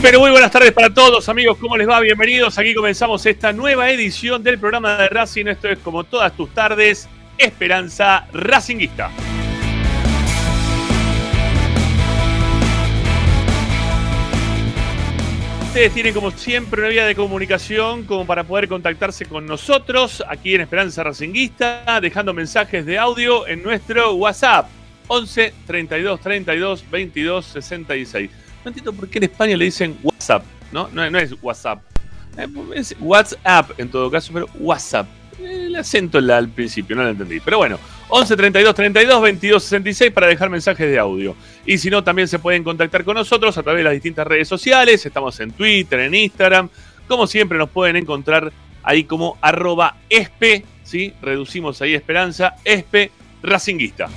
Pero muy buenas tardes para todos amigos, ¿cómo les va? Bienvenidos, aquí comenzamos esta nueva edición del programa de Racing, esto es como todas tus tardes, Esperanza Racinguista. Ustedes tienen como siempre una vía de comunicación como para poder contactarse con nosotros aquí en Esperanza Racinguista, dejando mensajes de audio en nuestro WhatsApp 11 32 32 22 66. No entiendo por qué en España le dicen WhatsApp, ¿no? No, es WhatsApp. Eh, Es WhatsApp en todo caso, pero WhatsApp. El acento al principio, no lo entendí. Pero bueno, 11 32 32 22 66 para dejar mensajes de audio. Y si no, también se pueden contactar con nosotros a través de las distintas redes sociales. Estamos en Twitter, en Instagram. Como siempre, nos pueden encontrar ahí como arroba espe, ¿sí? Reducimos ahí esperanza, espe racinguista.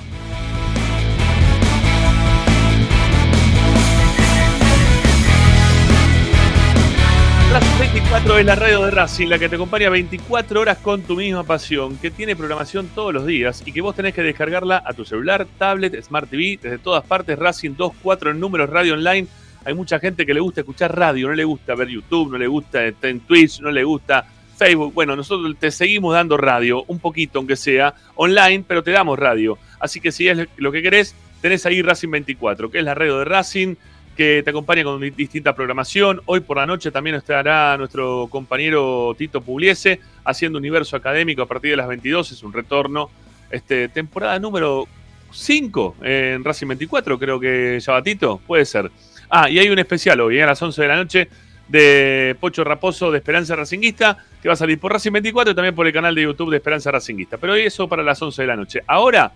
Racing 24 es la radio de Racing, la que te acompaña 24 horas con tu misma pasión, que tiene programación todos los días y que vos tenés que descargarla a tu celular, tablet, Smart TV, desde todas partes. Racing 24 en números radio online. Hay mucha gente que le gusta escuchar radio, no le gusta ver YouTube, no le gusta estar en Twitch, no le gusta Facebook. Bueno, nosotros te seguimos dando radio, un poquito aunque sea, online, pero te damos radio. Así que si es lo que querés, tenés ahí Racing 24, que es la radio de Racing que te acompaña con distinta programación. Hoy por la noche también estará nuestro compañero Tito Pugliese haciendo Universo Académico a partir de las 22. Es un retorno. Este, temporada número 5 en Racing 24, creo que ya va Tito. Puede ser. Ah, y hay un especial hoy, eh, a las 11 de la noche, de Pocho Raposo de Esperanza Racinguista, que va a salir por Racing 24 y también por el canal de YouTube de Esperanza Racinguista. Pero hoy eso para las 11 de la noche. Ahora,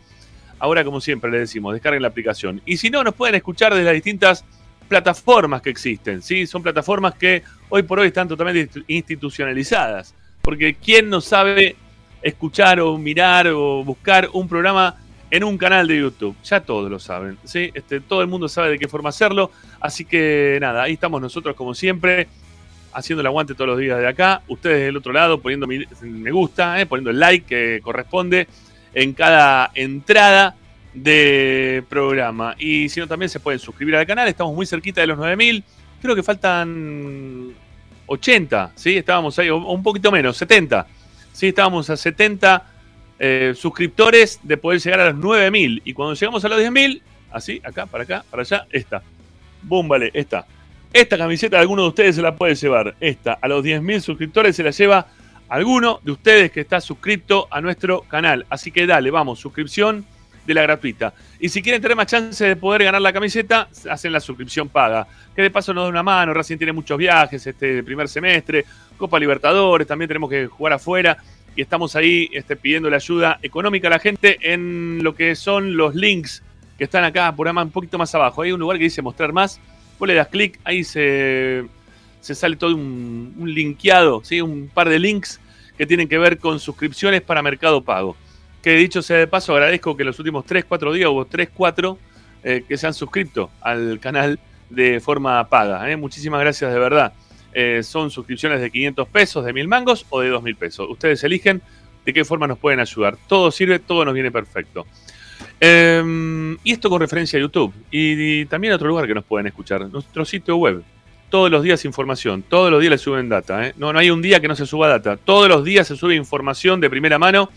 ahora como siempre les decimos, descarguen la aplicación. Y si no, nos pueden escuchar desde las distintas plataformas que existen, ¿sí? Son plataformas que hoy por hoy están totalmente institucionalizadas. Porque ¿quién no sabe escuchar o mirar o buscar un programa en un canal de YouTube? Ya todos lo saben, ¿sí? Este, todo el mundo sabe de qué forma hacerlo. Así que nada, ahí estamos nosotros como siempre, haciendo el aguante todos los días de acá. Ustedes del otro lado poniendo me gusta, ¿eh? poniendo el like que corresponde en cada entrada de programa. Y si no, también se pueden suscribir al canal. Estamos muy cerquita de los 9000. Creo que faltan 80, ¿sí? Estábamos ahí, un poquito menos, 70. Sí, estábamos a 70 eh, suscriptores de poder llegar a los 9000. Y cuando llegamos a los 10000, así, acá, para acá, para allá, esta. Boom, vale, esta. Esta camiseta alguno de ustedes se la puede llevar. Esta, a los 10.000 suscriptores se la lleva alguno de ustedes que está suscripto a nuestro canal. Así que dale, vamos, suscripción de la gratuita. Y si quieren tener más chances de poder ganar la camiseta, hacen la suscripción paga. Que de paso nos da una mano, recién tiene muchos viajes este primer semestre, Copa Libertadores, también tenemos que jugar afuera. Y estamos ahí este, pidiendo la ayuda económica a la gente en lo que son los links que están acá por un poquito más abajo. Hay un lugar que dice mostrar más. Vos le das clic, ahí se, se sale todo un, un linkeado, ¿sí? un par de links que tienen que ver con suscripciones para Mercado Pago. Que dicho sea de paso, agradezco que los últimos 3, 4 días hubo 3, 4 eh, que se han suscrito al canal de forma paga. ¿eh? Muchísimas gracias de verdad. Eh, son suscripciones de 500 pesos, de 1000 mangos o de 2000 pesos. Ustedes eligen de qué forma nos pueden ayudar. Todo sirve, todo nos viene perfecto. Eh, y esto con referencia a YouTube. Y, y también a otro lugar que nos pueden escuchar, nuestro sitio web. Todos los días información, todos los días le suben data. ¿eh? No, no hay un día que no se suba data. Todos los días se sube información de primera mano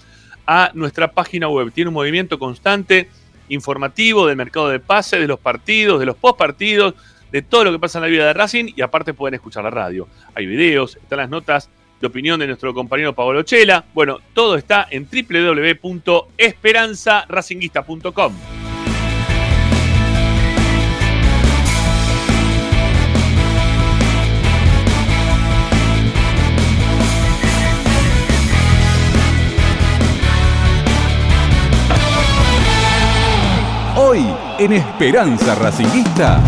a nuestra página web. Tiene un movimiento constante, informativo del mercado de pase, de los partidos, de los postpartidos, de todo lo que pasa en la vida de Racing y aparte pueden escuchar la radio. Hay videos, están las notas de opinión de nuestro compañero Paolo Chela. Bueno, todo está en www.esperanzaracinguista.com. en Esperanza Racinguista.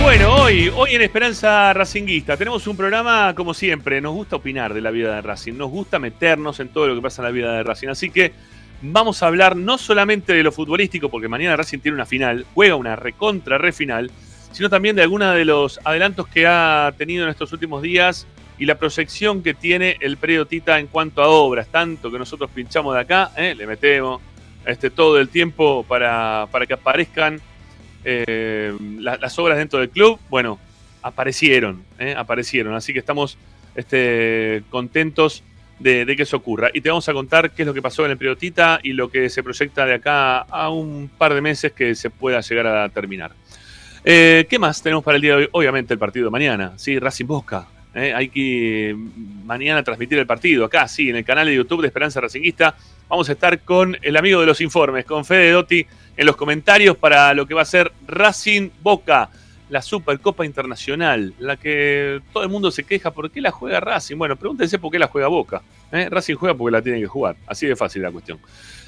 Bueno, hoy, hoy en Esperanza Racinguista tenemos un programa como siempre. Nos gusta opinar de la vida de Racing, nos gusta meternos en todo lo que pasa en la vida de Racing. Así que vamos a hablar no solamente de lo futbolístico, porque mañana Racing tiene una final, juega una recontra refinal, sino también de algunos de los adelantos que ha tenido en estos últimos días y la proyección que tiene el predio Tita en cuanto a obras, tanto que nosotros pinchamos de acá, ¿eh? le metemos este, todo el tiempo para, para que aparezcan eh, las obras dentro del club, bueno, aparecieron, ¿eh? aparecieron, así que estamos este, contentos de, que eso ocurra. Y te vamos a contar qué es lo que pasó en el periodo Tita y lo que se proyecta de acá a un par de meses que se pueda llegar a terminar. ¿Qué más tenemos para el día de hoy? Obviamente el partido de mañana, sí, Racing Bosca. ¿Eh? hay que mañana transmitir el partido acá, sí, en el canal de YouTube de Esperanza Racinguista. Vamos a estar con el amigo de los informes, con Fede Dotti, en los comentarios para lo que va a ser Racing Boca la Supercopa Internacional, la que todo el mundo se queja, ¿por qué la juega Racing? Bueno, pregúntense por qué la juega Boca. ¿eh? Racing juega porque la tiene que jugar, así de fácil la cuestión.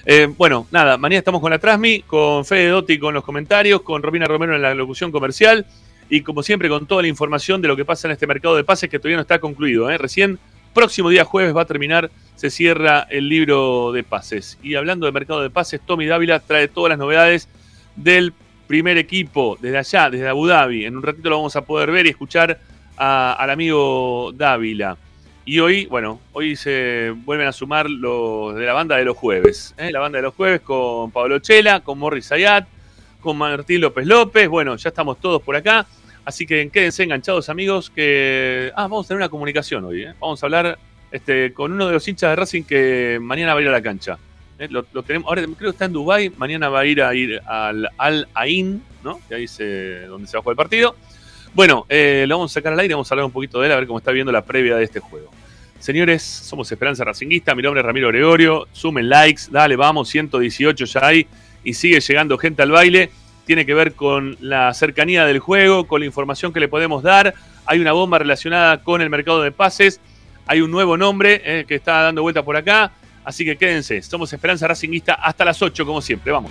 Eh, bueno, nada, mañana estamos con la Trasmi, con Fede Dotti con los comentarios, con Romina Romero en la locución comercial y como siempre con toda la información de lo que pasa en este mercado de pases que todavía no está concluido. ¿eh? Recién, próximo día jueves va a terminar, se cierra el libro de pases. Y hablando de mercado de pases, Tommy Dávila trae todas las novedades del primer equipo desde allá, desde Abu Dhabi. En un ratito lo vamos a poder ver y escuchar al amigo Dávila. Y hoy, bueno, hoy se vuelven a sumar los de la banda de los jueves. ¿eh? La banda de los jueves con Pablo Chela, con Morris Ayat, con Martín López López. Bueno, ya estamos todos por acá. Así que quédense enganchados, amigos, que... Ah, vamos a tener una comunicación hoy. ¿eh? Vamos a hablar este, con uno de los hinchas de Racing que mañana va a ir a la cancha. Eh, lo, tenemos, ahora creo que está en Dubai mañana va a ir a ir al Al Ain, ¿no? Que ahí se, donde se va a jugar el partido. Bueno, eh, lo vamos a sacar al aire, vamos a hablar un poquito de él, a ver cómo está viendo la previa de este juego. Señores, somos Esperanza Racinguista, mi nombre es Ramiro Gregorio, sumen likes, dale, vamos, 118 ya hay, y sigue llegando gente al baile. Tiene que ver con la cercanía del juego, con la información que le podemos dar. Hay una bomba relacionada con el mercado de pases. Hay un nuevo nombre eh, que está dando vuelta por acá. Así que quédense, somos Esperanza Racingista hasta las 8 como siempre, vamos.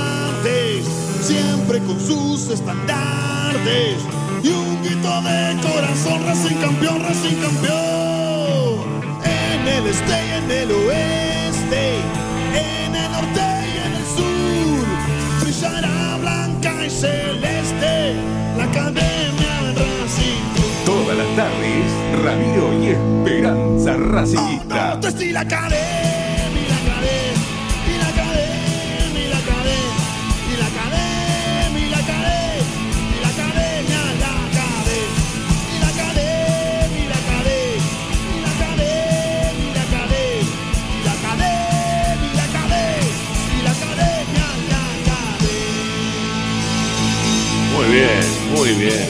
siempre con sus estandartes y un grito de corazón, Racing campeón, Racing campeón. En el este y en el oeste, en el norte y en el sur, brillará blanca y celeste la academia Racing. Todas las tardes, Ramiro y Esperanza Racingista. Oh, no, muy bien.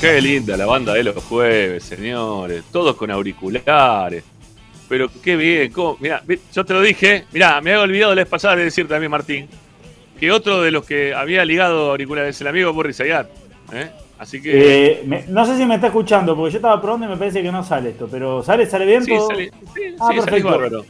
Qué linda la banda de los jueves, señores. Todos con auriculares. Pero qué bien. ¿cómo? Mirá, yo te lo dije. Mirá, me había olvidado la vez pasada de decir también, Martín, que otro de los que había ligado auriculares es el amigo Boris Ayat. ¿eh? Así que. Eh, no sé si me está escuchando, porque yo estaba probando y me parece que no sale esto. Pero ¿sale? ¿Sale bien? Sí, sale, sí, ah, sí, bárbaro.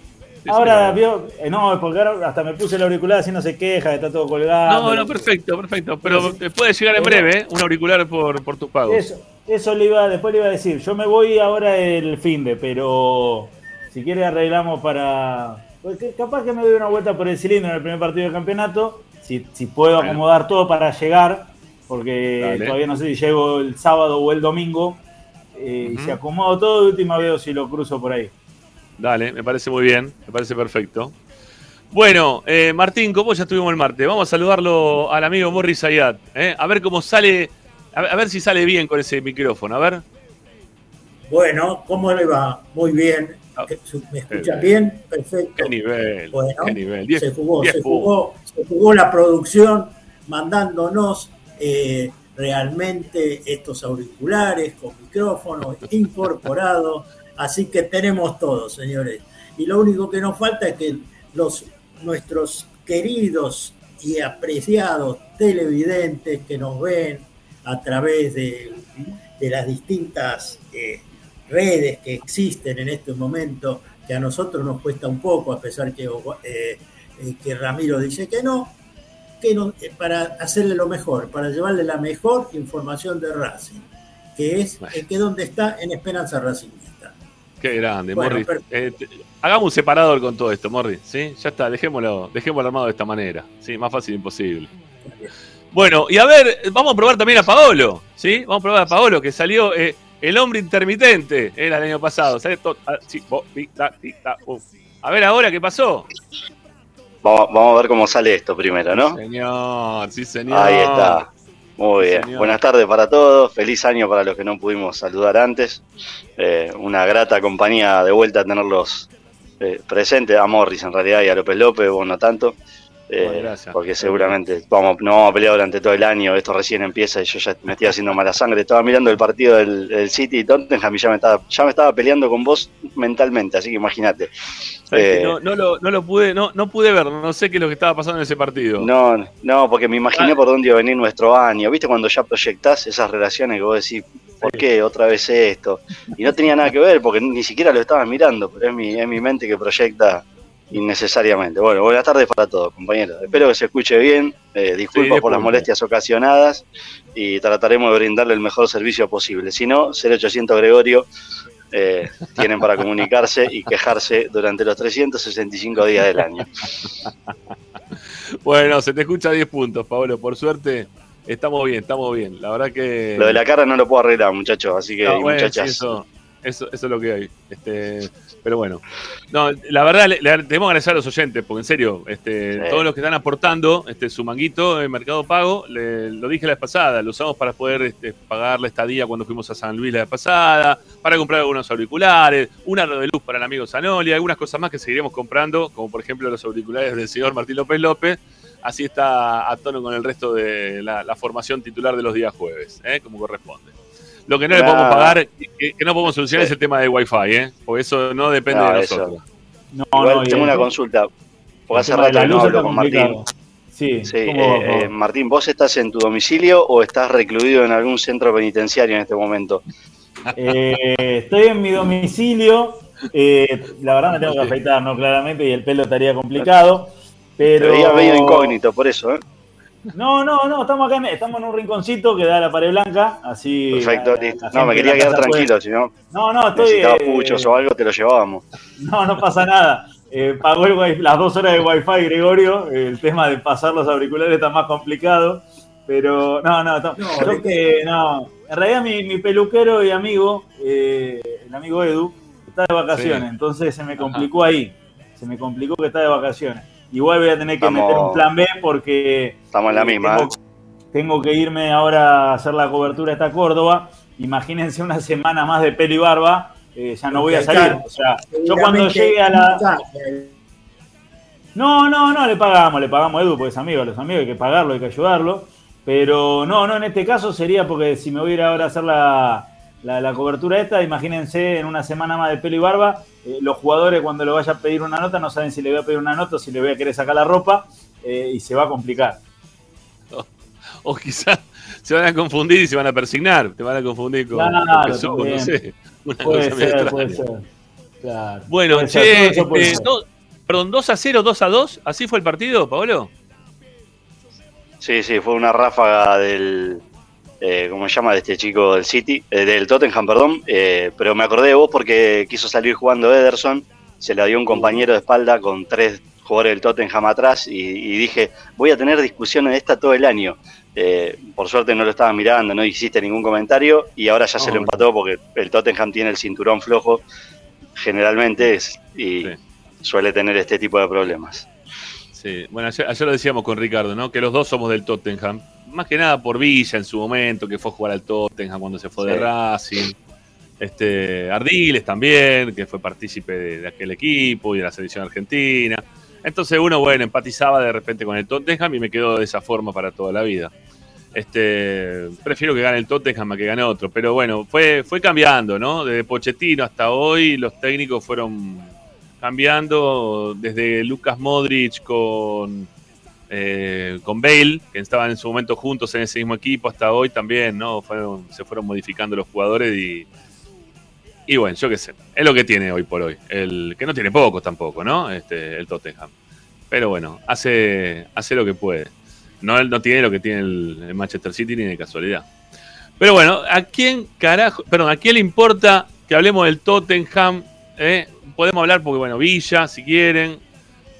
Ahora vio, eh, no, porque ahora hasta me puse el auricular así no se queja, está todo colgado. No, no, perfecto, perfecto. Pero puede llegar en breve, ¿eh? un auricular por, por tus pagos. Eso, eso le iba, después le iba a decir. Yo me voy ahora el fin de, pero si quiere arreglamos para. Porque capaz que me doy una vuelta por el cilindro en el primer partido del campeonato. Si, si puedo acomodar todo para llegar, porque todavía no sé si llego el sábado o el domingo. Eh, Y si acomodo todo, de última veo si lo cruzo por ahí. Dale, me parece muy bien, me parece perfecto. Bueno, eh, Martín, como ya estuvimos el martes, vamos a saludarlo al amigo Morris Ayat. Eh, a ver cómo sale, a ver, si sale bien con ese micrófono, a ver. Bueno, ¿cómo le va? Muy bien. Ah, ¿Me escucha bien? Perfecto. Qué nivel. qué nivel. se, jugó, se, jugó, se jugó la producción mandándonos eh, realmente estos auriculares con micrófonos incorporados, así que tenemos todo, señores. Y lo único que nos falta es que los nuestros queridos y apreciados televidentes que nos ven a través de, las distintas eh, redes que existen en este momento, que a nosotros nos cuesta un poco, a pesar que, eh, eh, que Ramiro dice que no, que para hacerle lo mejor, para llevarle la mejor información de Racing, que es que donde está en Esperanza Racing. Qué grande, Morris. Eh, hagamos un separador con todo esto, Morris. ¿sí? Ya está, dejémoslo, dejémoslo armado de esta manera. ¿sí? Más fácil imposible. Bueno, y a ver, vamos a probar también a Paolo. ¿sí? Vamos a probar a Paolo, que salió eh, el hombre intermitente. Era el año pasado. Ah, a ver ahora qué pasó. Vamos, a ver cómo sale esto primero, ¿no? Señor, sí, señor. Ahí está. Muy bien. Buenas tardes para todos. Feliz año para los que no pudimos saludar antes. Eh, una grata compañía de vuelta a tenerlos eh, presentes. A Morris en realidad y a López López, vos no tanto. Eh, porque seguramente vamos, no vamos a pelear durante todo el año, esto recién empieza y yo ya me estoy haciendo mala sangre. Estaba mirando el partido del, City y Tottenham y ya me, estaba, ya me estaba peleando con vos mentalmente, así que imagínate. Eh, no, no, lo, no lo pude, no, no pude ver, no sé qué es lo que estaba pasando en ese partido. No, no, porque me imaginé ah. por dónde iba a venir nuestro año. ¿Viste cuando ya proyectás esas relaciones que vos decís, ¿por qué otra vez esto? Y no tenía nada que ver porque ni siquiera lo estaba mirando, pero es mi, es mi mente que proyecta innecesariamente. Bueno, buenas tardes para todos, compañeros. Espero que se escuche bien. Eh, disculpa por las molestias ocasionadas y trataremos de brindarle el mejor servicio posible. Si no, 0800 Gregorio eh, tienen para comunicarse y quejarse durante los 365 días del año. Bueno, se te escucha 10 puntos, Pablo. Por suerte, estamos bien, estamos bien. La verdad que. Lo de la cara no lo puedo arreglar, muchachos. Así que, muchachas. eso, eso, eso, es lo que hay. Este, pero bueno, no, la verdad, le, le, debemos agradecer a los oyentes, porque en serio, este, todos los que están aportando este, su manguito en Mercado Pago, lo dije la vez pasada, lo usamos para poder este, pagar la estadía cuando fuimos a San Luis la vez pasada, para comprar algunos auriculares, un aro de luz para el amigo Zanoli, algunas cosas más que seguiremos comprando, como por ejemplo los auriculares del señor Martín López López. Así está a tono con el resto de la, formación titular de los días jueves, ¿eh? como corresponde. Lo que no le podemos pagar, que, no podemos solucionar es el tema de Wi-Fi, ¿eh? Porque eso no depende de nosotros. No, Igual tengo una consulta. Porque hace rato no hablo con Martín. Sí, sí eh, eh, Martín, ¿vos estás en tu domicilio o estás recluido en algún centro penitenciario en este momento? Eh, estoy en mi domicilio. la verdad me tengo que afeitar, ¿no? Claramente, y el pelo estaría complicado. Pero. Te veía medio incógnito, por eso, ¿eh? No, no, no, estamos acá, estamos en un rinconcito que da la pared blanca, así. Perfecto, No, me quería quedar tranquilo, si no. No, no, estoy. Si eh, puchos o algo, te lo llevábamos. No, no pasa nada. Eh, pagó el las dos horas de wifi, Gregorio. El tema de pasar los auriculares está más complicado. Pero no, no, no, yo que no. En realidad mi, mi peluquero y amigo, eh, el amigo Edu, está de vacaciones, entonces se me complicó ahí. Se me complicó que está de vacaciones. Igual voy a tener que meter un plan B porque. Estamos en la misma. Tengo, tengo, que irme ahora a hacer la cobertura esta Córdoba. Imagínense una semana más de pelo y barba. Eh, ya no voy a salir. O sea, yo cuando llegue a la. No, no, no, le pagamos, le pagamos a Edu, porque es amigo, los amigos hay que pagarlo, hay que ayudarlo. Pero no, no, en este caso sería porque si me voy a ir ahora a hacer la, la, cobertura esta, imagínense en una semana más de pelo y barba, eh, los jugadores cuando le vaya a pedir una nota no saben si le voy a pedir una nota o si le voy a querer sacar la ropa eh, y se va a complicar. O, quizás se van a confundir y se van a persignar, te van a confundir con, claro, no sé. puede ser, puede ser. Bueno, che, este, perdón, 2 a 0, 2 a 2, ¿así fue el partido, Pablo? Sí, sí, fue una ráfaga del, eh, ¿cómo se llama? De este chico del City, eh, del Tottenham, perdón, eh, pero me acordé de vos porque quiso salir jugando Ederson, se le dio un compañero de espalda con tres jugadores del Tottenham atrás y, dije, voy a tener discusiones de esta todo el año. Eh, por suerte no lo estaba mirando, no hiciste ningún comentario y ahora ya se lo empató porque el Tottenham tiene el cinturón flojo generalmente es, y suele tener este tipo de problemas. Sí, bueno, ayer, lo decíamos con Ricardo, ¿no? Que los dos somos del Tottenham. Más que nada por Villa en su momento, que fue a jugar al Tottenham cuando se fue de Racing. Este, Ardiles también, que fue partícipe de, aquel equipo y de la selección argentina. Entonces uno, bueno, empatizaba de repente con el Tottenham y me quedó de esa forma para toda la vida. Este, prefiero que gane el Tottenham a que gane otro. Pero bueno, fue, fue cambiando, ¿no? Desde Pochettino hasta hoy los técnicos fueron cambiando. Desde Lucas Modric con, eh, con Bale, que estaban en su momento juntos en ese mismo equipo, hasta hoy también, ¿no? Se fueron modificando los jugadores y. Y bueno, yo qué sé, es lo que tiene hoy por hoy. El, que no tiene pocos tampoco, ¿no? Este, el Tottenham. Pero bueno, hace, hace lo que puede. No, no tiene lo que tiene el, Manchester City ni de casualidad. Pero bueno, ¿a quién carajo, perdón, a quién le importa que hablemos del Tottenham? Eh? Podemos hablar porque, bueno, Villa, si quieren.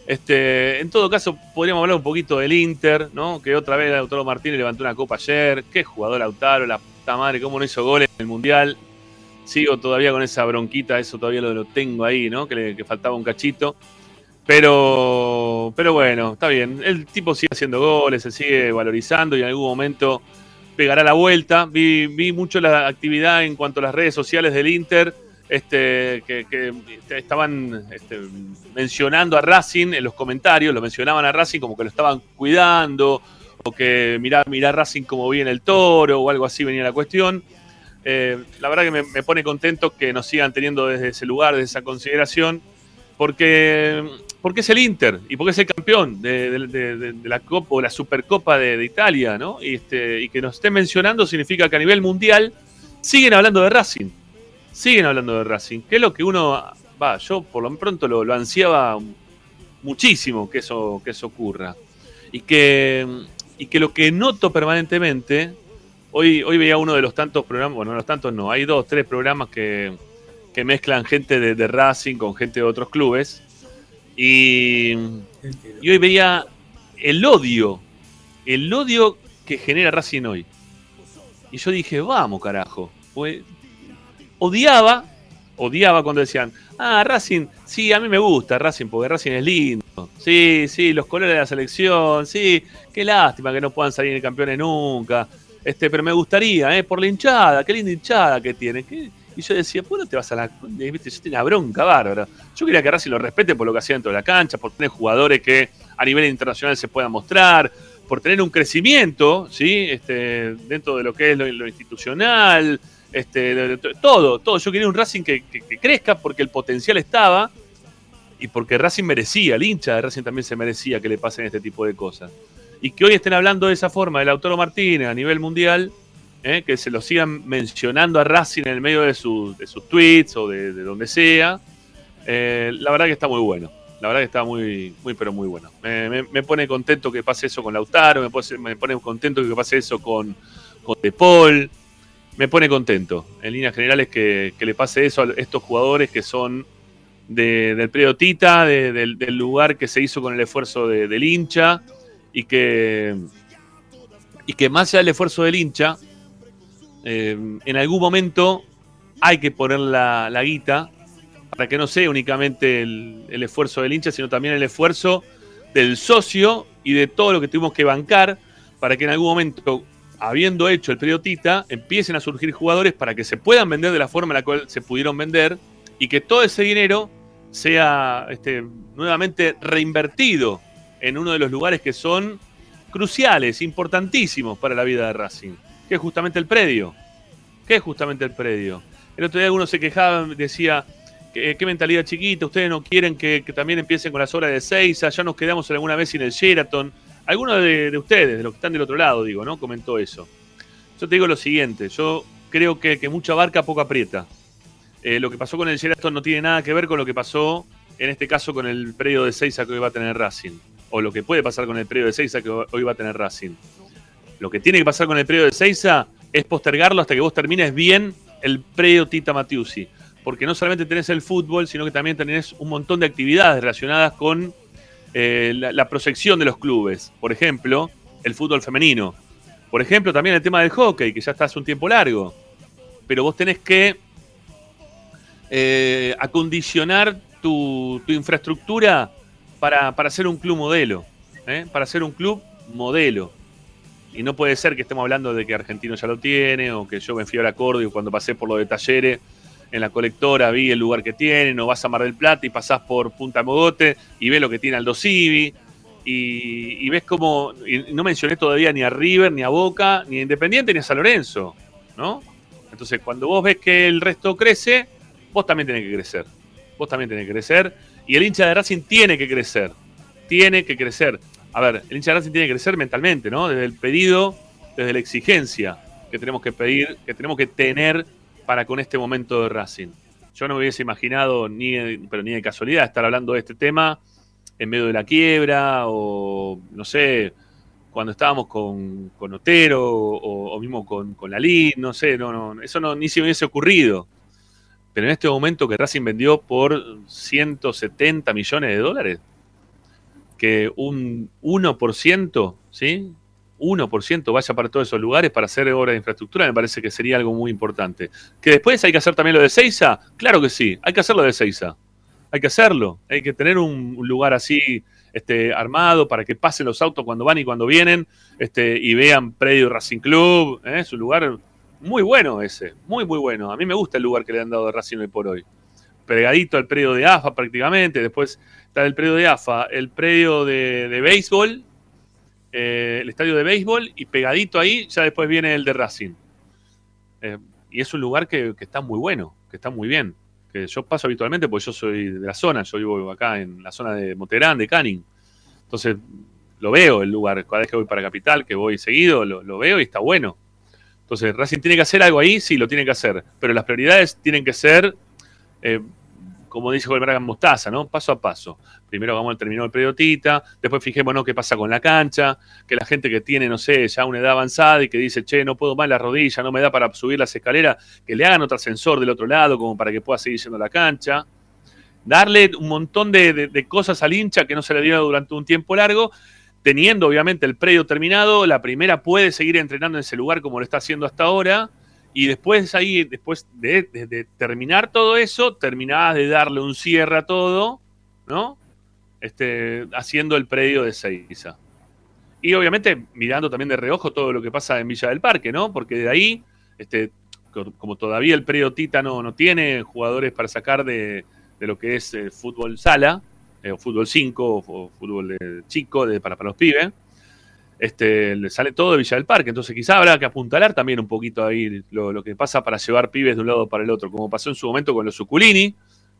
Este, en todo caso, podríamos hablar un poquito del Inter, ¿no? Que otra vez Lautaro Martínez levantó una copa ayer. Qué jugador Lautaro, la puta madre, cómo no hizo goles en el Mundial. Sigo todavía con esa bronquita, eso todavía lo, tengo ahí, ¿no? Que le faltaba un cachito. Pero, pero bueno, está bien. El tipo sigue haciendo goles, se sigue valorizando y en algún momento pegará la vuelta. Vi, vi mucho la actividad en cuanto a las redes sociales del Inter, este, que, estaban este, mencionando a Racing en los comentarios, lo mencionaban a Racing como que lo estaban cuidando, o que mirá, mirá Racing como viene el toro, o algo así venía la cuestión. Eh, la verdad que me, pone contento que nos sigan teniendo desde ese lugar, desde esa consideración, porque porque es el Inter y porque es el campeón de, la Copa o la Supercopa de, Italia, ¿no? Y, este, y que nos estén mencionando significa que a nivel mundial siguen hablando de Racing. Siguen hablando de Racing, que es lo que uno, va, yo por lo pronto lo, ansiaba muchísimo que eso, que eso ocurra. Y que, y que lo que noto permanentemente, hoy, hoy veía uno de los tantos programas, bueno, los tantos no, hay dos, tres programas que, que mezclan gente de Racing con gente de otros clubes y, hoy veía el odio, el odio que genera Racing hoy. Y yo dije, vamos, carajo. Pues, odiaba, odiaba cuando decían, ah, Racing, sí, a mí me gusta Racing, porque Racing es lindo. Sí, sí, los colores de la selección, sí, qué lástima que no puedan salir campeones nunca. Este, pero me gustaría, ¿eh? por la hinchada, qué linda hinchada que tiene. ¿Qué? Y yo decía, ¿por no te vas a la.? ¿Viste? Yo tenía bronca bárbara. Yo quería que Racing lo respete por lo que hacía dentro de la cancha, por tener jugadores que a nivel internacional se puedan mostrar, por tener un crecimiento, ¿sí? Este, dentro de lo que es lo, institucional, este, todo, todo. Yo quería un Racing que, crezca porque el potencial estaba y porque Racing merecía, el hincha de Racing también se merecía que le pasen este tipo de cosas. Y que hoy estén hablando de esa forma del Autor Martínez a nivel mundial, ¿eh? que se lo sigan mencionando a Racing en el medio de, sus tweets o de, donde sea. Eh, la verdad que está muy bueno. La verdad que está muy, muy pero muy bueno. Me, pone contento que pase eso con Lautaro, me pone, me pone contento que pase eso con, con De Paul. Me pone contento, en líneas generales, que, le pase eso a estos jugadores que son del periodo Tita, del, lugar que se hizo con el esfuerzo del hincha y que, y que más allá del esfuerzo del hincha, eh, en algún momento hay que poner la, guita para que no sea únicamente el, esfuerzo del hincha, sino también el esfuerzo del socio y de todo lo que tuvimos que bancar para que en algún momento, habiendo hecho el periodo Tita, empiecen a surgir jugadores para que se puedan vender de la forma en la cual se pudieron vender y que todo ese dinero sea este, nuevamente reinvertido en uno de los lugares que son cruciales, importantísimos para la vida de Racing que es justamente el predio. ¿Qué es justamente el predio? El otro día algunos se quejaban, decía, ¿qué, mentalidad chiquita? Ustedes no quieren que, también empiecen con las obras de Seiza, ya nos quedamos alguna vez sin el Sheraton. Algunos de, ustedes, de los que están del otro lado, digo, ¿no? Comentó eso. Yo te digo lo siguiente, yo creo que, mucha barca poco aprieta. Eh, lo que pasó con el Sheraton no tiene nada que ver con lo que pasó, en este caso, con el predio de Seiza que hoy va a tener Racing. O lo que puede pasar con el predio de Seiza que hoy va a tener Racing. Lo que tiene que pasar con el predio de Seiza es postergarlo hasta que vos termines bien el predio Tita Matiusi. Porque no solamente tenés el fútbol, sino que también tenés un montón de actividades relacionadas con eh, la, la, proyección de los clubes. Por ejemplo, el fútbol femenino. Por ejemplo, también el tema del hockey, que ya está hace un tiempo largo. Pero vos tenés que eh, acondicionar tu, infraestructura para, para, ser un club modelo. ¿eh? Para ser un club modelo. Y no puede ser que estemos hablando de que Argentino ya lo tiene, o que yo me fui a la y cuando pasé por lo de talleres en la colectora vi el lugar que tienen, o vas a Mar del Plata y pasás por Punta Mogote y ves lo que tiene Aldo Civi. y, ves como, no mencioné todavía ni a River, ni a Boca, ni a Independiente, ni a San Lorenzo, ¿no? Entonces, cuando vos ves que el resto crece, vos también tenés que crecer. Vos también tenés que crecer. Y el hincha de Racing tiene que crecer. Tiene que crecer. A ver, el hincha de Racing tiene que crecer mentalmente, ¿no? Desde el pedido, desde la exigencia que tenemos que pedir, que tenemos que tener para con este momento de Racing. Yo no me hubiese imaginado, ni, pero ni de casualidad, estar hablando de este tema en medio de la quiebra o, no sé, cuando estábamos con, con Otero o, mismo con, con Lalín, no sé, no, no, eso no, ni se hubiese ocurrido. Pero en este momento que Racing vendió por 170 millones de dólares, que un 1%, ¿sí? 1% vaya para todos esos lugares para hacer obra de infraestructura, me parece que sería algo muy importante. ¿Que después hay que hacer también lo de Seiza? Claro que sí, hay que hacer lo de Seiza. Hay que hacerlo, hay que tener un, lugar así este, armado para que pasen los autos cuando van y cuando vienen este, y vean predio Racing Club. ¿eh? Es un lugar muy bueno ese, muy, muy bueno. A mí me gusta el lugar que le han dado de Racing hoy por hoy. Pegadito al predio de AFA prácticamente, después está el predio de AFA, el predio de, béisbol, eh, el estadio de béisbol y pegadito ahí ya después viene el de Racing. Eh, y es un lugar que, está muy bueno, que está muy bien. Que yo paso habitualmente porque yo soy de la zona, yo vivo acá en la zona de Moterán, de Canning. Entonces lo veo el lugar, cada vez que voy para Capital, que voy seguido, lo veo y está bueno. Entonces, Racing tiene que hacer algo ahí, sí, lo tiene que hacer. Pero las prioridades tienen que ser, eh, como dice Bragan Mostaza, ¿no? Paso a paso. Primero vamos al terminal del predio Tita, después fijémonos qué pasa con la cancha, que la gente que tiene, no sé, ya una edad avanzada y que dice, che, no puedo más la rodilla, no me da para subir las escaleras, que le hagan otro ascensor del otro lado, como para que pueda seguir yendo a la cancha darle un montón de, de, cosas al hincha que no se le dio durante un tiempo largo teniendo obviamente el predio terminado, la primera puede seguir entrenando en ese lugar como lo está haciendo hasta ahora. Y después ahí, después de, terminar todo eso, terminabas de darle un cierre a todo, ¿no? Este, haciendo el predio de Seiza. Y obviamente mirando también de reojo todo lo que pasa en Villa del Parque, ¿no? Porque de ahí, este, como todavía el predio Tita no, tiene jugadores para sacar de, lo que es el fútbol sala, eh, o fútbol 5 o, fútbol chico de, para, para los pibes, este, le sale todo de Villa del Parque. Entonces quizá habrá que apuntalar también un poquito ahí lo, que pasa para llevar pibes de un lado para el otro, como pasó en su momento con los Suculini,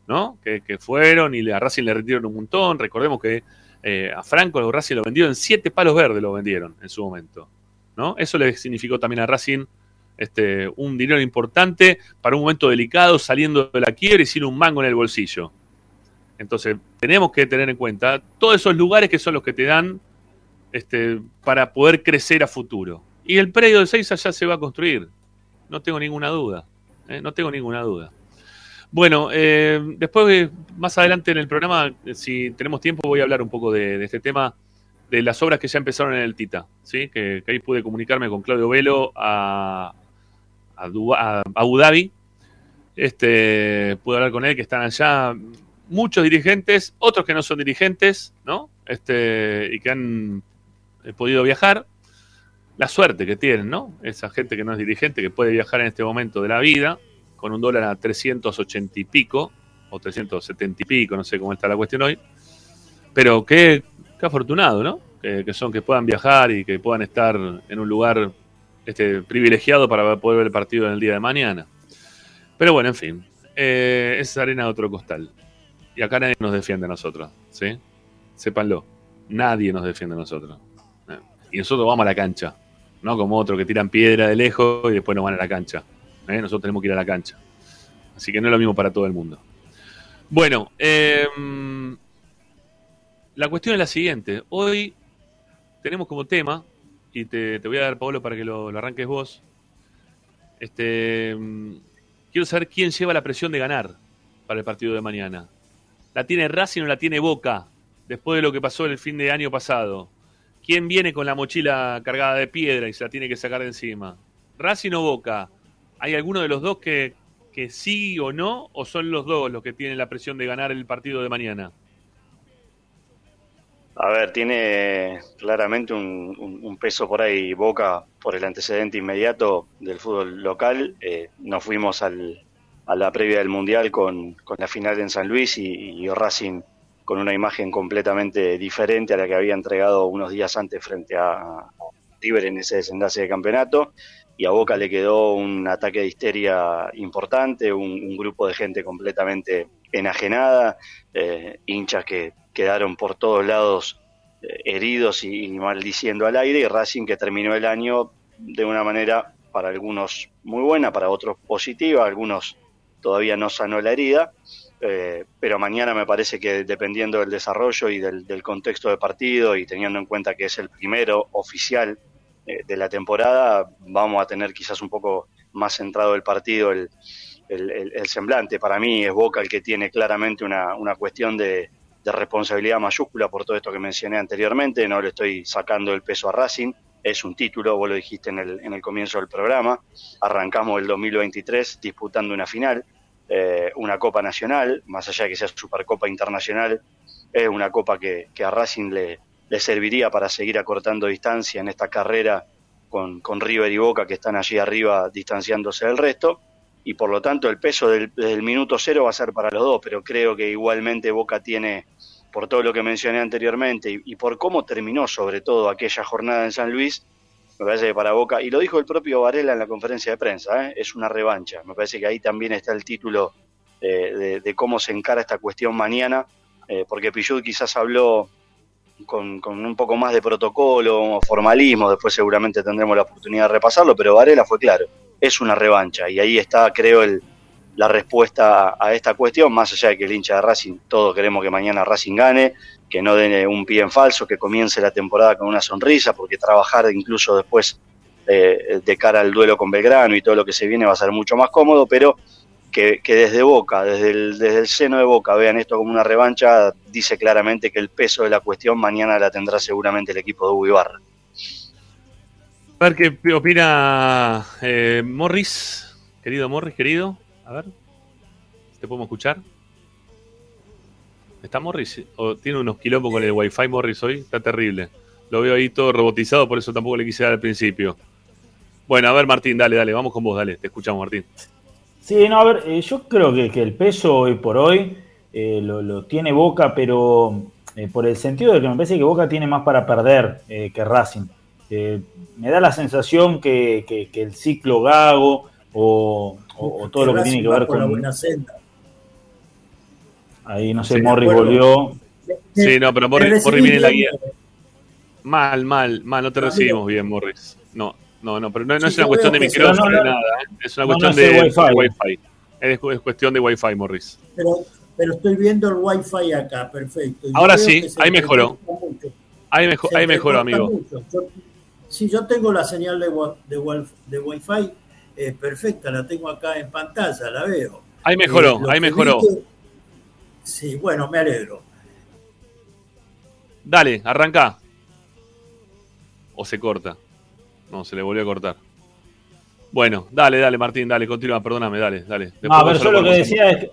¿no? Que, fueron y a Racing le retiraron un montón. Recordemos que eh, a Franco Racing lo vendieron en siete palos verdes, lo vendieron en su momento. ¿no? Eso le significó también a Racing este, un dinero importante para un momento delicado, saliendo de la quiebra y sin un mango en el bolsillo. Entonces, tenemos que tener en cuenta todos esos lugares que son los que te dan este, para poder crecer a futuro. Y el predio de Seiza ya se va a construir, no tengo ninguna duda, ¿eh? no tengo ninguna duda. Bueno, eh, después, más adelante en el programa, si tenemos tiempo, voy a hablar un poco de, este tema, de las obras que ya empezaron en el Tita, ¿sí? que, ahí pude comunicarme con Claudio Velo a, a, Abu Dhabi. Este, pude hablar con él, que están allá muchos dirigentes, otros que no son dirigentes, ¿no? Este, y que han eh, podido viajar. La suerte que tienen, ¿no? Esa gente que no es dirigente, que puede viajar en este momento de la vida, con un dólar a 380 y pico, o 370 y pico, no sé cómo está la cuestión hoy. Pero qué, afortunado, ¿no? Que, son, que puedan viajar y que puedan estar en un lugar este, privilegiado para poder ver el partido en el día de mañana. Pero bueno, en fin, eh, es arena de otro costal. Y acá nadie nos defiende a nosotros, ¿sí? Sépanlo. Nadie nos defiende a nosotros. Y nosotros vamos a la cancha, no como otros que tiran piedra de lejos y después no van a la cancha. ¿eh? Nosotros tenemos que ir a la cancha. Así que no es lo mismo para todo el mundo. Bueno, em, la cuestión es la siguiente. Hoy tenemos como tema, y te, voy a dar, Pablo, para que lo, arranques vos. Este, em, quiero saber quién lleva la presión de ganar para el partido de mañana. ¿La tiene Racing o la tiene Boca? Después de lo que pasó el fin de año pasado. ¿Quién viene con la mochila cargada de piedra y se la tiene que sacar de encima? ¿Racing o Boca? ¿Hay alguno de los dos que, que sí o no? ¿O son los dos los que tienen la presión de ganar el partido de mañana? A ver, tiene claramente un, peso por ahí Boca por el antecedente inmediato del fútbol local. Eh, nos fuimos al, a la previa del Mundial con, la final en San Luis y, Racing con una imagen completamente diferente a la que había entregado unos días antes frente a River en ese desenlace de campeonato. Y a Boca le quedó un ataque de histeria importante, un, grupo de gente completamente enajenada, eh, hinchas que quedaron por todos lados eh, heridos y, y maldiciendo al aire, y Racing que terminó el año de una manera para algunos muy buena, para otros positiva, algunos todavía no sanó la herida, eh, pero mañana me parece que dependiendo del desarrollo y del, contexto de partido y teniendo en cuenta que es el primero oficial eh, de la temporada, vamos a tener quizás un poco más centrado el partido, el, semblante. Para mí es Boca el que tiene claramente una, cuestión de, responsabilidad mayúscula por todo esto que mencioné anteriormente, no le estoy sacando el peso a Racing, es un título, vos lo dijiste en el, en el comienzo del programa, arrancamos el 2023 disputando una final, eh, una Copa Nacional, más allá de que sea Supercopa Internacional, es una copa que, a Racing le, le, serviría para seguir acortando distancia en esta carrera con, con, River y Boca que están allí arriba distanciándose del resto. Y por lo tanto el peso del, minuto cero va a ser para los dos, pero creo que igualmente Boca tiene, por todo lo que mencioné anteriormente y por cómo terminó sobre todo aquella jornada en San Luis, me parece que para Boca, y lo dijo el propio Varela en la conferencia de prensa, ¿eh? es una revancha. Me parece que ahí también está el título de, cómo se encara esta cuestión mañana, eh, porque Pichud quizás habló con, un poco más de protocolo, formalismo, después seguramente tendremos la oportunidad de repasarlo, pero Varela fue claro, es una revancha, y ahí está, creo, el, la respuesta a esta cuestión, más allá de que el hincha de Racing, todos queremos que mañana Racing gane, que no den un pie en falso, que comience la temporada con una sonrisa, porque trabajar incluso después eh, de cara al duelo con Belgrano y todo lo que se viene va a ser mucho más cómodo, pero que, desde Boca, desde el, seno de Boca, vean esto como una revancha, dice claramente que el peso de la cuestión mañana la tendrá seguramente el equipo de Hugo Ibarra. A ver qué opina eh, Morris, querido Morris, querido. A ver, ¿te podemos escuchar? ¿Está Morris? ¿O tiene unos quilombos con el Wi-Fi Morris hoy? Está terrible. Lo veo ahí todo robotizado, por eso tampoco le quise dar al principio. Bueno, a ver, Martín, dale, dale, vamos con vos, dale, te escuchamos, Martín. Sí, no, a ver, eh, yo creo que, el peso hoy por hoy eh, lo, tiene Boca, pero eh, por el sentido de que me parece que Boca tiene más para perder que Racing. me da la sensación que, el ciclo Gago o, todo lo que tiene que ver con. La buena senda Ahí no sé, Morris volvió. Sí, no, pero Morris, viene en la guía. Mal, mal, mal, no te recibimos bien, Morris. No, no, no, pero no, es una cuestión de micrófono ni nada, ¿eh? es una cuestión de, Wi-Fi. Es, cuestión de Wi-Fi, Morris. Pero, pero estoy viendo el Wi-Fi acá, perfecto. Ahora sí, ahí mejoró. Ahí, mejor, ahí mejoró, amigo. sí, yo tengo la señal de, de, de Wi-Fi eh, perfecta, la tengo acá en pantalla, la veo. Ahí mejoró, eh, ahí mejoró. Sí, bueno, me alegro. Dale, arranca. O se corta. No, se le volvió a cortar. Bueno, dale, dale, Martín, dale, continúa, perdóname, dale, dale. a ver, yo lo que decía es que,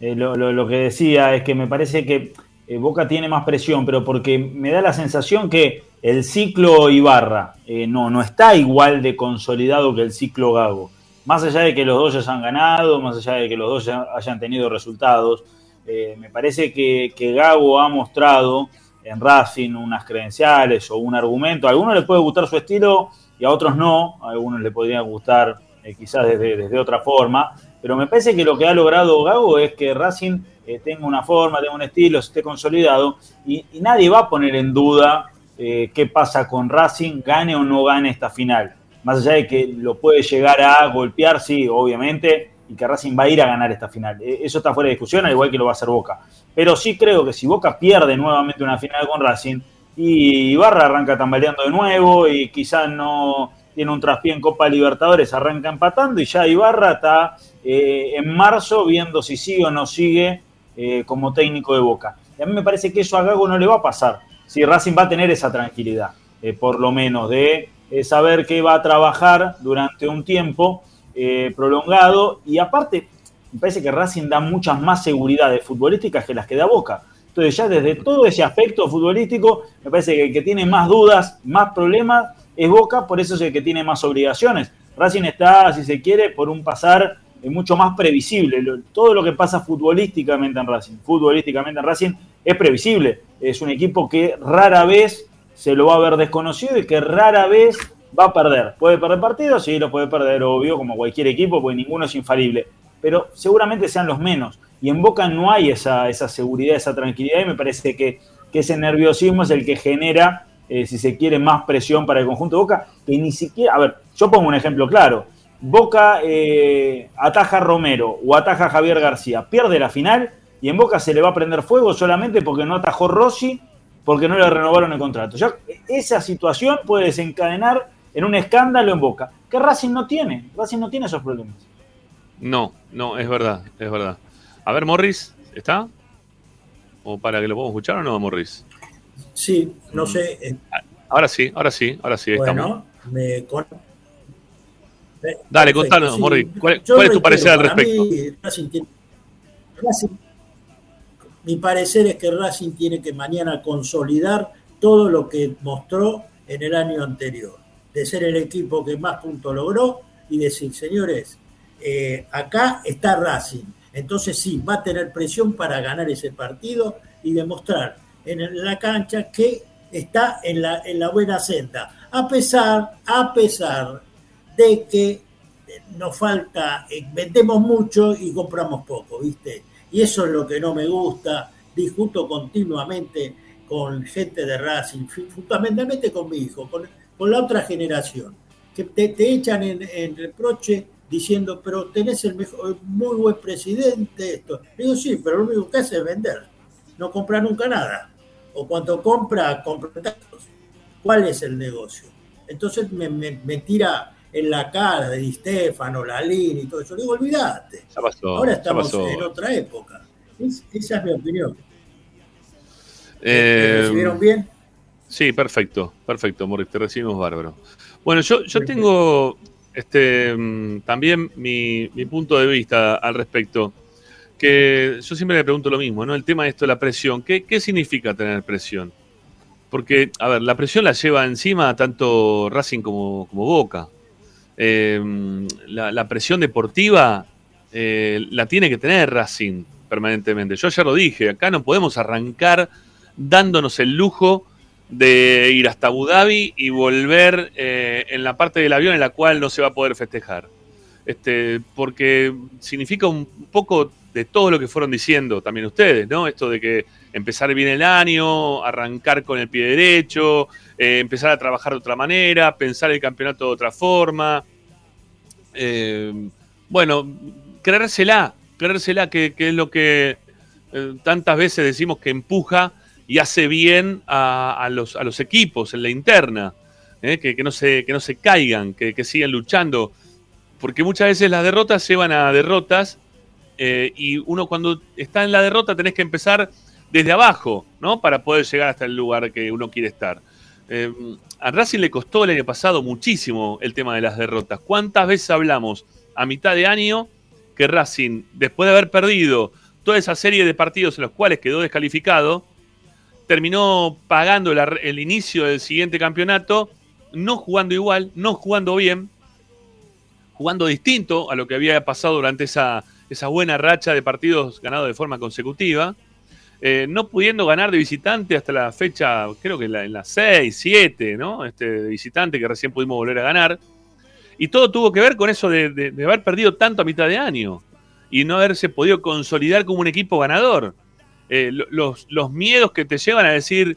eh, lo, que decía es que me parece que eh, Boca tiene más presión, pero porque me da la sensación que el ciclo Ibarra eh, no, no está igual de consolidado que el ciclo Gago. Más allá de que los dos ya han ganado, más allá de que los dos ya hayan tenido resultados, eh, me parece que, Gago ha mostrado en Racing unas credenciales o un argumento. A algunos les puede gustar su estilo y a otros no. A algunos les podría gustar eh, quizás desde, otra forma. Pero me parece que lo que ha logrado Gago es que Racing eh, tenga una forma, tenga un estilo, esté consolidado y, nadie va a poner en duda qué pasa con Racing, gane o no gane esta final. Más allá de que lo puede llegar a golpear, sí, obviamente, y que Racing va a ir a ganar esta final. E, eso está fuera de discusión, al igual que lo va a hacer Boca. Pero sí creo que si Boca pierde nuevamente una final con Racing, y Ibarra arranca tambaleando de nuevo y quizás no tiene un traspié en Copa Libertadores, arranca empatando y ya Ibarra está eh, en marzo viendo si sigue o no sigue eh, como técnico de Boca. Y a mí me parece que eso a Gago no le va a pasar. Si Racing va a tener esa tranquilidad, eh, por lo menos, de saber que va a trabajar durante un tiempo eh, prolongado y aparte me parece que Racing da muchas más seguridades futbolísticas que las que da Boca. Entonces ya desde todo ese aspecto futbolístico me parece que el que tiene más dudas, más problemas es Boca, por eso es el que tiene más obligaciones. Racing está, si se quiere, por un pasar mucho más previsible. Todo lo que pasa futbolísticamente en Racing, futbolísticamente en Racing, es previsible. Es un equipo que rara vez se lo va a ver desconocido y que rara vez va a perder. ¿Puede perder partidos? Sí, lo puede perder, obvio, como cualquier equipo, porque ninguno es infalible. Pero seguramente sean los menos. Y en Boca no hay esa, esa seguridad, esa tranquilidad, y me parece que, que ese nerviosismo es el que genera, eh, si se quiere, más presión para el conjunto de Boca, que ni siquiera. A ver, yo pongo un ejemplo claro. Boca eh, ataja a Romero o ataja a Javier García, pierde la final y en Boca se le va a prender fuego solamente porque no atajó Rossi, porque no le renovaron el contrato. Ya esa situación puede desencadenar en un escándalo en Boca, que Racing no tiene. Racing no tiene esos problemas. No, no, es verdad, es verdad. A ver, Morris, ¿está? ¿O para que lo podamos escuchar o no, Morris? Sí, no sé. eh, Ahora sí, ahora sí, ahora sí, estamos. bueno, me con- Eh, Dale, perfecto, contanos, sí. Morri, ¿cuál- es tu parecer al respecto? mí, Racing tiene- Racing- mi parecer es que Racing tiene que mañana consolidar todo lo que mostró en el año anterior, de ser el equipo que más puntos logró y decir, señores, eh, acá está Racing, entonces sí, va a tener presión para ganar ese partido y demostrar en la cancha que está en la, en la buena senda, a pesar, a pesar de que eh, nos falta, eh, vendemos mucho y compramos poco, ¿viste? Y eso es lo que no me gusta, discuto continuamente con gente de Racing, fu- fundamentalmente con mi hijo, con, con la otra generación, que te, te echan en, en reproche diciendo, pero tenés el mejor, muy buen presidente, esto. Digo, sí, pero lo único que hace es vender, no compra nunca nada. O cuando compra, compra tantos. ¿Cuál es el negocio? Entonces me, me- me tira en la cara de Di Stefano, Lalín y todo eso. Digo, olvídate. Ahora estamos en otra época. Es- esa es mi opinión. ¿Me Eh, recibieron bien? Sí, perfecto, perfecto, Morris, te recibimos bárbaro. Bueno, yo, yo tengo este mm, también mi, mi punto de vista al respecto, que yo siempre le pregunto lo mismo, ¿no? El tema de esto de la presión, ¿qué, qué significa tener presión? Porque, a ver, la presión la lleva encima tanto Racing como, como Boca. Eh, la, la presión deportiva eh, la tiene que tener Racing permanentemente. Yo ya lo dije, acá no podemos arrancar dándonos el lujo de ir hasta Abu Dhabi y volver eh, en la parte del avión en la cual no se va a poder festejar. Este, porque significa un poco de todo lo que fueron diciendo también ustedes, ¿no? Esto de que empezar bien el año, arrancar con el pie derecho, eh, empezar a trabajar de otra manera, pensar el campeonato de otra forma. Eh, bueno, creérsela, creérsela que, que es lo que tantas veces decimos que empuja y hace bien a, los, equipos en la interna, ¿eh? que, no se, que no se caigan, que, que sigan luchando, porque muchas veces las derrotas llevan a derrotas eh, y uno cuando está en la derrota tenés que empezar desde abajo, ¿no? Para poder llegar hasta el lugar que uno quiere estar. Eh, a Racing le costó el año pasado muchísimo el tema de las derrotas. ¿Cuántas veces hablamos a mitad de año que Racing, después de haber perdido toda esa serie de partidos en los cuales quedó descalificado, terminó pagando el, inicio del siguiente campeonato, no jugando igual, no jugando bien, jugando distinto a lo que había pasado durante esa, esa buena racha de partidos ganados de forma consecutiva, eh, no pudiendo ganar de visitante hasta la fecha, creo que la- en las 6, 7, ¿no? Este, de visitante que recién pudimos volver a ganar. Y todo tuvo que ver con eso de- de haber perdido tanto a mitad de año y no haberse podido consolidar como un equipo ganador. Eh, lo- los, miedos que te llevan a decir,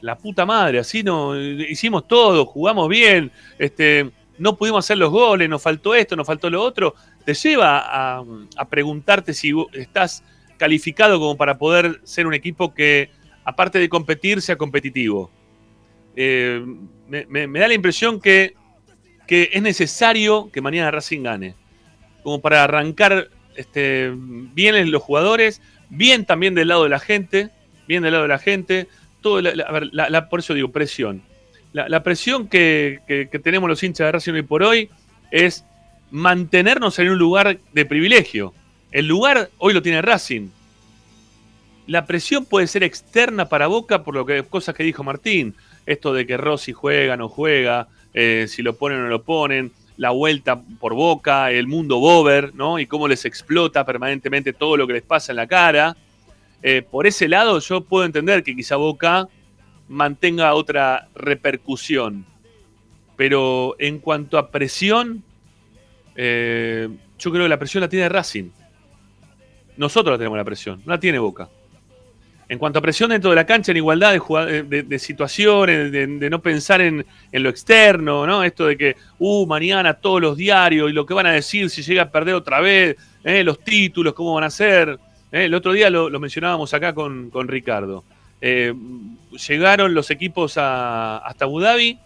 la puta madre, así no hicimos todo, jugamos bien, este, no pudimos hacer los goles, nos faltó esto, nos faltó lo otro, te lleva a, preguntarte si estás calificado como para poder ser un equipo que, aparte de competir, sea competitivo. Eh, me, da la impresión que, que es necesario que mañana Racing gane, como para arrancar este, bien en los jugadores, bien también del lado de la gente, bien del lado de la gente, todo la- la- por eso digo presión. La, la presión que, que- que tenemos los hinchas de Racing hoy por hoy es mantenernos en un lugar de privilegio. El lugar hoy lo tiene Racing. La presión puede ser externa para Boca por lo que cosas que dijo Martín. Esto de que Rossi juega, no juega, eh, si lo ponen o no lo ponen, la vuelta por Boca, el mundo Bober, ¿no? Y cómo les explota permanentemente todo lo que les pasa en la cara. eh, por ese lado yo puedo entender que quizá Boca mantenga otra repercusión. Pero en cuanto a presión, eh, yo creo que la presión la tiene Racing. Nosotros la tenemos la presión, no la tiene Boca. En cuanto a presión dentro de la cancha, en igualdad de, situaciones, de, no pensar en, lo externo, ¿no? Esto de que, uh, mañana todos los diarios y lo que van a decir si llega a perder otra vez, ¿eh? los títulos, cómo van a ser. ¿eh? El otro día lo, mencionábamos acá con, Ricardo. Eh, llegaron los equipos hasta Abu Dhabi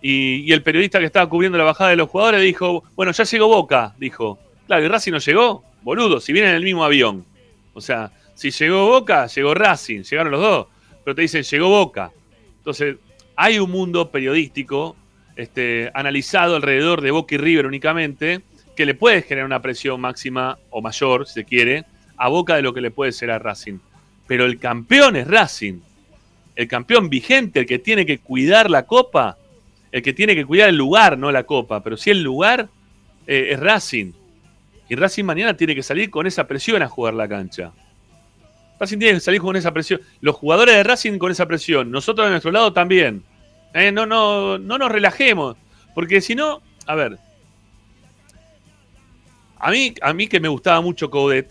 y, y, el periodista que estaba cubriendo la bajada de los jugadores dijo, bueno, ya llegó Boca, dijo. Claro, y Racing no llegó, boludo, si viene en el mismo avión. O sea, si llegó Boca, llegó Racing, llegaron los dos. Pero te dicen, llegó Boca. Entonces, hay un mundo periodístico este, analizado alrededor de Boca y River únicamente, que le puede generar una presión máxima o mayor, si se quiere, a Boca de lo que le puede ser a Racing. Pero el campeón es Racing. El campeón vigente, el que tiene que cuidar la copa, el que tiene que cuidar el lugar, no la copa, pero sí el lugar, eh, es Racing. Y Racing mañana tiene que salir con esa presión a jugar la cancha. Racing tiene que con esa presión. Los jugadores de Racing con esa presión. Nosotros de nuestro lado también. Eh, no, no, no nos relajemos. Porque si no, a ver. A mí, a mí que me gustaba mucho Codet,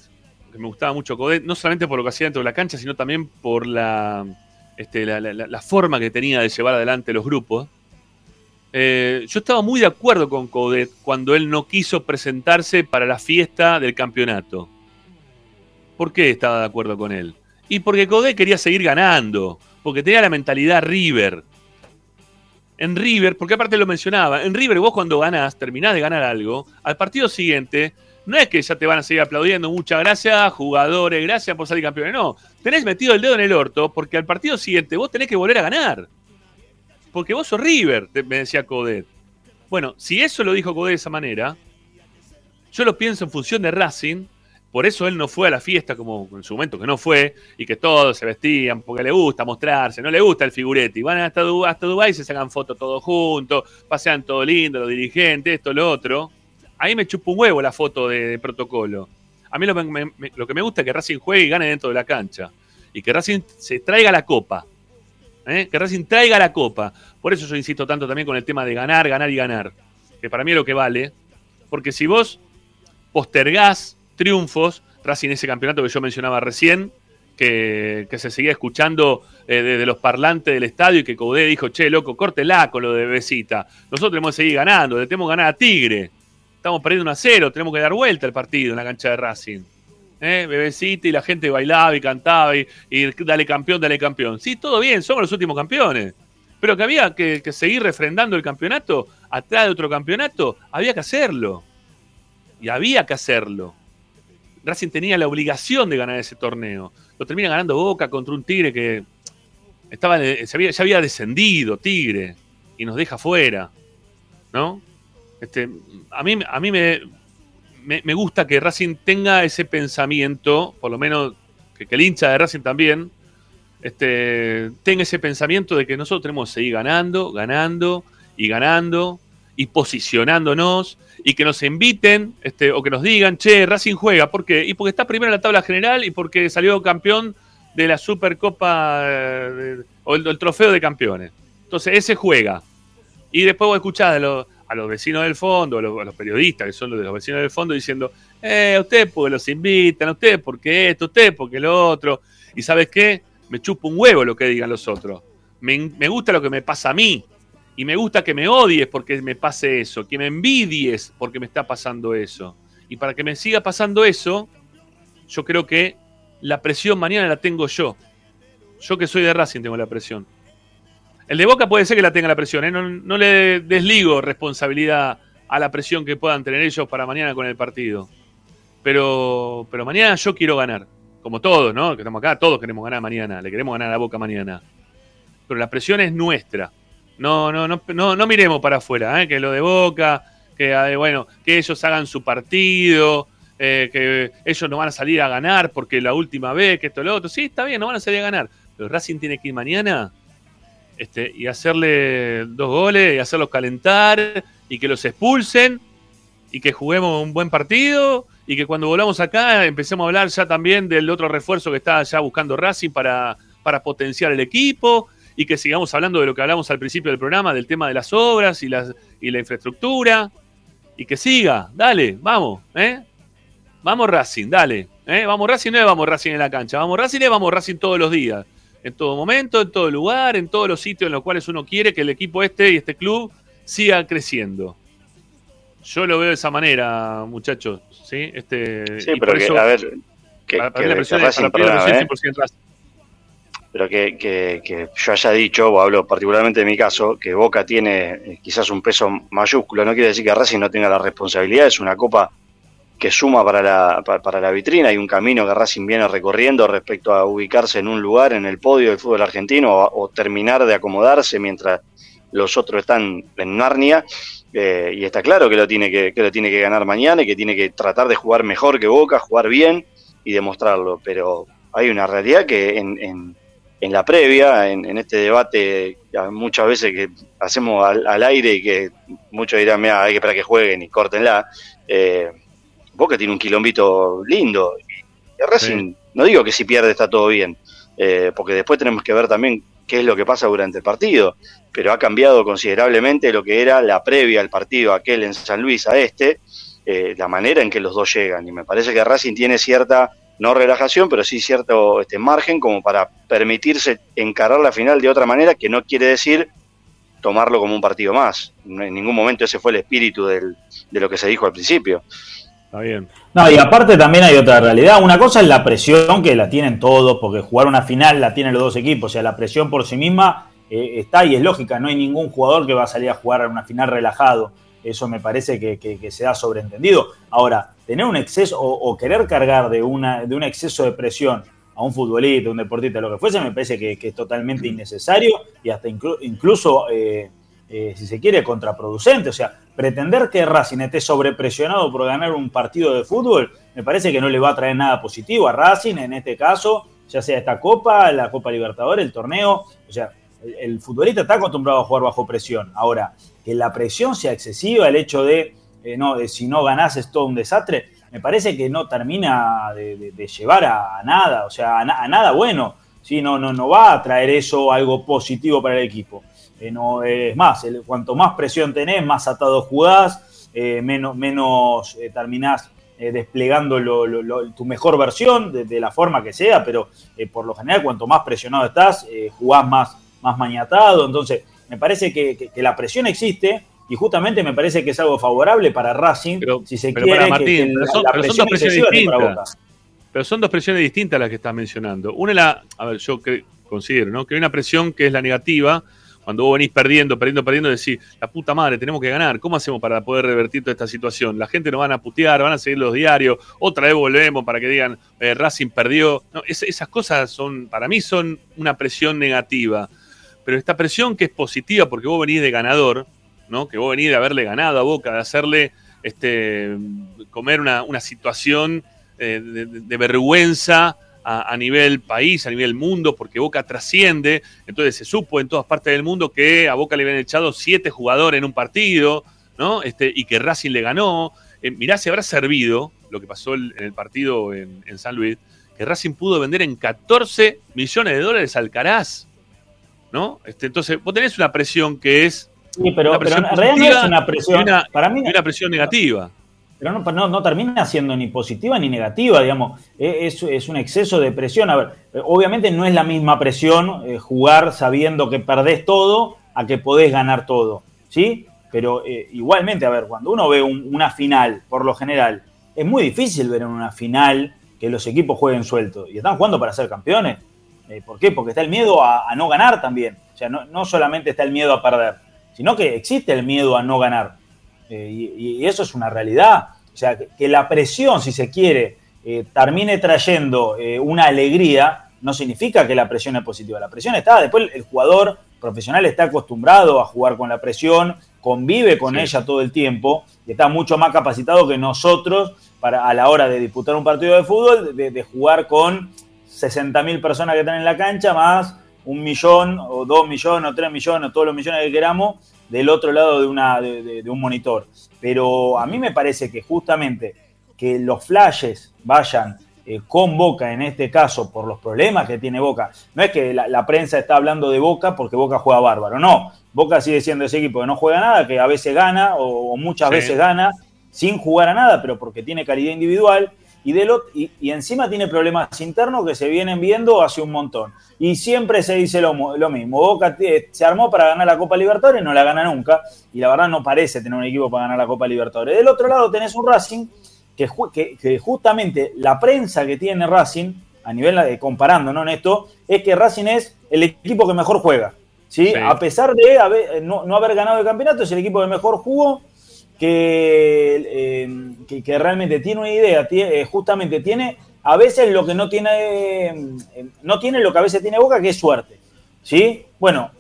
que me gustaba mucho Codet, no solamente por lo que hacía dentro de la cancha, sino también por la, este, la, forma que tenía de llevar adelante los grupos. Eh, yo estaba muy de acuerdo con Codet cuando él no quiso presentarse para la fiesta del campeonato. ¿Por qué estaba de acuerdo con él? Y porque Codé quería seguir ganando, porque tenía la mentalidad River. En River, porque aparte lo mencionaba, en River vos cuando ganás, terminás de ganar algo, al partido siguiente, no es que ya te van a seguir aplaudiendo, muchas gracias, jugadores, gracias por salir campeones, no. Tenés metido el dedo en el orto porque al partido siguiente vos tenés que volver a ganar. Porque vos sos River, me decía Codet. Bueno, si eso lo dijo Codet de esa manera, yo lo pienso en función de Racing, por eso él no fue a la fiesta como en su momento que no fue y que todos se vestían porque le gusta mostrarse, no le gusta el figuretti. Van hasta, Dubái, Dubái, se sacan fotos todos juntos, pasean todo lindo, los dirigentes, esto, lo otro. Ahí me chupa un huevo la foto de, protocolo. A mí lo, que me gusta es que Racing juegue y gane dentro de la cancha. Y que Racing se traiga la copa. ¿eh? Que Racing traiga la copa. Por eso yo insisto tanto también con el tema de ganar, ganar y ganar. Que para mí es lo que vale. Porque si vos postergás triunfos, Racing ese campeonato que yo mencionaba recién, que, se seguía escuchando eh, desde los parlantes del estadio y que Coudé dijo, che, loco, córtela con lo de Besita. Nosotros tenemos que seguir ganando, le tenemos que ganar a Tigre. Estamos perdiendo 1 a 0, tenemos que dar vuelta el partido en la cancha de Racing. ¿Eh? Bebecita y la gente bailaba y cantaba y, dale campeón, dale campeón. Sí, todo bien, somos los últimos campeones. Pero que había que, que seguir refrendando el campeonato atrás de otro campeonato, había que hacerlo. Y había que hacerlo. Racing tenía la obligación de ganar ese torneo. Lo termina ganando Boca contra un Tigre que estaba, se había, ya había descendido, Tigre, y nos deja fuera. ¿No? Este, a mí, a mí me, me, gusta que Racing tenga ese pensamiento, por lo menos que, el hincha de Racing también, este, tenga ese pensamiento de que nosotros tenemos que seguir ganando, ganando y ganando y posicionándonos y que nos inviten este, o que nos digan, che, Racing juega. ¿Por qué? Y porque está primero en la tabla general y porque salió campeón de la Supercopa eh, o el, trofeo de campeones. Entonces, ese juega. Y después vos escuchás a los, a los vecinos del fondo, a los, periodistas que son los de los vecinos del fondo, diciendo, eh, usted porque los invitan, usted porque esto, usted porque lo otro. Y sabes qué? Me chupo un huevo lo que digan los otros. Me gusta lo que me pasa a mí. Y me gusta que me odies porque me pase eso, que me envidies porque me está pasando eso. Y para que me siga pasando eso, yo creo que la presión mañana la tengo yo. Yo que soy de Racing tengo la presión. El de Boca puede ser que la tenga la presión, ¿eh? no, le desligo responsabilidad a la presión que puedan tener ellos para mañana con el partido. Pero, pero mañana yo quiero ganar. Como todos, ¿no? Que estamos acá, todos queremos ganar mañana. Le queremos ganar a Boca mañana. Pero la presión es nuestra. No, no, no, no, no miremos para afuera, ¿eh? que lo de Boca, que eh, bueno, que ellos hagan su partido, eh, que ellos no van a salir a ganar porque la última vez, que esto lo otro. Sí, está bien, no van a salir a ganar. Pero Racing tiene que ir mañana este, y hacerle dos goles y hacerlos calentar y que los expulsen y que juguemos un buen partido y que cuando volvamos acá empecemos a hablar ya también del otro refuerzo que está ya buscando Racing para, para potenciar el equipo y que sigamos hablando de lo que hablamos al principio del programa, del tema de las obras y, las, y la infraestructura. Y que siga, dale, vamos, ¿eh? Vamos Racing, dale. ¿eh? Vamos Racing, no vamos Racing en la cancha, vamos Racing, vamos Racing todos los días. En todo momento, en todo lugar, en todos los sitios en los cuales uno quiere que el equipo este y este club siga creciendo. Yo lo veo de esa manera, muchachos. Sí, este, sí pero que, a ver, que, para, que, la presión, Racing. Pero que, que, yo haya dicho, o hablo particularmente de mi caso, que Boca tiene eh, quizás un peso mayúsculo, no quiere decir que Racing no tenga la responsabilidad, es una copa que suma para la, para la vitrina y un camino que Racing viene recorriendo respecto a ubicarse en un lugar en el podio del fútbol argentino o, terminar de acomodarse mientras los otros están en Narnia. Eh, y está claro que lo, tiene que, que lo tiene que ganar mañana y que tiene que tratar de jugar mejor que Boca, jugar bien y demostrarlo. Pero hay una realidad que en en la previa, en, este debate muchas veces que hacemos al, aire y que muchos dirán, mira, hay que esperar que jueguen y córtenla, eh, Boca tiene un quilombito lindo. Y Racing, no digo que si pierde está todo bien, eh, porque después tenemos que ver también qué es lo que pasa durante el partido, pero ha cambiado considerablemente lo que era la previa al partido aquel en San Luis a este, eh, la manera en que los dos llegan. Y me parece que Racing tiene cierta no relajación, pero sí cierto este margen como para permitirse encarar la final de otra manera, que no quiere decir tomarlo como un partido más. En ningún momento ese fue el espíritu del, de lo que se dijo al principio. Está bien. No, y aparte también hay otra realidad. Una cosa es la presión que la tienen todos, porque jugar una final la tienen los dos equipos. O sea, la presión por sí misma eh, está y es lógica. No hay ningún jugador que va a salir a jugar una final relajado. Eso me parece que, que se ha sobreentendido. Ahora, tener un exceso o, querer cargar de, una, de un exceso de presión a un futbolista, un deportista, lo que fuese, me parece que, es totalmente innecesario y hasta incluso, eh, eh, si se quiere, contraproducente. O sea, pretender que Racing esté sobrepresionado por ganar un partido de fútbol, me parece que no le va a traer nada positivo a Racing en este caso, ya sea esta Copa, la Copa Libertadores, el torneo. O sea, el futbolista está acostumbrado a jugar bajo presión. Ahora, que la presión sea excesiva, el hecho de eh, no, si no ganás es todo un desastre, me parece que no termina de, llevar a, nada, o sea, a, nada bueno. ¿sí? No, no, no va a traer eso algo positivo para el equipo. Eh, no, es más, cuanto más presión tenés, más atado jugás, eh, menos, menos terminás desplegando tu mejor versión de, la forma que sea, pero por lo general cuanto más presionado estás, jugás más, más maniatado. Entonces, me parece que la presión existe, y justamente me parece que es algo favorable para Racing, si se quiere. Para Martín, pero, son, dos presiones distintas. Pero son dos presiones distintas las que estás mencionando. Una es la, a ver, yo considero, ¿no? Que hay una presión que es la negativa, cuando vos venís perdiendo, perdiendo, perdiendo, decís, la puta madre, tenemos que ganar. ¿Cómo hacemos para poder revertir toda esta situación? La gente nos van a putear, van a seguir los diarios, otra vez volvemos para que digan, eh, Racing perdió. No, esas cosas son, para mí son una presión negativa. Pero esta presión que es positiva porque vos venís de ganador, que vos venís de haberle ganado a Boca, de hacerle este, comer una, situación eh, de, vergüenza a, nivel país, a nivel mundo, porque Boca trasciende. Entonces se supo en todas partes del mundo que a Boca le habían echado siete jugadores en un partido. Este, y que Racing le ganó. Eh, mirá, se habrá servido lo que pasó en el partido en, San Luis, que Racing pudo vender en 14 millones de dólares al Caraz. Este, entonces, vos tenés una presión que es Sí, pero, pero en realidad no es una presión. para mí, una presión negativa. Pero no, no, termina siendo ni positiva ni negativa, digamos. E, es, es, un exceso de presión. A ver, obviamente no es la misma presión eh, jugar sabiendo que perdés todo a que podés ganar todo. ¿Sí? Pero eh, igualmente, a ver, cuando uno ve una final, por lo general, es muy difícil ver en una final que los equipos jueguen suelto. Y están jugando para ser campeones. Eh, ¿Por qué? Porque está el miedo a, no ganar también. O sea, no, no solamente está el miedo a perder sino que existe el miedo a no ganar. Eh, y, eso es una realidad. O sea, que, la presión, si se quiere, eh, termine trayendo eh, una alegría, no significa que la presión es positiva. La presión está, después el jugador profesional está acostumbrado a jugar con la presión, convive con ella todo el tiempo y está mucho más capacitado que nosotros para, a la hora de disputar un partido de fútbol, de, de jugar con 60.000 personas que están en la cancha, más un millón o dos millones o tres millones o todos los millones que queramos del otro lado de, una, de, un monitor. Pero a mí me parece que justamente que los flashes vayan eh, con Boca en este caso por los problemas que tiene Boca. No es que la, prensa está hablando de Boca porque Boca juega bárbaro, no. Boca sigue siendo ese equipo que no juega nada, que a veces gana o, muchas veces gana sin jugar a nada, pero porque tiene calidad individual. Y, de y, encima tiene problemas internos que se vienen viendo hace un montón. Y siempre se dice lo, mismo. Boca se armó para ganar la Copa Libertadores, no la gana nunca. Y la verdad no parece tener un equipo para ganar la Copa Libertadores. Del otro lado tenés un Racing que, justamente la prensa que tiene Racing, a nivel de comparando ¿no, en esto, es que Racing es el equipo que mejor juega. ¿sí? A pesar de haber, no, haber ganado el campeonato, es el equipo que mejor jugó, que, eh, que, realmente tiene una idea, eh, justamente tiene a veces lo que no tiene, eh, no tiene lo que a veces tiene Boca, que es suerte. ¿sí? Bueno,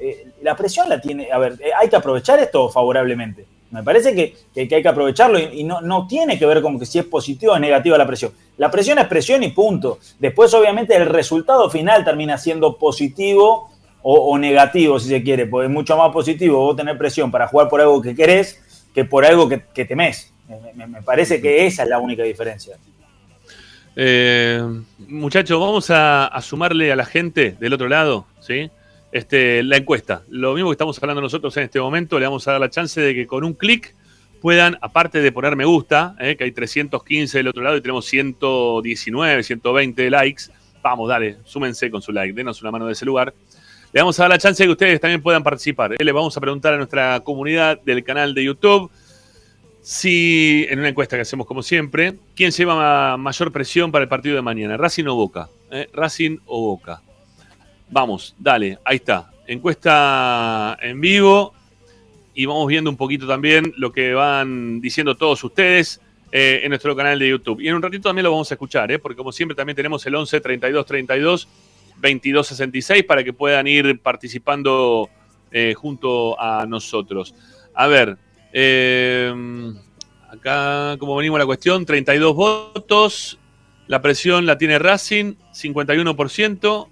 la presión la tiene, a ver, hay que aprovechar esto favorablemente. Me parece que, hay que aprovecharlo y, no, tiene que ver con que si es positivo o negativa la presión. La presión es presión y punto. Después, obviamente, el resultado final termina siendo positivo o, negativo, si se quiere, porque es mucho más positivo vos tener presión para jugar por algo que querés que por algo que, temés. Me, parece que esa es la única diferencia. Eh, muchachos, vamos a, a sumarle a la gente del otro lado, ¿sí? este, la encuesta. Lo mismo que estamos hablando nosotros en este momento, le vamos a dar la chance de que con un clic puedan, aparte de poner me gusta, eh, que hay 315 del otro lado y tenemos 119, 120 likes, vamos, dale, súmense con su like, denos una mano de ese lugar. Le vamos a dar la chance de que ustedes también puedan participar. Eh, le vamos a preguntar a nuestra comunidad del canal de YouTube si, en una encuesta que hacemos como siempre, ¿quién lleva mayor presión para el partido de mañana? ¿Racing o Boca? Eh, ¿Racing o Boca? Vamos, dale, ahí está. Encuesta en vivo y vamos viendo un poquito también lo que van diciendo todos ustedes eh, en nuestro canal de YouTube. Y en un ratito también lo vamos a escuchar, ¿eh? porque como siempre también tenemos el 11 32 32 22 66 para que puedan ir participando eh, junto a nosotros. A ver, eh, acá como venimos la cuestión, 32 votos, la presión la tiene Racing, 51%.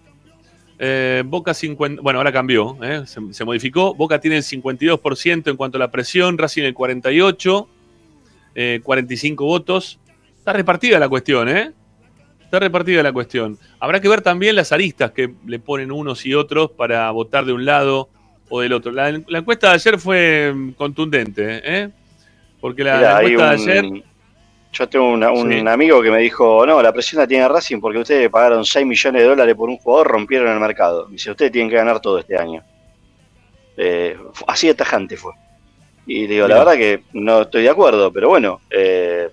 Eh, Boca 50, bueno, ahora cambió, eh, se, modificó. Boca tiene el 52% en cuanto a la presión, Racing el 48, 45 eh, votos. Está repartida la cuestión, ¿eh? Está repartida la cuestión. Habrá que ver también las aristas que le ponen unos y otros para votar de un lado o del otro. La, encuesta de ayer fue contundente, ¿eh? Porque la, encuesta de ayer yo tengo un amigo que me dijo, no, la presión la tiene Racing porque ustedes pagaron 6 millones de dólares por un jugador, rompieron el mercado. Dice, ustedes tienen que ganar todo este año. Eh, así de tajante fue. Y digo, la verdad que no estoy de acuerdo, pero bueno, eh,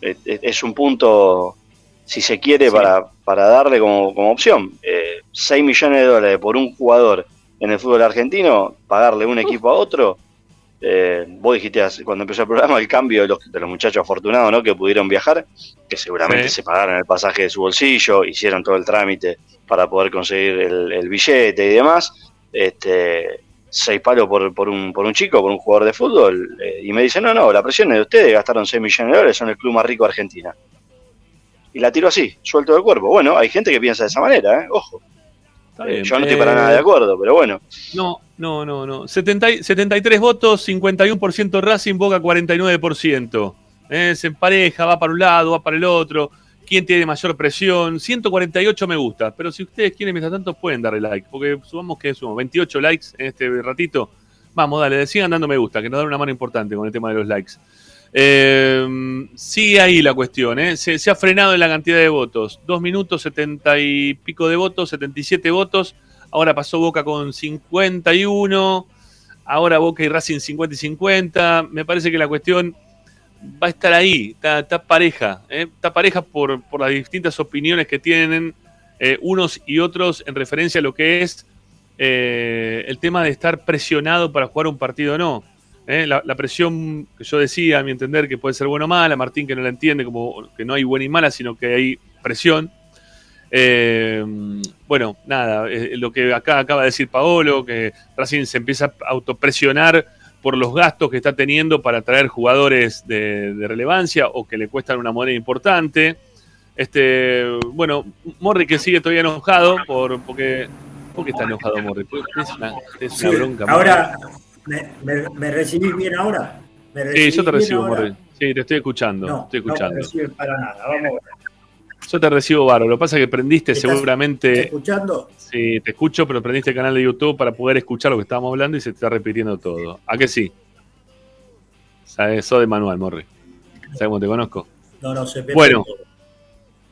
es un punto, si se quiere, para, para darle como, como opción. Eh, 6 millones de dólares por un jugador en el fútbol argentino, pagarle un equipo a otro, eh, vos dijiste cuando empezó el programa el cambio de los, muchachos afortunados ¿no? que pudieron viajar, que seguramente se pagaron el pasaje de su bolsillo, hicieron todo el trámite para poder conseguir el, billete y demás. Este, seis palos por, por, un, por un chico, por un jugador de fútbol, eh, y me dicen, no, no, la presión es de ustedes, gastaron 6 millones de dólares, son el club más rico de Argentina. Y la tiro así, suelto del cuerpo. Bueno, hay gente que piensa de esa manera, ¿eh? ojo. Eh, yo no estoy para nada de acuerdo, pero bueno. No, no, no, no. 73 votos, 51% Racing, Boca 49%. Eh, se empareja, va para un lado, va para el otro. ¿Quién tiene mayor presión? 148 me gusta. Pero si ustedes quieren, mientras tanto, pueden darle like. Porque subamos que sumamos 28 likes en este ratito. Vamos, dale, sigan dando me gusta, que nos dan una mano importante con el tema de los likes. Eh, sigue ahí la cuestión, ¿eh? se, ha frenado en la cantidad de votos. Dos minutos, setenta y pico de votos, 77 votos. Ahora pasó Boca con 51. Ahora Boca y Racing 50 y 50. Me parece que la cuestión va a estar ahí, está, pareja. ¿eh? Está pareja por, las distintas opiniones que tienen eh, unos y otros en referencia a lo que es eh, el tema de estar presionado para jugar un partido o no. ¿Eh? La, presión que yo decía, a mi entender, que puede ser buena o mala, Martín que no la entiende como que no hay buena y mala, sino que hay presión. Eh, bueno, nada, eh, lo que acá acaba de decir Paolo, que Racing se empieza a autopresionar por los gastos que está teniendo para traer jugadores de, relevancia o que le cuestan una moneda importante. Este, bueno, Morri que sigue todavía enojado por porque ¿por qué está enojado Morri? Es una, es una bronca. Ahora, ¿Me, me, recibís bien ahora? sí, yo te recibo, Morri. Sí, te estoy escuchando. No, estoy no me escuchando. reciben para nada. Vamos. Yo te recibo bárbaro. Lo que pasa es que prendiste ¿Estás seguramente. escuchando? Sí, te escucho, pero prendiste el canal de YouTube para poder escuchar lo que estábamos hablando y se te está repitiendo todo. ¿A qué sí? Sabes, sos de manual, Morri. ¿Sabes cómo te conozco? No, no, se me Bueno. todo.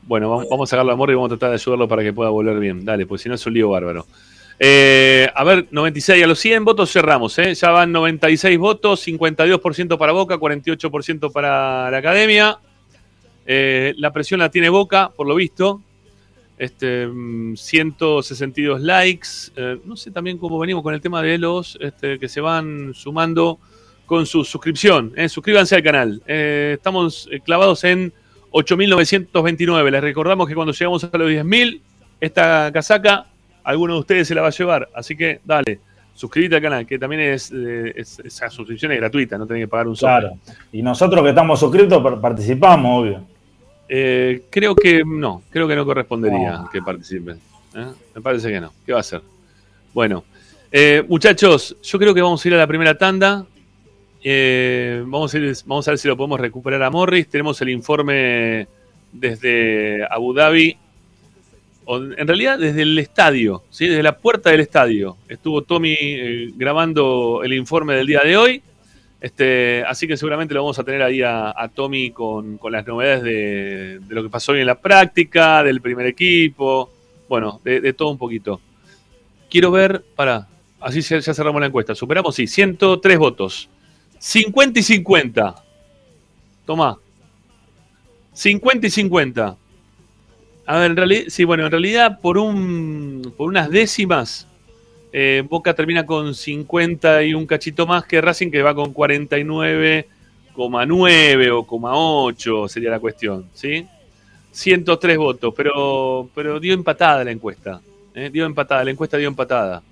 Bueno, vamos, vamos a sacarlo a Morri y vamos a tratar de ayudarlo para que pueda volver bien. Dale, pues si no es un lío bárbaro. Eh, a ver, 96 a los 100 votos cerramos, ¿eh? Ya van 96 votos, 52% para Boca, 48% para la Academia. Eh, la presión la tiene Boca, por lo visto. Este, mm, 162 likes. Eh, no sé también cómo venimos con el tema de los este, que se van sumando con su suscripción. Suscríbanse al canal. Estamos clavados en 8.929. Les recordamos que cuando llegamos a los 10.000, esta casaca, alguno de ustedes se la va a llevar. Así que dale, suscríbete al canal, que también es, eh, es- esa suscripción es gratuita, no tenés que pagar un sol. Claro. Y nosotros que estamos suscritos par- participamos, obvio. Eh, creo que no, creo que no correspondería No. que participen. ¿eh? Me parece que no. ¿Qué va a hacer? Bueno, eh, muchachos, yo creo que vamos a ir a la primera tanda. Vamos, a ir- vamos a ver si lo podemos recuperar a Morris. Tenemos el informe desde Abu Dhabi. En realidad, desde el estadio, ¿sí? desde la puerta del estadio. Estuvo Tommy eh, grabando el informe del día de hoy. Este, así que seguramente lo vamos a tener ahí a, Tommy con, con las novedades de, lo que pasó hoy en la práctica, del primer equipo, bueno, de, de todo un poquito. Quiero ver, para, así ya, ya cerramos la encuesta. Superamos, sí, 103 votos. 50 y 50. Tomá. 50 y 50. A ver, en realidad, sí, bueno, en realidad por un por unas décimas eh, Boca termina con 50 y un cachito más que Racing, que va con 49,9 o 8 sería la cuestión, ¿sí? 103 votos, pero, pero dio empatada la encuesta. ¿eh? Dio empatada, la encuesta dio empatada.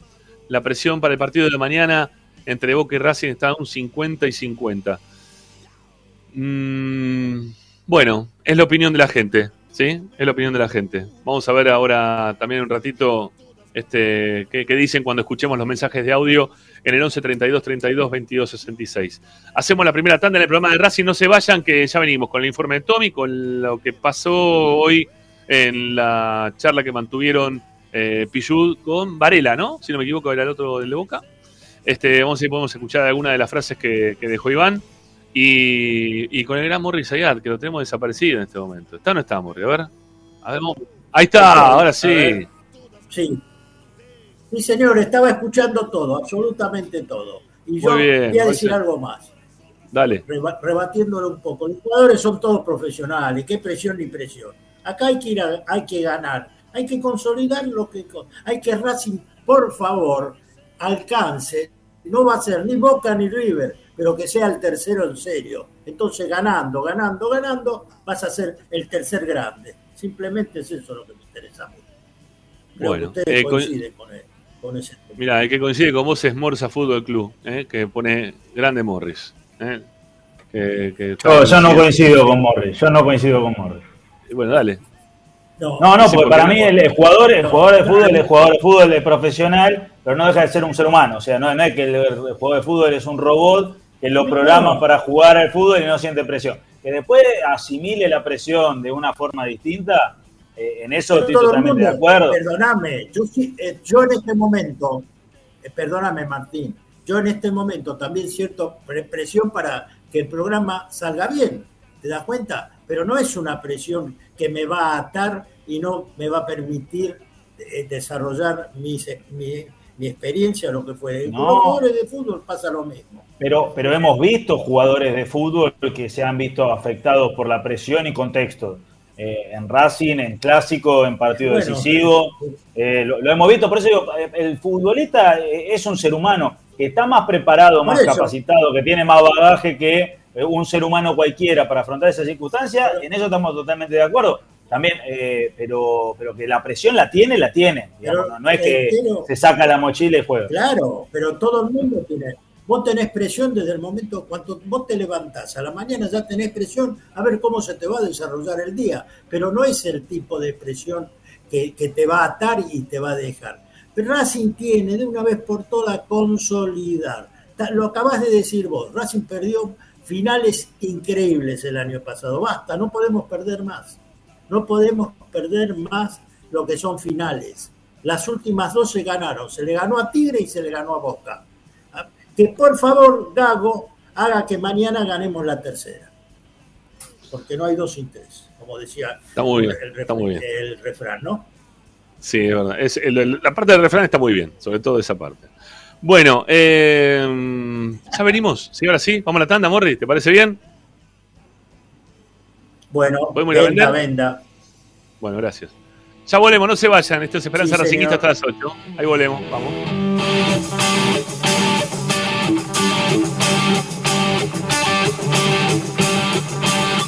La presión para el partido de mañana entre Boca y Racing está un 50 y 50. Mm, bueno, es la opinión de la gente, ¿sí? Es la opinión de la gente. Vamos a ver ahora también un ratito este, qué, dicen cuando escuchemos los mensajes de audio en el 11 32 32 22 66. Hacemos la primera tanda en el programa de Racing, no se vayan, que ya venimos con el informe de Tommy, con lo que pasó hoy en la charla que mantuvieron eh, con Varela, ¿no? Si no me equivoco, era el otro de Boca. Este, vamos a ver si podemos escuchar alguna de las frases que dejó Iván. Y, y con el gran Morris Ayat, que lo tenemos desaparecido en este momento. ¿Está o no está, Morris? A ver. A ver, vamos. Ahí está, ahora sí. Sí. Sí, señor, estaba escuchando todo, absolutamente todo. Y yo bien, voy a decir algo más, Dale. reba- rebatiéndolo un poco. Los jugadores son todos profesionales, qué presión ni presión. Acá hay que ir a- hay que ganar, hay que consolidar lo que hay que Racing, por favor, alcance. No va a ser ni Boca ni River, pero que sea el tercero en serio. Entonces, ganando, ganando, ganando, vas a ser el tercer grande. Simplemente es eso lo que me interesa a mí. Creo Bueno, que ustedes eh, con- coinciden con, él, con ese punto. Mira, el que coincide con vos es Morsa Fútbol Club, ¿eh? que pone grande Morris. ¿eh? Que, Yo, yo no coincido con Morris. Yo no coincido con Morris. Bueno, dale. No, No, porque porque para no- mí el, el jugador, el jugador de fútbol, el jugador de fútbol es profesional, pero no deja de ser un ser humano. O sea, no, no es que el, el jugador de fútbol es un robot que lo programan para jugar al fútbol y no siente presión. Que después asimile la presión de una forma distinta, eh, en eso estoy totalmente de acuerdo. Perdóname, yo, eh, yo en este momento, eh, perdóname Martín, yo en este momento también siento pre- presión para que el programa salga bien, ¿te das cuenta? Pero no es una presión que me va a atar y no me va a permitir eh, desarrollar mis, mi, mi experiencia, lo que fuere. Con los jugadores de fútbol pasa lo mismo. Pero, pero hemos visto jugadores de fútbol que se han visto afectados por la presión y contexto. Eh, en Racing, en clásico, en partido Bueno, decisivo. Eh, lo, lo hemos visto, por eso digo, eh, el futbolista es un ser humano que está más preparado, más eso. capacitado, que tiene más bagaje que un ser humano cualquiera para afrontar esas circunstancias. En eso estamos totalmente de acuerdo. También, eh, pero, pero que la presión la tiene, la tiene. digamos, Pero, no, no es que pero- se saca la mochila y juega. Claro, pero todo el mundo tiene. Vos tenés presión desde el momento cuando vos te levantás a la mañana ya tenés presión a ver cómo se te va a desarrollar el día, pero no es el tipo de presión que, que te va a atar y te va a dejar. Pero Racing tiene de una vez por todas consolidar. Lo acabás de decir vos, Racing perdió finales increíbles el año pasado. Basta, no podemos perder más. No podemos perder más lo que son finales. Las últimas dos se ganaron. Se le ganó a Tigre y se le ganó a Boca. Que por favor, Gago, haga que mañana ganemos la tercera. Porque no hay dos sin tres, como decía Está muy bien, el, está muy bien. el refrán, ¿no? Sí, es verdad. Es- el- el- la parte del refrán está muy bien, sobre todo esa parte. Bueno, eh, ya venimos. Sí, ahora sí. Vamos a la tanda, Morri. ¿Te parece bien? Bueno, ¿Podemos ir a venda, venda. Bueno, gracias. Ya volvemos, no se vayan. Esto es Esperanza Sí, hasta las 8. Ahí volvemos, vamos.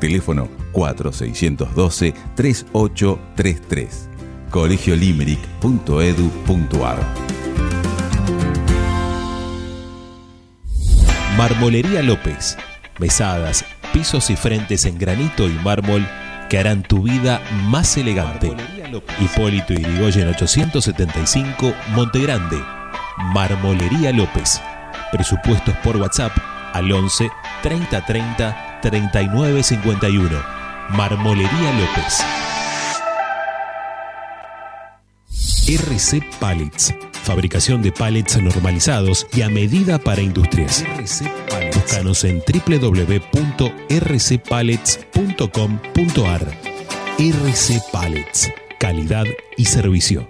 Teléfono 4612-3833. colegiolimerick.edu.ar Marmolería López. Mesadas, pisos y frentes en granito y mármol que harán tu vida más elegante. Hipólito Irigoyen 875, Montegrande. Marmolería López. Presupuestos por WhatsApp al 11 30 30 39 51. Marmolería López. RC Pallets. Fabricación de pallets normalizados y a medida para industrias. Búscanos en www.rcpallets.com.ar. RC Pallets. Calidad y servicio.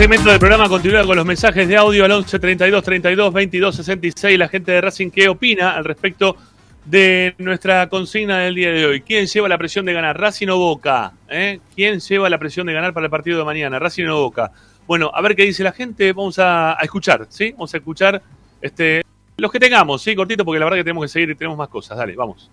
Segmento del programa continúa con los mensajes de audio al 11 32 32 22 66. La gente de Racing, ¿qué opina al respecto de nuestra consigna del día de hoy. ¿Quién lleva la presión de ganar? ¿Racing o Boca? ¿Eh? ¿Quién lleva la presión de ganar para el partido de mañana? ¿Racing o Boca? Bueno, a ver qué dice la gente. Vamos a, a escuchar, ¿sí? Vamos a escuchar este, los que tengamos, ¿sí? Cortito, porque la verdad que tenemos que seguir y tenemos más cosas. Dale, vamos.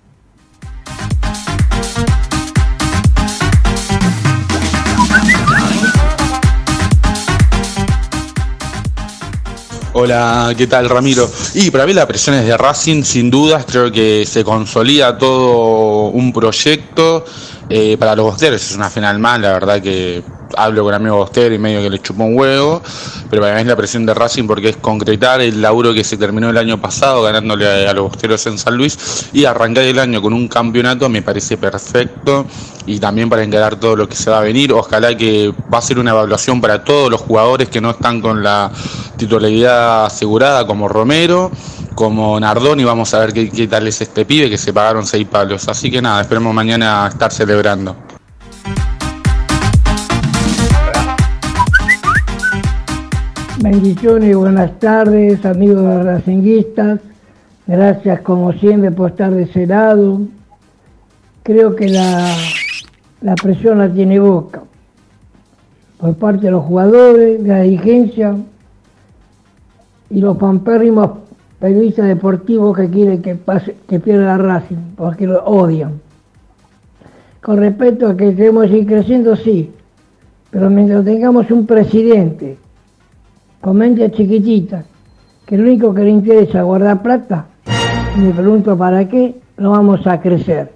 Hola, ¿qué tal Ramiro? Y para mí la presión es de Racing, sin dudas, creo que se consolida todo un proyecto. Eh, para los bosteros es una final más, la verdad que hablo con amigos bostero y medio que le chupó un huevo, pero para mí es la presión de Racing porque es concretar el laburo que se terminó el año pasado ganándole a, los bosteros en San Luis y arrancar el año con un campeonato me parece perfecto y también para encarar todo lo que se va a venir. Ojalá que va a ser una evaluación para todos los jugadores que no están con la titularidad asegurada, como Romero, como Nardoni. Vamos a ver qué, qué tal es este pibe que se pagaron seis palos. Así que nada, esperemos mañana estar celebrando. Bendiciones y buenas tardes, amigos racinguistas. Gracias como siempre por estar de ese lado. Creo que la, la presión la tiene Boca por parte de los jugadores, de la dirigencia y los pampérrimos periodistas deportivos que quieren que, pase, que pierda la Racing, porque lo odian. Con respecto a que queremos ir creciendo, sí, pero mientras tengamos un presidente con mente chiquitita, que lo único que le interesa es guardar plata, y me pregunto para qué, no vamos a crecer.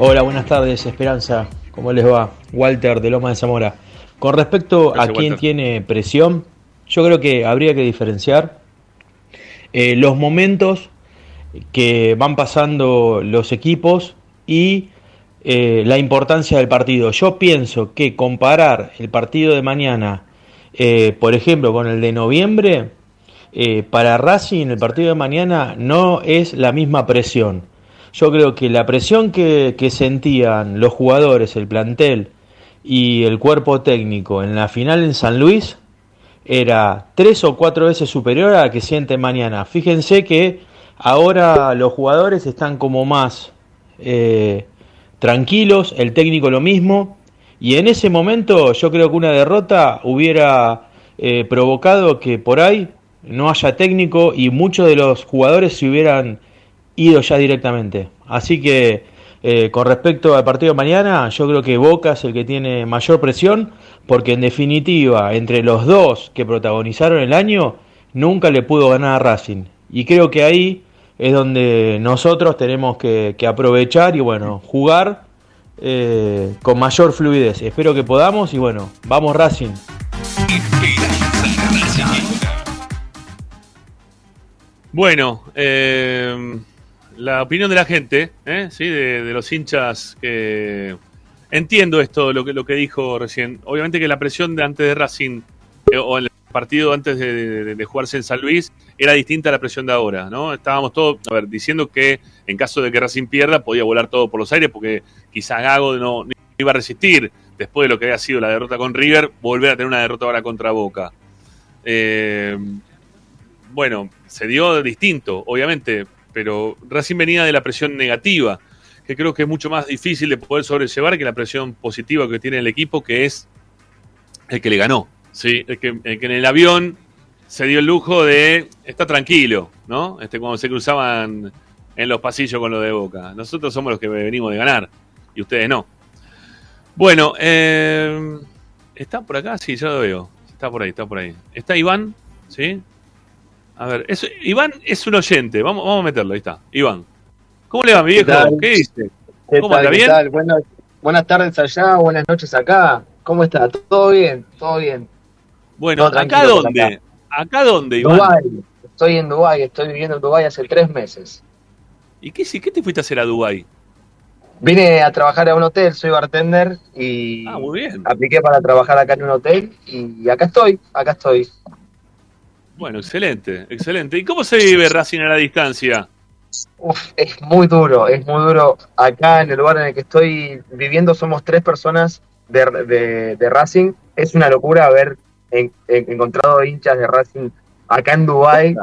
Hola, buenas tardes, Esperanza. ¿Cómo les va? Walter de Loma de Zamora. Con respecto Gracias, a quién Walter. tiene presión, yo creo que habría que diferenciar eh, los momentos que van pasando los equipos y eh, la importancia del partido. Yo pienso que comparar el partido de mañana, eh, por ejemplo, con el de noviembre, eh, para Racing el partido de mañana no es la misma presión. Yo creo que la presión que, sentían los jugadores, el plantel y el cuerpo técnico en la final en San Luis era tres o cuatro veces superior a la que sienten mañana. Fíjense que ahora los jugadores están como más tranquilos, el técnico lo mismo, y en ese momento yo creo que una derrota hubiera eh, provocado que por ahí no haya técnico y muchos de los jugadores se hubieran ido ya directamente. Así que eh, con respecto al partido de mañana, yo creo que Boca es el que tiene mayor presión, porque en definitiva, entre los dos que protagonizaron el año, nunca le pudo ganar a Racing. Y creo que ahí es donde nosotros tenemos que, aprovechar y bueno, jugar eh, con mayor fluidez. Espero que podamos y bueno, vamos Racing. Bueno, eh, la opinión de la gente, ¿eh? ¿Sí? De, los hinchas que... Entiendo esto, lo que, lo que dijo recién. Obviamente que la presión de antes de Racing, eh, o en partido antes de, jugarse en San Luis, era distinta a la presión de ahora, ¿no? Estábamos todos, a ver, diciendo que en caso de que Racing pierda, podía volar todo por los aires, porque quizá Gago no, no iba a resistir, después de lo que había sido la derrota con River, volver a tener una derrota ahora contra Boca. Eh, bueno, se dio distinto, obviamente, pero Racing venía de la presión negativa, que creo que es mucho más difícil de poder sobrellevar que la presión positiva que tiene el equipo, que es el que le ganó. ¿Sí? El, que, en el avión se dio el lujo de estar tranquilo, ¿no? Este, cuando se cruzaban en los pasillos con lo de Boca. Nosotros somos los que venimos de ganar y ustedes no. Bueno, eh, ¿está por acá? Sí, ya lo veo. Está por ahí, está por ahí. ¿Está Iván? ¿Sí? A ver, es- Iván es un oyente. Vamos, vamos a meterlo, ahí está. Iván. ¿Cómo le va, mi ¿Qué viejo? tal? ¿Qué dice? ¿Qué ¿Cómo tal? anda? ¿Qué ¿Bien? tal? Buenas, buenas tardes allá, buenas noches acá. ¿Cómo está? ¿Todo bien? ¿Todo bien? Bueno, No, ¿acá dónde? acá. ¿Acá dónde, Iván? Dubái. Estoy en Dubái, estoy viviendo en Dubái hace tres meses. ¿Y qué, qué te fuiste a hacer a Dubái? Vine a trabajar a un hotel, soy bartender y Ah, muy bien. apliqué para trabajar acá en un hotel y acá estoy, acá estoy. Bueno, excelente, excelente. ¿Y cómo se vive Racing a la distancia? Uf, es muy duro, es muy duro. Acá en el lugar en el que estoy viviendo somos tres personas de, de- de Racing. Es una locura ver en- encontrado hinchas de Racing acá en Dubái.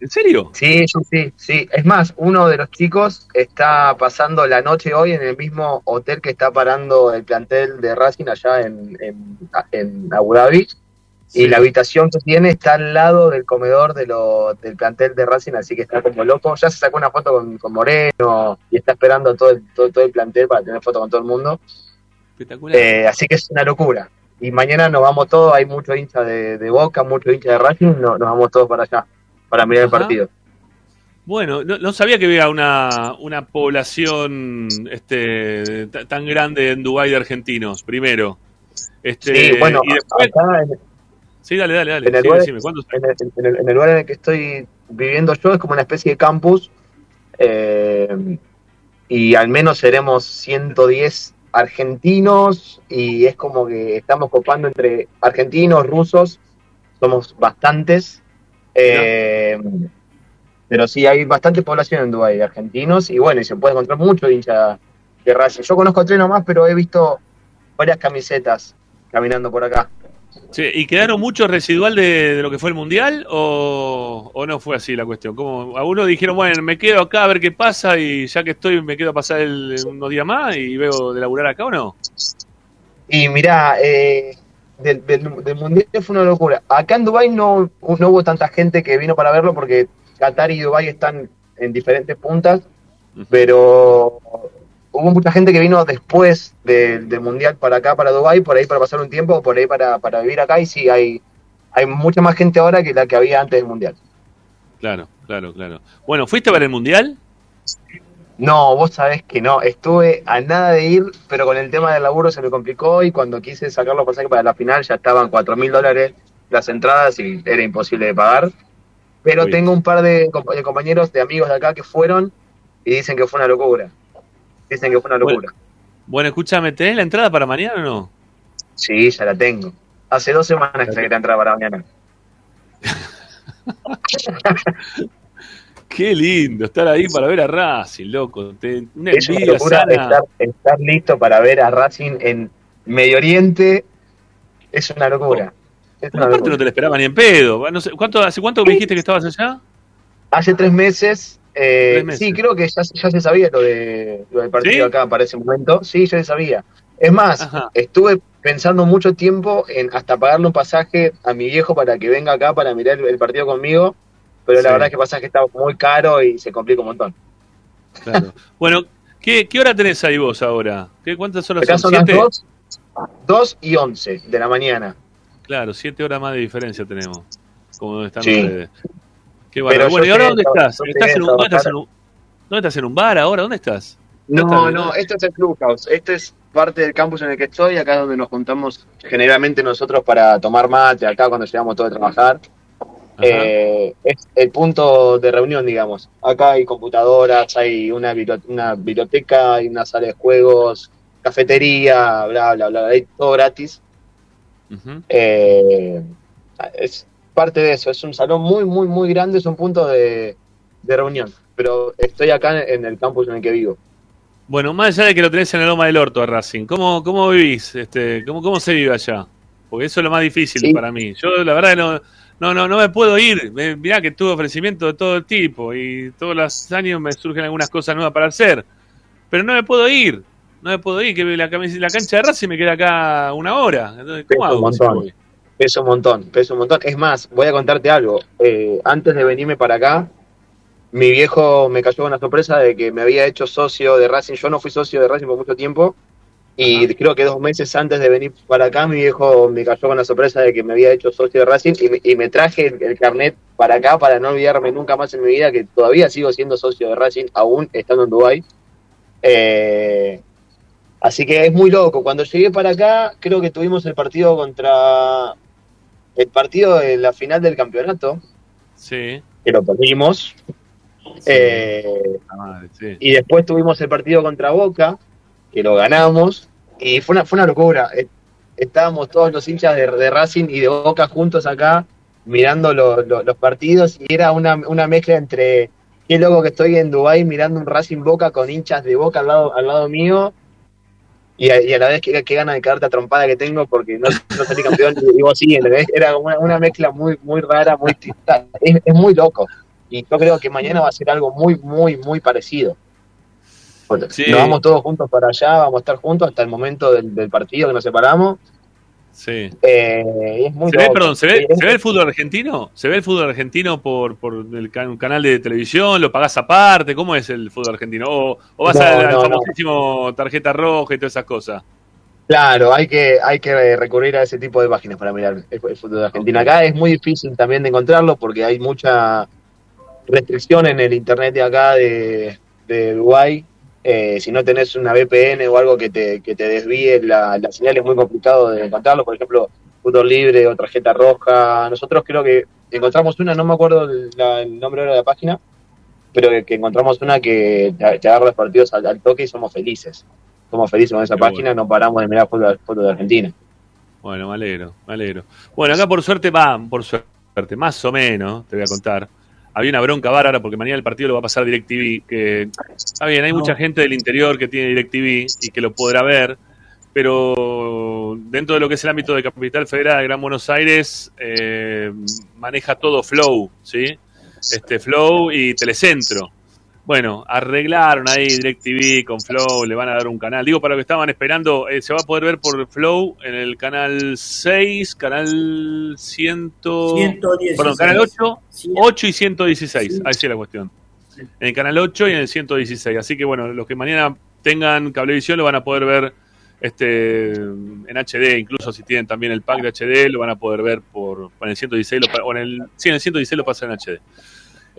¿En serio? Sí, sí, sí, sí. Es más, uno de los chicos está pasando la noche hoy en el mismo hotel que está parando el plantel de Racing allá en, en, en Abu Dhabi. Sí. Y la habitación que tiene está al lado del comedor de lo, del plantel de Racing, así que está como loco. Ya se sacó una foto con, con Moreno y está esperando todo el, todo, todo el plantel para tener foto con todo el mundo. Espectacular. Eh, así que es una locura. Y mañana nos vamos todos, hay muchos hinchas de, de Boca, muchos hinchas de Racing, no- nos vamos todos para allá, para mirar el partido. Bueno, no, no sabía que había una, una población este, ta- tan grande en Dubái de argentinos, primero. Este, Sí, bueno, y después, acá en, sí, dale, dale, dale. en el Sí, lugar, decime, ¿cuántos? en, el, en el- en el lugar en el que estoy viviendo yo es como una especie de campus eh, y al menos seremos 110 argentinos y es como que estamos copando entre argentinos, rusos, somos bastantes. eh, pero sí, hay bastante población en Dubái de argentinos y bueno, y se puede encontrar mucho hincha de Racing. Yo conozco tres nomás, pero he visto varias camisetas caminando por acá. Sí, ¿Y quedaron mucho residual de, de lo que fue el Mundial o, o no fue así la cuestión? Como algunos dijeron, bueno, me quedo acá a ver qué pasa y ya que estoy me quedo a pasar el- unos días más y veo de laburar acá o no? Y mirá, eh, del, del- del Mundial fue una locura. Acá en Dubái no, no hubo tanta gente que vino para verlo porque Qatar y Dubái están en diferentes puntas, pero hubo mucha gente que vino después del, del Mundial para acá, para Dubái, por ahí para pasar un tiempo, o por ahí para, para vivir acá, y sí, hay, hay mucha más gente ahora que la que había antes del Mundial. Claro, claro, claro. Bueno, ¿fuiste a ver el Mundial? No, vos sabés que no. Estuve a nada de ir, pero con el tema del laburo se me complicó y cuando quise sacar los pasajes para la final ya estaban cuatro mil dólares las entradas y era imposible de pagar. Pero Uy. tengo un par de, de compañeros, de amigos de acá que fueron y dicen que fue una locura. Dicen que fue una locura. Bueno, escúchame, ¿tenés la entrada para mañana o no? Sí, ya la tengo. Hace dos semanas que saqué la entrada para mañana. Qué lindo estar ahí para ver a Racing, loco. Te- una Es una locura sana. estar, estar listo para ver a Racing en Medio Oriente. Es una locura. Es una Aparte locura. no te la esperaba ni en pedo. No sé, ¿cuánto, ¿Hace cuánto me dijiste que estabas allá? Hace tres meses, eh, sí, creo que ya, ya se sabía lo, de, lo del partido ¿Sí? acá para ese momento. Sí, ya se sabía. Es más, Ajá. estuve pensando mucho tiempo en hasta pagarle un pasaje a mi viejo para que venga acá para mirar el, el partido conmigo, pero la verdad es que el pasaje estaba muy caro y se complica un montón. Claro. Bueno, ¿qué, ¿qué hora tenés ahí vos ahora? ¿Qué, ¿Cuántas horas Acá son? son las ¿Siete? 2, 2 y 11 de la mañana. Claro, siete horas más de diferencia tenemos. Como donde están Sí. ustedes. Qué Pero yo Bueno, ¿y ahora dónde estás? ¿Estás en un, ¿dónde, estás en un, ¿Dónde estás? ¿En un bar ahora? ¿Dónde estás? No, estás? no, esto es el Clubhouse. Este es parte del campus en el que estoy, acá es donde nos juntamos generalmente nosotros para tomar mate, acá cuando llegamos todos a trabajar. Eh, es el punto de reunión, digamos. Acá hay computadoras, hay una, bibli- una biblioteca, hay una sala de juegos, cafetería, bla, bla, bla, hay todo gratis. Eh, es parte de eso, es un salón muy, muy, muy grande, es un punto de, de reunión. Pero estoy acá en el campus en el que vivo. Bueno, más allá de que lo tenés en la loma del orto a Racing, ¿cómo, cómo vivís? Este, ¿cómo, ¿Cómo se vive allá? Porque eso es lo más difícil Sí. para mí. Yo, la verdad, no, no, no, no me puedo ir. Mirá que tuve ofrecimientos de todo tipo y todos los años me surgen algunas cosas nuevas para hacer. Pero no me puedo ir. No me puedo ir, que la, la cancha de Racing me queda acá una hora. Entonces, ¿Cómo hago? Pesa un montón, pesa un montón. Es más, voy a contarte algo. Eh, antes de venirme para acá, mi viejo me cayó con la sorpresa de que me había hecho socio de Racing. Yo no fui socio de Racing por mucho tiempo. Y creo que dos meses antes de venir para acá, mi viejo me cayó con la sorpresa de que me había hecho socio de Racing y me, y me traje el, el carnet para acá para no olvidarme nunca más en mi vida que todavía sigo siendo socio de Racing, aún estando en Dubái. Eh, así que es muy loco. Cuando llegué para acá, creo que tuvimos el partido contra el partido de la final del campeonato, Sí. que lo perdimos. Eh, La madre, sí. y después tuvimos el partido contra Boca, que lo ganamos. Y fue una, fue una locura. Eh, Estábamos todos los hinchas de, de Racing y de Boca juntos acá, mirando lo- lo- los partidos. Y era una, una mezcla entre qué loco que estoy en Dubái mirando un Racing Boca con hinchas de Boca al lado, al lado mío. Y a, y a la vez qué, qué gana de quedarte trompada que tengo porque no, no salí campeón y, vos sí, ¿entendés? Era una, una mezcla muy, muy rara, muy. Es, es muy loco. Y yo creo que mañana va a ser algo muy, muy, muy parecido. Sí. Nos vamos todos juntos para allá, vamos a estar juntos hasta el momento del, del partido que nos separamos. Sí. Eh, es muy ¿Se ve, perdón, ¿se ve, ¿se ve el fútbol argentino? ¿Se ve el fútbol argentino por, por el can- un canal de televisión? ¿Lo pagás aparte? ¿Cómo es el fútbol argentino? ¿O, o vas No, al, no. famosísimo tarjeta roja y todas esas cosas? Claro, hay que, hay que recurrir a ese tipo de páginas para mirar el, el fútbol de Argentina. Acá es muy difícil también de encontrarlo porque hay mucha restricción en el internet de acá de, de Uruguay. Eh, si no tenés una VPN o algo que te, que te desvíe la, la señal es muy complicado de encontrarlo. Por ejemplo, fútbol libre o tarjeta roja. Nosotros creo que encontramos una, no me acuerdo el, la- el nombre ahora de la página, pero que, que encontramos una que te, te agarra los partidos al, al toque y somos felices. Somos felices con esa página, no paramos de mirar fútbol, fútbol de Argentina. Bueno, me alegro, me alegro. Bueno, acá por suerte va, por suerte, más o menos, te voy a contar. Había una bronca bárbara porque mañana el partido lo va a pasar DirecTV, que está bien, hay mucha gente del interior que tiene DirecTV y que lo podrá ver, pero dentro de lo que es el ámbito de Capital Federal de Gran Buenos Aires, eh, maneja todo Flow, ¿sí? Este Flow y Telecentro. Bueno, arreglaron ahí DirecTV con Flow, le van a dar un canal. Digo, para lo que estaban esperando, eh, se va a poder ver por Flow en el canal 6, canal 100, 116. perdón, canal 8, 8 y 116. Ahí sí es la cuestión. En el canal 8 y en el 116. Así que bueno, los que mañana tengan cablevisión lo van a poder ver este en HD, incluso si tienen también el pack de HD, lo van a poder ver por, por el 116 lo o en el, sí, en el 116 lo pasan en HD.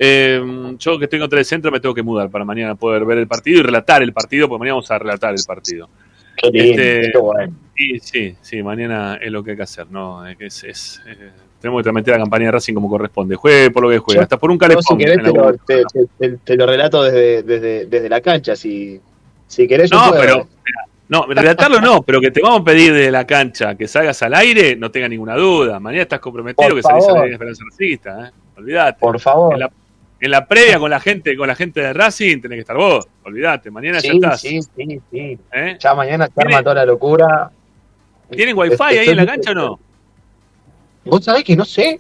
Eh, yo que estoy contra el centro me tengo que mudar para mañana poder ver el partido y relatar el partido, porque mañana vamos a relatar el partido. Qué lindo, Este, qué bueno. Sí, sí, sí, mañana es lo que hay que hacer, ¿no? Es, es, eh, tenemos que meter la campaña de Racing como corresponde. Juegue por lo que juegue, Yo- hasta por un Yo, calefón. si querés, en te lo, te, te- te- te lo relato desde, desde, desde la cancha. Si, si querés, yo No, puedo. pero no, relatarlo no, pero que te vamos a pedir desde la cancha que salgas al aire, no tenga ninguna duda. Mañana estás comprometido Por que salís favor. al aire de Esperanza Racingista, ¿eh? Olvídate. Por favor. En la, en la previa con la gente, con la gente de Racing tenés que estar vos, olvídate. Mañana ya Sí, estás. sí, sí, sí. ¿eh? Ya mañana se ¿Tiene- arma toda la locura. ¿Tienen wifi Estoy- ahí en la cancha o no? ¿Vos sabés que no sé?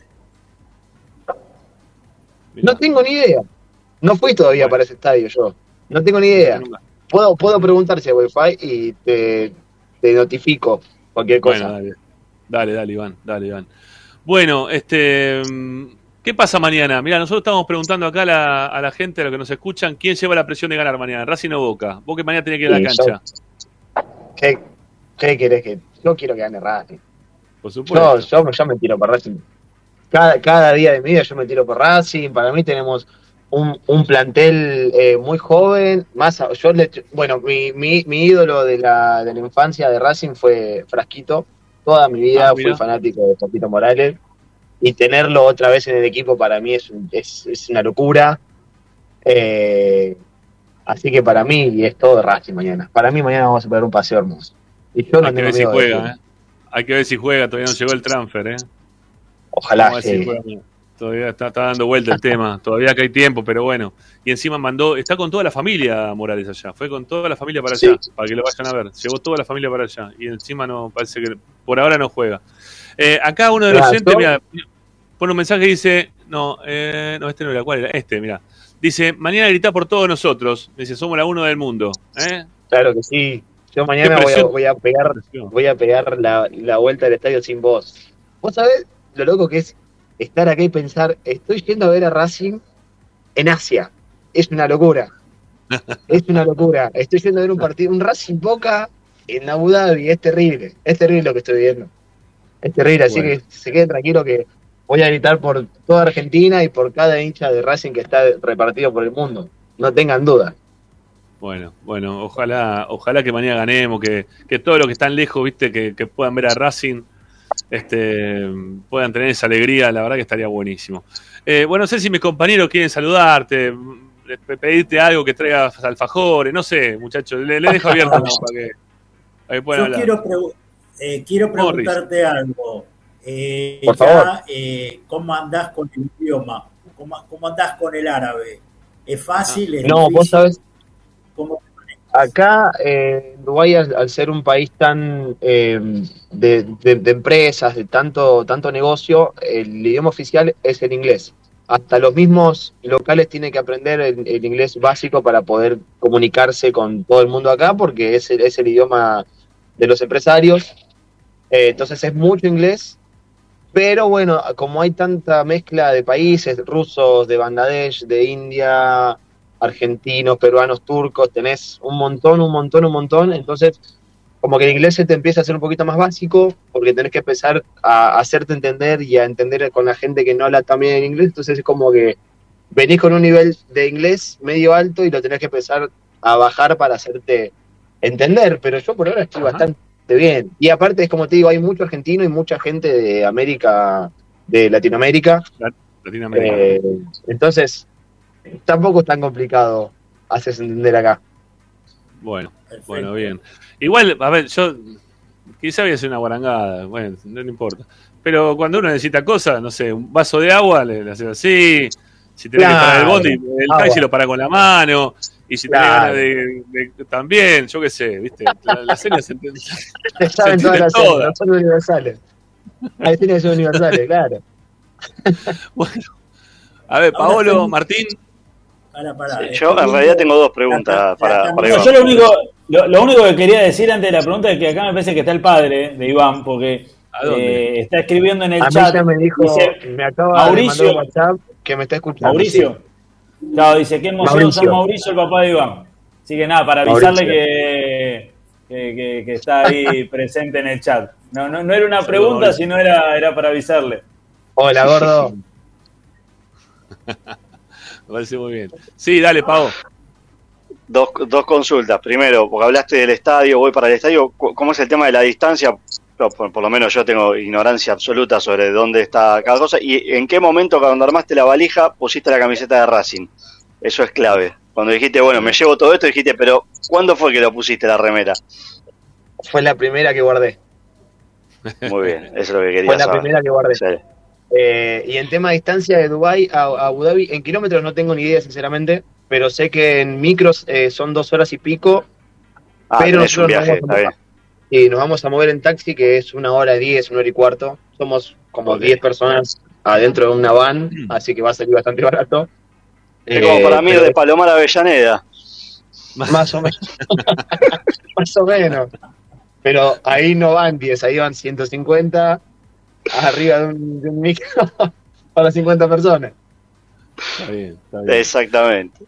No tengo ni idea. No fui todavía para ese estadio yo. No tengo ni idea. Puedo, puedo preguntar si hay wifi y te, te notifico cualquier cosa. Bueno, dale. Dale, dale, Iván, dale, Iván. Bueno, este, mm, ¿qué pasa mañana? Mira, nosotros estamos preguntando acá a la, a la gente, a los que nos escuchan, ¿quién lleva la presión de ganar mañana? ¿Racing o Boca? Vos que mañana tenés que ir a la cancha. ¿Qué, qué querés que.? Yo quiero que gane Racing. Por supuesto. Yo, yo, yo me tiro por Racing. Cada, cada día de mi vida yo me tiro por Racing. Para mí tenemos un, un plantel eh, muy joven. Más yo le- bueno, mi, mi, mi ídolo de la, de la infancia de Racing fue Frasquito. Toda mi vida Ah, fui fanático de Papito Morales. Y tenerlo otra vez en el equipo para mí es, un- es, es una locura. Eh, así que para mí es todo Racing mañana. Para mí mañana vamos a poner un paseo hermoso. Y yo no Hay que ver si de juega. ¿eh? Hay que ver si juega, todavía no llegó el transfer, ¿eh? Ojalá si. Todavía está, está dando vuelta el tema, todavía que hay tiempo, pero bueno. Y encima mandó, está con toda la familia Morales allá, fue con toda la familia para allá, para que lo vayan a ver. Llevó toda la familia para allá y encima no parece que por ahora no juega. Eh, acá uno de los oyentes, mira, pone un mensaje que dice, no, eh, no, este no era, ¿cuál era? Este, mira. Dice, mañana grita por todos nosotros. Dice, somos la uno del mundo. ¿eh? Claro que sí. Yo mañana voy a, presión. voy a pegar, voy a pegar la, la vuelta del estadio sin voz. ¿Vos sabés lo loco que es estar acá y pensar, estoy yendo a ver a Racing en Asia? Es una locura. Es una locura. Estoy yendo a ver un partido, un Racing Boca en Abu Dhabi. Es terrible. Es terrible lo que estoy viendo. Es terrible. Así Bueno. que se queden tranquilos que voy a gritar por toda Argentina y por cada hincha de Racing que está repartido por el mundo. No tengan duda. Bueno, bueno, ojalá, ojalá que mañana ganemos, que, que todos los que están lejos, viste, que, que puedan ver a Racing, este, puedan tener esa alegría, la verdad que estaría buenísimo. Eh, bueno, no sé si mis compañeros quieren saludarte, pedirte algo que traigas alfajores, no sé, muchachos, le, le dejo abierto ¿no? para que, para que puedan Yo hablar. quiero, pregu- eh, quiero Morris. preguntarte algo. Eh, Por ya, favor. eh, ¿Cómo andás con el idioma? ¿Cómo, cómo andás con el árabe? ¿Es fácil? ¿Es No, vos difícil? sabés, ¿Cómo- acá eh, Dubái, al, al ser un país tan eh, de, de- de empresas, de tanto, tanto negocio, el idioma oficial es el inglés. Hasta los mismos locales tienen que aprender el, el inglés básico para poder comunicarse con todo el mundo acá, porque es el, es el idioma de los empresarios. Eh, entonces es mucho inglés, pero bueno, como hay tanta mezcla de países, rusos, de Bangladesh, de India, argentinos, peruanos, turcos, tenés un montón, un montón, un montón, entonces como que el inglés se te empieza a hacer un poquito más básico, porque tenés que empezar a hacerte entender y a entender con la gente que no habla también en inglés, entonces es como que venís con un nivel de inglés medio alto y lo tenés que empezar a bajar para hacerte entender, pero yo por ahora estoy bastante bien. Y aparte es como te digo, hay mucho argentino y mucha gente de América, de Latinoamérica, Latinoamérica. eh, entonces, tampoco es tan complicado hacerse entender acá. Bueno, bueno, bien. Igual, a ver, yo quizá voy a hacer una guarangada, bueno, no, no importa. Pero cuando uno necesita cosas, no sé, un vaso de agua, le, le haces así. Si tenés que parar el Claro, bondi, el taxi lo para con la mano. Y si tenés Claro. ganas de, de- También, yo qué sé, ¿viste? La- Las señas se entienden. Se saben Se todas las series, son universales. Hay series son universales, claro. A ver, Paolo, Martín. Para, para. Sí, yo en realidad tengo dos preguntas para, para No, Iván. yo lo único, lo, lo único que quería decir antes de la pregunta es que acá me parece que está el padre de Iván, porque eh, está escribiendo en el A mí chat. ya me dijo, dice, me acaba Mauricio, de WhatsApp que me está escuchando. Mauricio. Claro, dice, qué emoción Mauricio. San Mauricio, el papá de Iván. Así que nada, para avisarle que, que, que- que está ahí presente en el chat. No, no, no era una pregunta, sino era, era para avisarle. Hola, gordo. Me parece muy bien. Sí, dale, Pau. Dos, dos consultas. Primero, porque hablaste del estadio, voy para el estadio. ¿Cómo es el tema de la distancia? Por, por- por lo menos yo tengo ignorancia absoluta sobre dónde está cada cosa. ¿Y en qué momento, cuando armaste la valija, pusiste la camiseta de Racing? Eso es clave. Cuando dijiste, bueno, me llevo todo esto, dijiste, pero ¿cuándo fue que lo pusiste la remera? Fue la primera que guardé. Muy bien, eso es lo que quería Fue la saber. primera que guardé. Sí. Eh, y en tema de distancia de Dubai a, a Abu Dhabi, en kilómetros no tengo ni idea, sinceramente, pero sé que en micros eh, son dos horas y pico. Ah, pero tenés un viaje, está bien. Y nos vamos a mover en taxi, que es una hora diez, una hora y cuarto. Somos como. 10 personas adentro de una van, así que va a salir bastante barato. Es como para mí Eh, pero de Palomar a Avellaneda. Más o menos. Más o menos. Pero ahí no van 10, ahí van 150 arriba de un, de un micro para 50 personas. Está bien, está bien. Exactamente.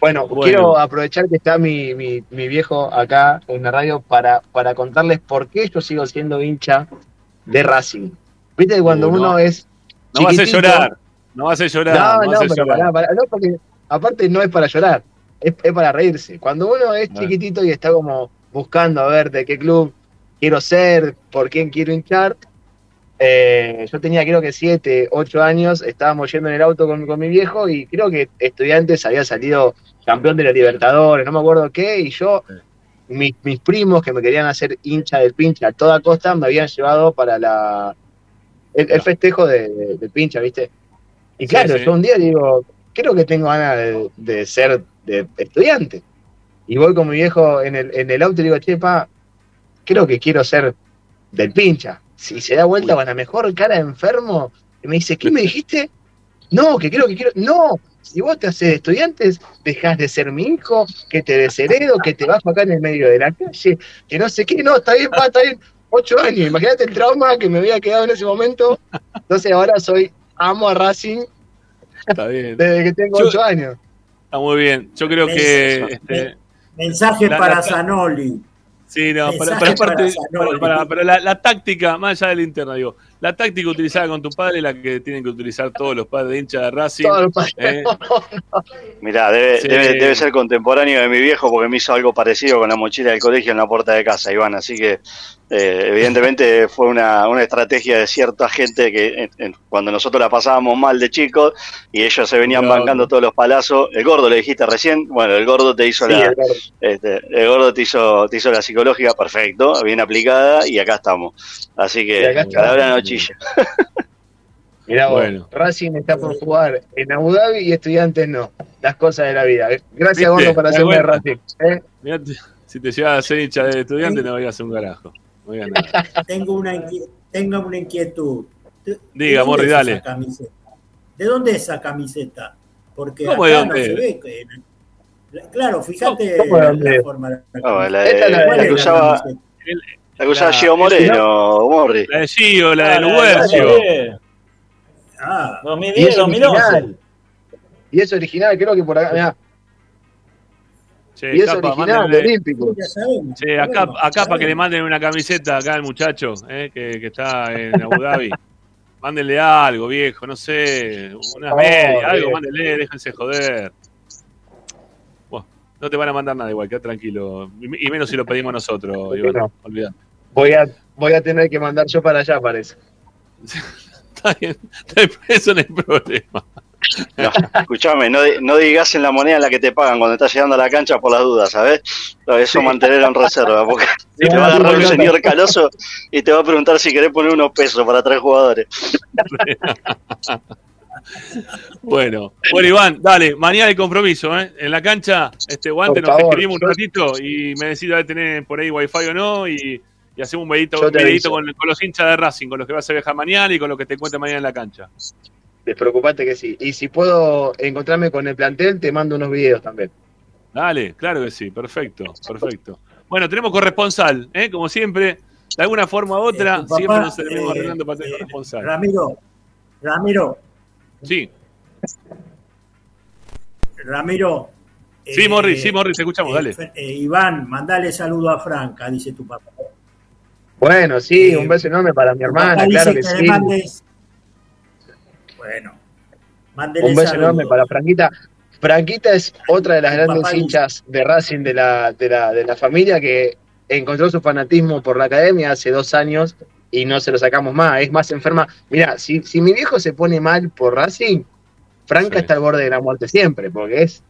Bueno, Bueno. quiero aprovechar que está mi, mi, mi viejo acá en la radio para, para contarles por qué yo sigo siendo hincha de Racing. Viste que cuando Uh, no. uno es. No va a llorar. No va a llorar. No, No, pero llorar. pará, no, porque aparte no es para llorar, es, es para reírse. Cuando uno es chiquitito y está como buscando a ver de qué club quiero ser, por quién quiero hinchar, eh, yo tenía creo que siete, ocho años, estábamos yendo en el auto con, con mi viejo y creo que Estudiantes había salido campeón de la Libertadores, no me acuerdo qué, y yo, mis, mis primos que me querían hacer hincha del pincha a toda costa, me habían llevado para la el, el festejo de, pincha, ¿viste? Y Sí, claro, sí. yo un día digo, creo que tengo ganas de, de ser de estudiante. Y voy con mi viejo en el, en el auto y digo, che, pa, creo que quiero ser del pincha. Si se da vuelta con la mejor cara de enfermo, y me dice, ¿qué me dijiste? No, que creo que quiero. No, si vos te haces estudiantes, dejás de ser mi hijo, que te desheredo, que te bajo acá en el medio de la calle, que no sé qué, no, está bien, pa, está bien. Ocho años, imagínate el trauma que me había quedado en ese momento. Entonces ahora soy, amo a Racing Está bien. desde que tengo Yo- ocho años. Está muy bien. Yo creo que. Men- Este, Mensaje La- para la- Zanoli. Sí, no, pero, pero aparte. para para- la, la táctica, más allá de la interna, digo. La táctica utilizada con tu padre es la que tienen que utilizar todos los padres de hincha de Racing. Todos los padres. ¿eh? Mirá, debe, Sí. debe, debe ser contemporáneo de mi viejo porque me hizo algo parecido con la mochila del colegio en la puerta de casa, Iván. Así que, eh, evidentemente, fue una, una estrategia de cierta gente que en- en- cuando nosotros la pasábamos mal de chicos y ellos se venían bancando todos los palazos. El gordo le dijiste recién, bueno, el gordo te hizo Sí, la. el gordo. este, el gordo te hizo, te hizo la psicológica perfecto, bien aplicada, y acá estamos. Así que, acá estamos. Chilla. Mirá vos, Bueno. Racing está por jugar en Abu Dhabi y Estudiantes no. Las cosas de la vida. Gracias. Gordo, por hacerme de. Racing. ¿eh? Mirá, si te llevas a ser hincha de estudiante, no voy a hacer un carajo. No voy a nada. Tengo una, tengo una inquietud. ¿De- de Diga, Morri, es dale. ¿De dónde es esa camiseta? Porque ¿Cómo acá de dónde? no se ve. que- Claro, fíjate ¿Cómo de la, dónde? la forma. No, la, Esta es la- de, ¿Cuál la es que usaba, camiseta? La que usaba Gio Moreno, Morri. La de Gio, la de Ah, Luguercio. 2010, Ah, 2010, es 2011. original. Y es original, creo que por acá. Mirá, Che, y es capa, original, mándenle- olímpico. Che, acá, para que le manden una camiseta acá al muchacho eh, que, que está en Abu Dhabi. Mándenle algo, viejo, no sé, una Oh, media, algo, mándenle, déjense joder. Bueno, no te van a mandar nada igual, queda tranquilo. Y y menos si lo pedimos nosotros, Iván, No. olvidate. Voy a, voy a tener que mandar yo para allá, parece. Está bien, eso no hay problema. No, escuchame, no, no digas en la moneda en la que te pagan cuando estás llegando a la cancha por las dudas, ¿sabes? Eso mantenerlo en reserva, porque te va a agarrar un señor caloso y te va a preguntar si querés poner unos pesos para tres jugadores. Bueno, bueno, Iván, dale, mañana el compromiso, ¿eh? En la cancha, este guante, Por nos favor, escribimos un ratito y me decís a tener por ahí wifi o no y, y hacemos un aviso. con, con los hinchas de Racing, con los que vas a viajar mañana y con los que te encuentres mañana en la cancha. Despreocupate que sí. Y si puedo encontrarme con el plantel, te mando unos videos también. Dale, claro que sí, perfecto, perfecto. Bueno, tenemos corresponsal, ¿eh? Como siempre, de alguna forma u otra, Eh, papá, siempre nos tenemos eh, arreglando para tener eh, corresponsal. Ramiro, Ramiro, Sí, Ramiro. sí, eh, Morri, sí, Morri, te escuchamos, eh, dale. Eh, Iván, mandale saludo a Franca, dice tu papá. Bueno, sí, Eh, un beso enorme para mi hermana, claro que sí. mandes- Bueno, mándele Un beso saludo. enorme para Franquita. Franquita es otra de las grandes hinchas de Racing de la, de, la, de la familia que encontró su fanatismo por la academia hace dos años y no se lo sacamos más. Es más enferma. Mira, si, si mi viejo se pone mal por Racing, Franca Sí. está al borde de la muerte siempre, porque es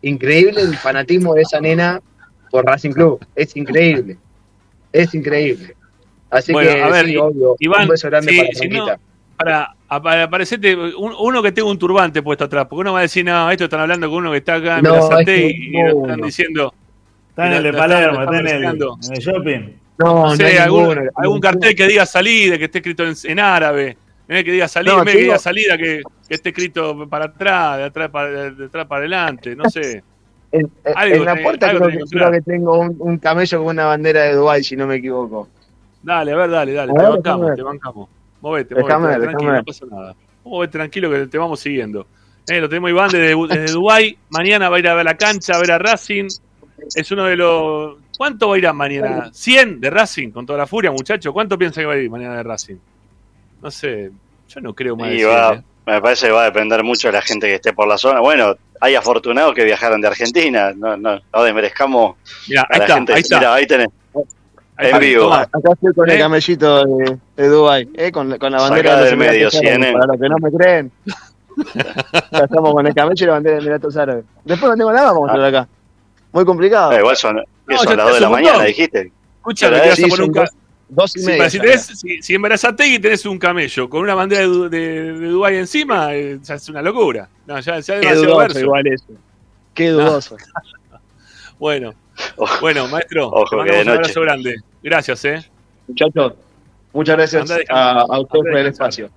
increíble el fanatismo de esa nena por Racing Club. Es increíble. Es increíble. Así Bueno, que, a ver, sí, obvio, Iván, un beso grande sí, para si no- para, para aparecerte, un- uno que tenga un turbante puesto atrás, porque uno va a decir, no, esto están hablando con uno que está acá en No, es que y, están diciendo, Está en el de Palermo, están- está en el, están en el shopping. No, no sé, no hay algún, ninguno. algún cartel que diga salida, que esté escrito en, en árabe, que diga salida, No, que diga salida, que, que esté escrito para atrás, de atrás para, de atrás para adelante, no sé. En, en- Algo en la puerta creo creo que tengo un, un camello con una bandera de Dubái, si no me equivoco. Dale, a ver, dale, dale, A te ver, bancamos, déjame te bancamos. Movete, Déjame movete, tranquilo, no pasa nada. Movete tranquilo que te vamos siguiendo. Eh, lo tenemos Iván desde, desde Dubái. Mañana va a ir a ver la cancha, a ver a Racing. Es uno de los. ¿Cuánto va a ir a mañana? ¿100 de Racing con toda la furia, muchacho? ¿Cuánto piensa que va a ir mañana de Racing? No sé, yo no creo más 100, va, eh. me parece que va a depender mucho de la gente que esté por la zona. Bueno, hay afortunados que viajaron de Argentina, no, no, no desmerezcamos Mirá, a ahí la está, gente. ahí está. Mirá, ahí tenés. En vivo. Acá estoy con ¿Eh? el camellito de, de Dubái, ¿eh? con, la- con la bandera Sacá de los del medio, Emiratos Árabes, CNN. Para los que no me creen. ya estamos con el camello y la bandera de Emiratos Árabes. Después no tengo nada para mostrar acá. Muy complicado. Eh, igual son, ¿qué No, son las te 2 de la mañana, montón. dijiste. Escúchame, Pero te vas a poner un dos, dos y Sí, media. si, tenés, si, si en Berazategui tenés un camello con una bandera de, de, de Dubái encima, eh, ya es una locura. No, ya, ya Qué dudoso verso. igual eso. Qué dudoso. Bueno, bueno, maestro, Ojo te que mandamos de un noche. abrazo grande. Gracias, eh. Muchachos, muchas gracias a a, a por el espacio.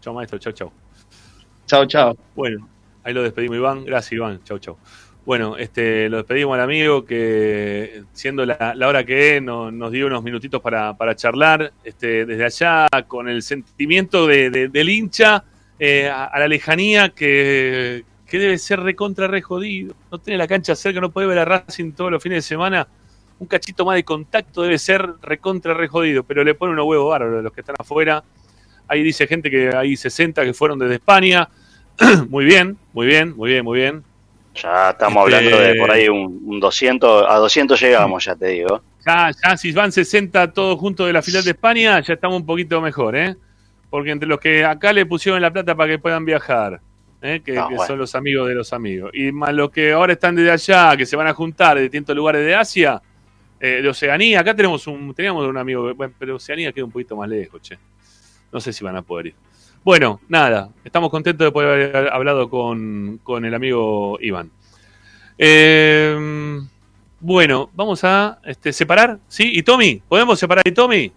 Chao, maestro, chao, chao. Chao, chao. Bueno, ahí lo despedimos, Iván. Gracias, Iván. Chau, chau. Bueno, este, lo despedimos al amigo que, siendo la, la hora que es, no- nos dio unos minutitos para, para charlar este, desde allá, con el sentimiento de- de- del hincha eh, a, a la lejanía que, que debe ser recontra re jodido. No tiene la cancha cerca, no puede ver a Racing todos los fines de semana. Un cachito más de contacto debe ser recontra re jodido, pero le pone unos huevos bárbaros a los que están afuera. Ahí dice gente que hay 60 que fueron desde España. muy bien, muy bien, muy bien, muy bien. Ya estamos Este- hablando de por ahí un, un 200, a 200 llegamos, ya te digo. Ya, ya si van 60 todos juntos de la final de España, ya estamos un poquito mejor, ¿eh? Porque entre los que acá le pusieron la plata para que puedan viajar, ¿eh? que, Ah, que bueno. son los amigos de los amigos, y más los que ahora están desde allá, que se van a juntar de distintos lugares de Asia, eh, de Oceanía, acá tenemos un, teníamos un amigo, bueno, pero Oceanía queda un poquito más lejos, che. No sé si van a poder ir. Bueno, nada, estamos contentos de poder haber hablado con, con el amigo Iván. Eh, bueno, vamos a este, separar, ¿sí? ¿Y Tommy? ¿Podemos separar y Tommy?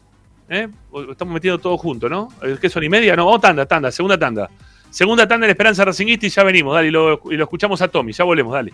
¿Eh? Estamos metiendo todo junto, ¿no? ¿Qué son y media? No, oh, tanda, tanda, segunda tanda. Segunda tanda en Esperanza Racinguista y ya venimos, dale, y lo, y lo escuchamos a Tommy, ya volvemos, dale.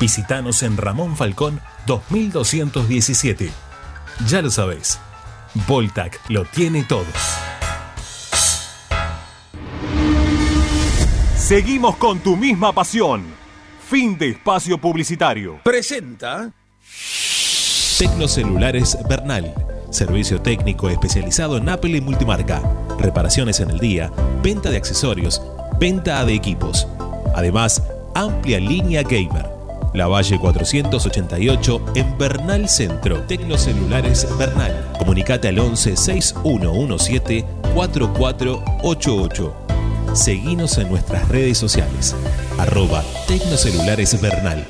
Visítanos en Ramón Falcón 2217. Ya lo sabés, Voltac lo tiene todo. Seguimos con tu misma pasión. Fin de espacio publicitario. Presenta Tecnocelulares Bernal. Servicio técnico especializado en Apple y multimarca. Reparaciones en el día, venta de accesorios, venta de equipos. Además, amplia línea gamer. La Valle 488 en Bernal Centro. Tecnocelulares Bernal. Comunicate al 11 6117 4488. Seguinos en nuestras redes sociales. Arroba Tecnocelulares Bernal.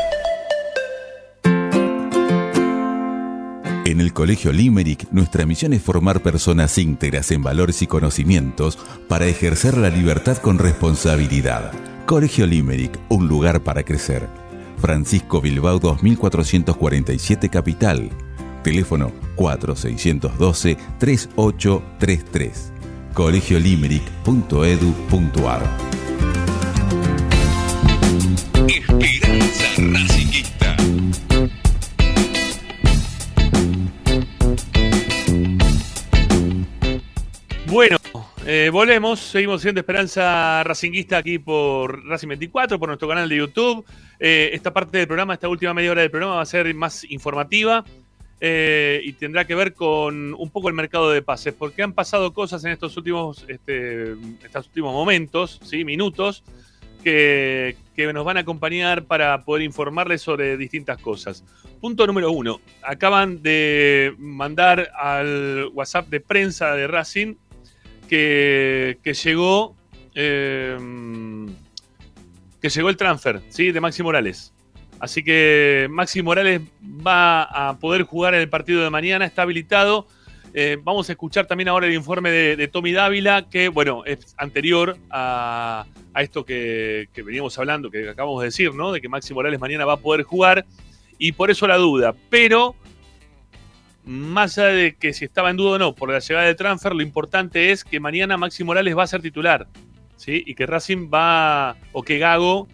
En el Colegio Limerick, nuestra misión es formar personas íntegras en valores y conocimientos para ejercer la libertad con responsabilidad. Colegio Limerick, un lugar para crecer. Francisco Bilbao 2447 Capital. Teléfono 4612-3833. colegiolimerick.edu.ar Esperanza Racinguista. Bueno, eh, Eh, volvemos, seguimos siendo Esperanza Racinguista aquí por Racing 24, por nuestro canal de YouTube. Eh, esta parte del programa, esta última media hora del programa va a ser más informativa eh, y tendrá que ver con un poco el mercado de pases, porque han pasado cosas en estos últimos, este, estos últimos momentos, ¿sí? minutos, que, nos van a acompañar para poder informarles sobre distintas cosas. Punto número uno, acaban de mandar al WhatsApp de prensa de Racing que, que llegó eh, que llegó el transfer ¿sí? de Maxi Morales. Así que Maxi Morales va a poder jugar en el partido de mañana, está habilitado. Eh, vamos a escuchar también ahora el informe de, Tommy Dávila, que bueno, es anterior a, a esto que, que, veníamos hablando, que acabamos de decir, ¿no? De que Maxi Morales mañana va a poder jugar. Y por eso la duda. Pero más allá de que si estaba en duda o no por la llegada del transfer, lo importante es que mañana Maxi Morales va a ser titular. ¿Sí? Y que Racing va, o que Gago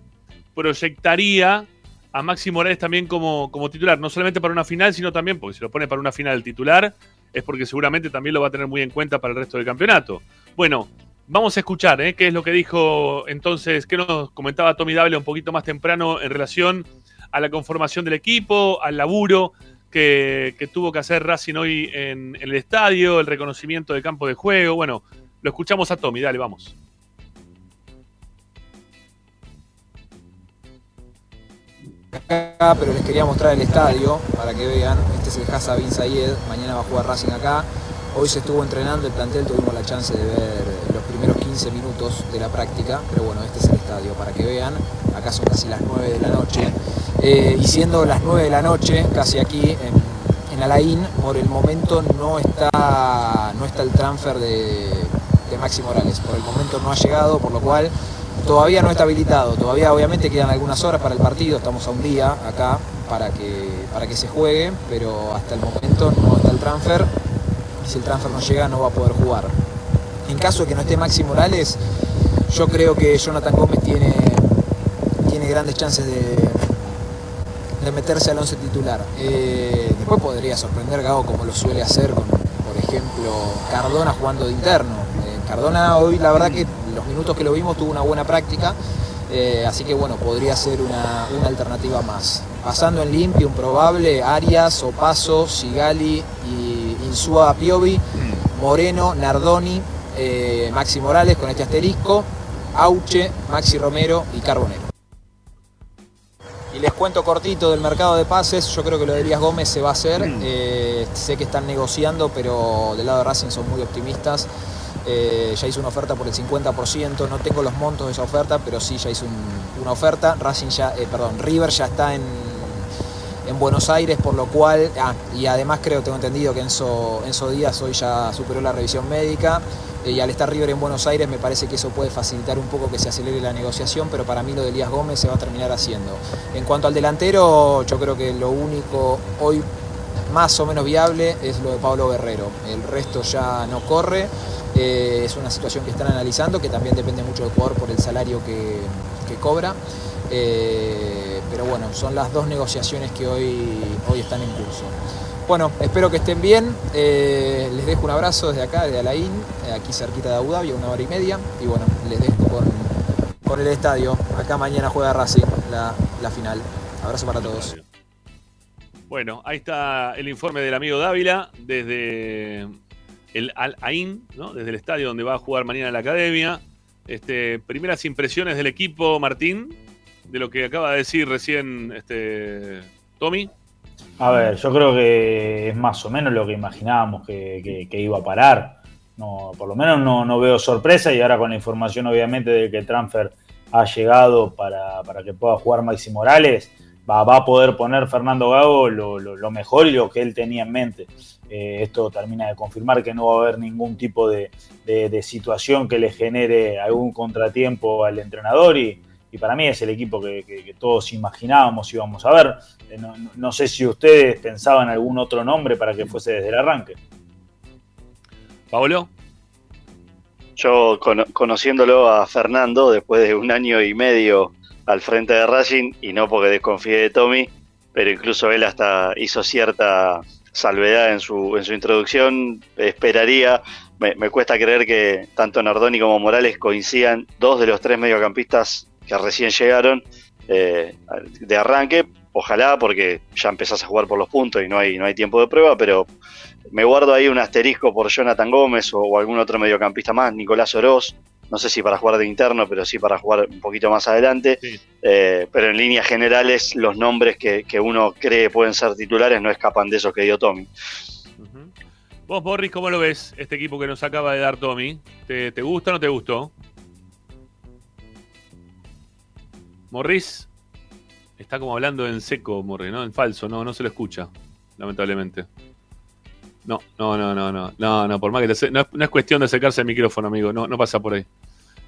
proyectaría a Maxi Morales también como, como titular, no solamente para una final, sino también, porque si lo pone para una final titular, es porque seguramente también lo va a tener muy en cuenta para el resto del campeonato. Bueno, vamos a escuchar ¿eh? qué es lo que dijo entonces, qué nos comentaba Tommy Dable un poquito más temprano en relación a la conformación del equipo, al laburo que, que tuvo que hacer Racing hoy en, el estadio, el reconocimiento del campo de juego. Bueno, lo escuchamos a Tommy, dale, vamos. Pero les quería mostrar el estadio para que vean. Este es el Casa Bin mañana va a jugar Racing acá. Hoy se estuvo entrenando el plantel, tuvimos la chance de ver los primeros 15 minutos de la práctica, pero bueno, este es el estadio para que vean. Acá son casi las 9 de la noche. Eh, y siendo las 9 de la noche, casi aquí en, en Alain, por el momento no está, no está el transfer de, de Maxi Morales. Por el momento no ha llegado, por lo cual todavía no está habilitado. Todavía obviamente quedan algunas horas para el partido, estamos a un día acá para que, para que se juegue, pero hasta el momento no está el transfer. Si el transfer no llega no va a poder jugar. En caso de que no esté Maxi Morales, yo creo que Jonathan Gómez tiene, tiene grandes chances de, de meterse al once titular. Eh, después podría sorprender Gago como lo suele hacer con, por ejemplo, Cardona jugando de interno. Eh, Cardona hoy la verdad que minutos que lo vimos tuvo una buena práctica, eh, así que bueno, podría ser una, una, alternativa más. Pasando en limpio, un probable, Arias, Opaso, Sigali y Insúa Piovi, Moreno, Nardoni, eh, Maxi Morales con este asterisco, Auche, Maxi Romero y Carbonero. Y les cuento cortito del mercado de pases, yo creo que lo de Elías Gómez se va a hacer, eh, sé que están negociando, pero del lado de Racing son muy optimistas. Eh, ya hizo una oferta por el 50%, no tengo los montos de esa oferta, pero sí ya un, una oferta. Racing ya, eh, perdón, River ya está en, en Buenos Aires, por lo cual, ah, y además creo, tengo entendido que Enzo, Enzo Díaz hoy ya superó la revisión médica, eh, y al estar River en Buenos Aires me parece que eso puede facilitar un poco que se acelere la negociación, pero para mí lo de Elías Gómez se va a terminar haciendo. En cuanto al delantero, yo creo que lo único hoy más o menos viable es lo de Pablo Guerrero, el resto ya no corre. Eh, es una situación que están analizando, que también depende mucho del jugador por el salario que, que cobra. Eh, pero bueno, son las dos negociaciones que hoy, hoy están en curso. Bueno, espero que estén bien. Eh, les dejo un abrazo desde acá, desde Alain, aquí cerquita de Abu Dhabi, una hora y media. Y bueno, les dejo con, con el estadio. Acá mañana juega Racing la, la final. Abrazo para todos. Bueno, ahí está el informe del amigo Dávila desde el Al Ain, ¿no? desde el estadio donde va a jugar mañana la academia. Este, primeras impresiones del equipo, Martín, de lo que acaba de decir recién este, Tommy. A ver, yo creo que es más o menos lo que imaginábamos que, iba a parar. No, por lo menos no, no, veo sorpresa y ahora con la información obviamente de que el transfer ha llegado para, para que pueda jugar Maxi Morales, va, va, a poder poner Fernando Gago lo, lo, lo, mejor y lo que él tenía en mente. Eh, esto termina de confirmar que no va a haber ningún tipo de, de, de situación que le genere algún contratiempo al entrenador y, y para mí es el equipo que, que, que todos imaginábamos íbamos a ver. Eh, no, no, sé si ustedes pensaban algún otro nombre para que fuese desde el arranque. Pablo. Yo con, conociéndolo a Fernando después de un año y medio al frente de Racing y no porque desconfíe de Tommy, pero incluso él hasta hizo cierta salvedad en su, en su introducción, esperaría me, me cuesta creer que tanto Nardoni como Morales coincidan dos de los tres mediocampistas que recién llegaron eh, de arranque. Ojalá, porque ya empezás a jugar por los puntos y no hay, no hay tiempo de prueba, pero me guardo ahí un asterisco por Jonathan Gómez o, o algún otro mediocampista más, Nicolás Oroz. No sé si para jugar de interno, pero sí para jugar un poquito más adelante. Eh, pero en líneas generales, los nombres que, que uno cree pueden ser titulares no escapan de esos que dio Tommy. Vos, Boris, ¿cómo lo ves? Este equipo que nos acaba de dar Tommy. ¿Te, te gusta o no te gustó? Morris está como hablando en seco, Morris, ¿no? En falso, no, no se lo escucha, lamentablemente. No, no, no, no, no, no, no, por más que te no, es- no es cuestión de acercarse al micrófono, amigo, no, no pasa por ahí.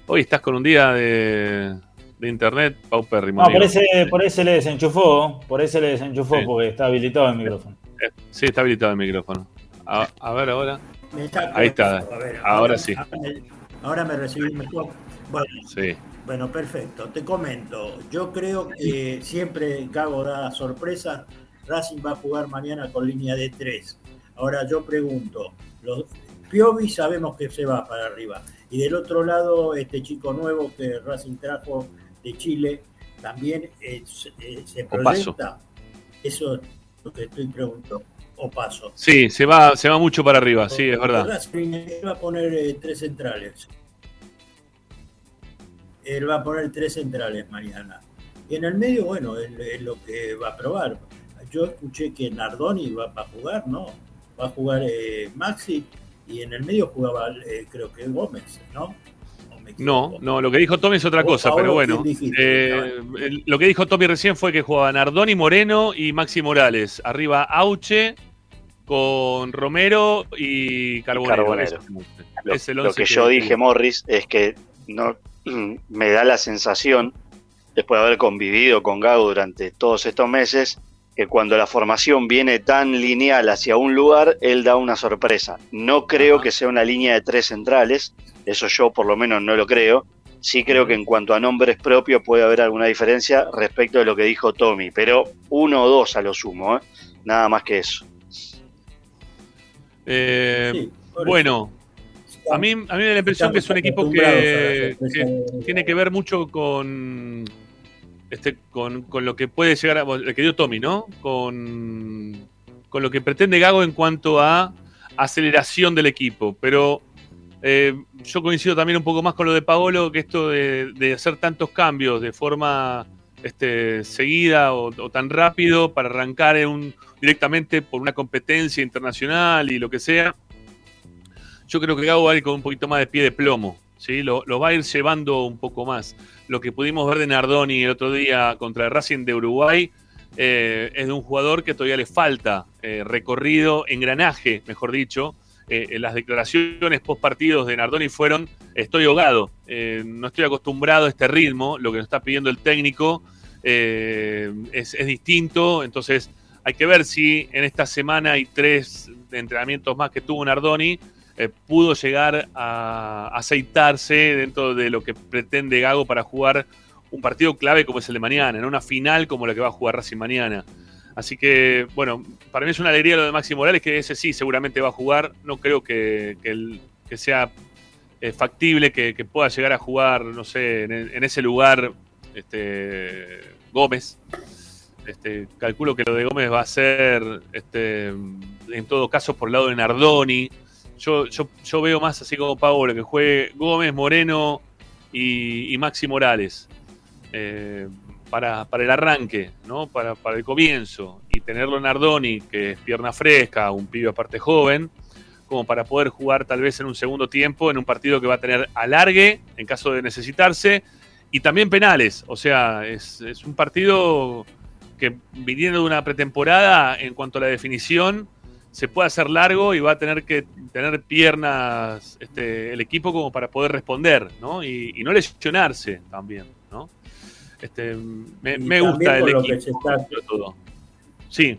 Hoy estás con un día de, de internet paupérrimo. No, por ese, por ese le desenchufó, por ese le desenchufó Sí. porque está habilitado el micrófono. Eh, Sí, está habilitado el micrófono. A, a ver ahora. Está- Ahí está. A ver, Ahora sí. Ahora me, ahora me recibí mejor. Bueno, Sí. bueno, perfecto. Te comento. Yo creo que siempre Gago da sorpresa. Racing va a jugar mañana con línea de 3. Ahora yo pregunto, los, Piovi sabemos que se va para arriba. Y del otro lado, este chico nuevo que Racing trajo de Chile, también eh, se, eh, se proyecta. Eso es lo que estoy preguntando. O paso. Sí, se va, se va mucho para arriba, sí, es verdad. Racing va a poner eh, tres centrales. Él va a poner tres centrales mañana. Y en el medio, bueno, es, es lo que va a probar. Yo escuché que Nardoni va, va a jugar, ¿no? Va a jugar eh, Maxi y en el medio jugaba, eh, creo que Gómez, ¿no? No, no, lo que dijo Tommy es otra cosa, Paolo, pero bueno. eh, lo que dijo Tommy recién fue que jugaba Nardoni Moreno y Maxi Morales. Arriba Auche con Romero y Carbonero. Carbonero. Lo, es el lo que yo dije. Morris, es que no me da la sensación, después de haber convivido con Gago durante todos estos meses, que cuando la formación viene tan lineal hacia un lugar, él da una sorpresa. No creo que sea una línea de tres centrales, eso yo por lo menos no lo creo. Sí creo que en cuanto a nombres propios puede haber alguna diferencia respecto de lo que dijo Tommy, pero uno o dos a lo sumo, ¿eh? nada más que eso. Eh, bueno, a mí, a mí me da la impresión que es un equipo que, tiene que ver mucho con, este, con, con lo que puede llegar a. El que dio Tommy, ¿no? Con, con lo que pretende Gago en cuanto a aceleración del equipo. Pero eh, yo coincido también un poco más con lo de Paolo, que esto de, de hacer tantos cambios de forma este, seguida o, o tan rápido para arrancar en un, directamente por una competencia internacional y lo que sea. Yo creo que Gago va a ir con un poquito más de pie de plomo. ¿Sí? Lo, va a ir llevando un poco más. Lo que pudimos ver de Nardoni el otro día contra el Racing de Uruguay eh, es de un jugador que todavía le falta eh, recorrido, engranaje, mejor dicho. Eh, las declaraciones post partidos de Nardoni fueron: Estoy ahogado, no estoy acostumbrado a este ritmo, lo que nos está pidiendo el técnico es, es distinto. Entonces, hay que ver si en esta semana y tres entrenamientos más que tuvo Nardoni eh, pudo llegar a aceitarse dentro de lo que pretende Gago para jugar un partido clave como es el de mañana, en una final como la que va a jugar Racing mañana. Así que, bueno, para mí es una alegría lo de Maxi Morales, que ese sí seguramente va a jugar. No creo que, que sea eh, factible que, que pueda llegar a jugar, no sé, en, en ese lugar este, Gómez. Este, calculo que lo de Gómez va a ser, este, en todo caso, por el lado de Nardoni. Yo, yo, yo veo más así como Paolo, que juegue Gómez, Moreno y, Maxi Morales. eh, para, para el arranque, ¿no? Para, para el comienzo. Y tenerlo Nardoni, que es pierna fresca, un pibe aparte joven, como para poder jugar tal vez en un segundo tiempo, en un partido que va a tener alargue en caso de necesitarse, y también penales. O sea, es, es un partido que viniendo de una pretemporada, en cuanto a la definición, se puede hacer largo y va a tener que tener piernas este, el equipo como para poder responder, ¿no? Y, y no lesionarse también, ¿no? Este, me, gusta el equipo. que se está- todo. Sí,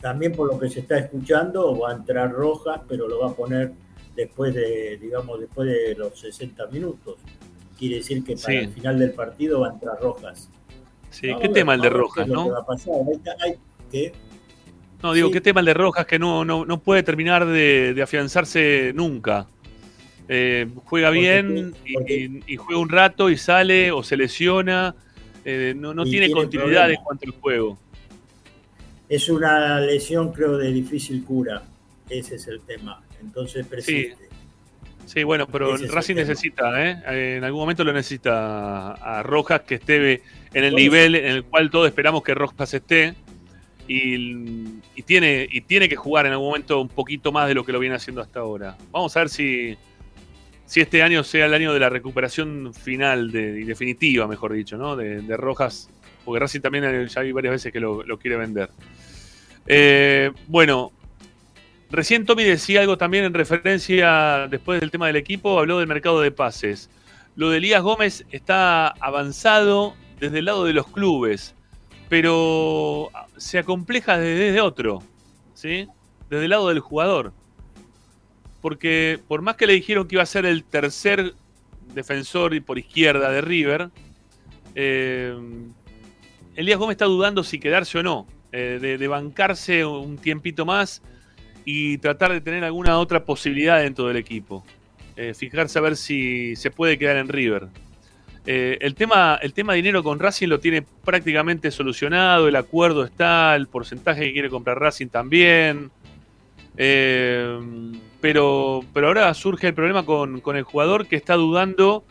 También por lo que se está escuchando, va a entrar Rojas, pero lo va a poner después de, digamos, después de los 60 minutos. Quiere decir que para Sí. el final del partido va a entrar Rojas. sí. Vamos ¿Qué ver, tema el de Rojas, que no? va a pasar. Hay- hay- ¿qué? No, digo, Sí. ¿qué tema el de Rojas que no, no, no puede terminar de, de afianzarse nunca? Eh, juega Porque bien y- porque- y, y juega un rato y sale o se lesiona. Eh, no no tiene tiene continuidad en cuanto al juego. Es una lesión, creo, de difícil cura. Ese es el tema. Entonces persiste. Sí, bueno, pero Ese Racing necesita, ¿eh? En algún momento lo necesita a Rojas que esté en el nivel en el cual todos esperamos que Rojas esté. Y tiene, y tiene que jugar en algún momento un poquito más de lo que lo viene haciendo hasta ahora. Vamos a ver si, si este año sea el año de la recuperación final de, y definitiva, mejor dicho, ¿no? De, de Rojas. Porque Racing también ya vi varias veces que lo, lo quiere vender. Eh, bueno, Recién Tommy decía algo también en referencia, después del tema del equipo, habló del mercado de pases. Lo de Elías Gómez está avanzado desde el lado de los clubes, pero se acompleja desde, otro, ¿sí? Desde el lado del jugador. Porque por más que le dijeron que iba a ser el tercer defensor por izquierda de River, eh, Elías Gómez está dudando si quedarse o no, eh, de, de bancarse un tiempito más y tratar de tener alguna otra posibilidad dentro del equipo. Eh, fijarse a ver si se puede quedar en River. Eh, el, tema, el tema dinero con Racing lo tiene prácticamente solucionado, el acuerdo está, el porcentaje que quiere comprar Racing también. Eh, pero, pero ahora surge el problema con, con el jugador que está dudando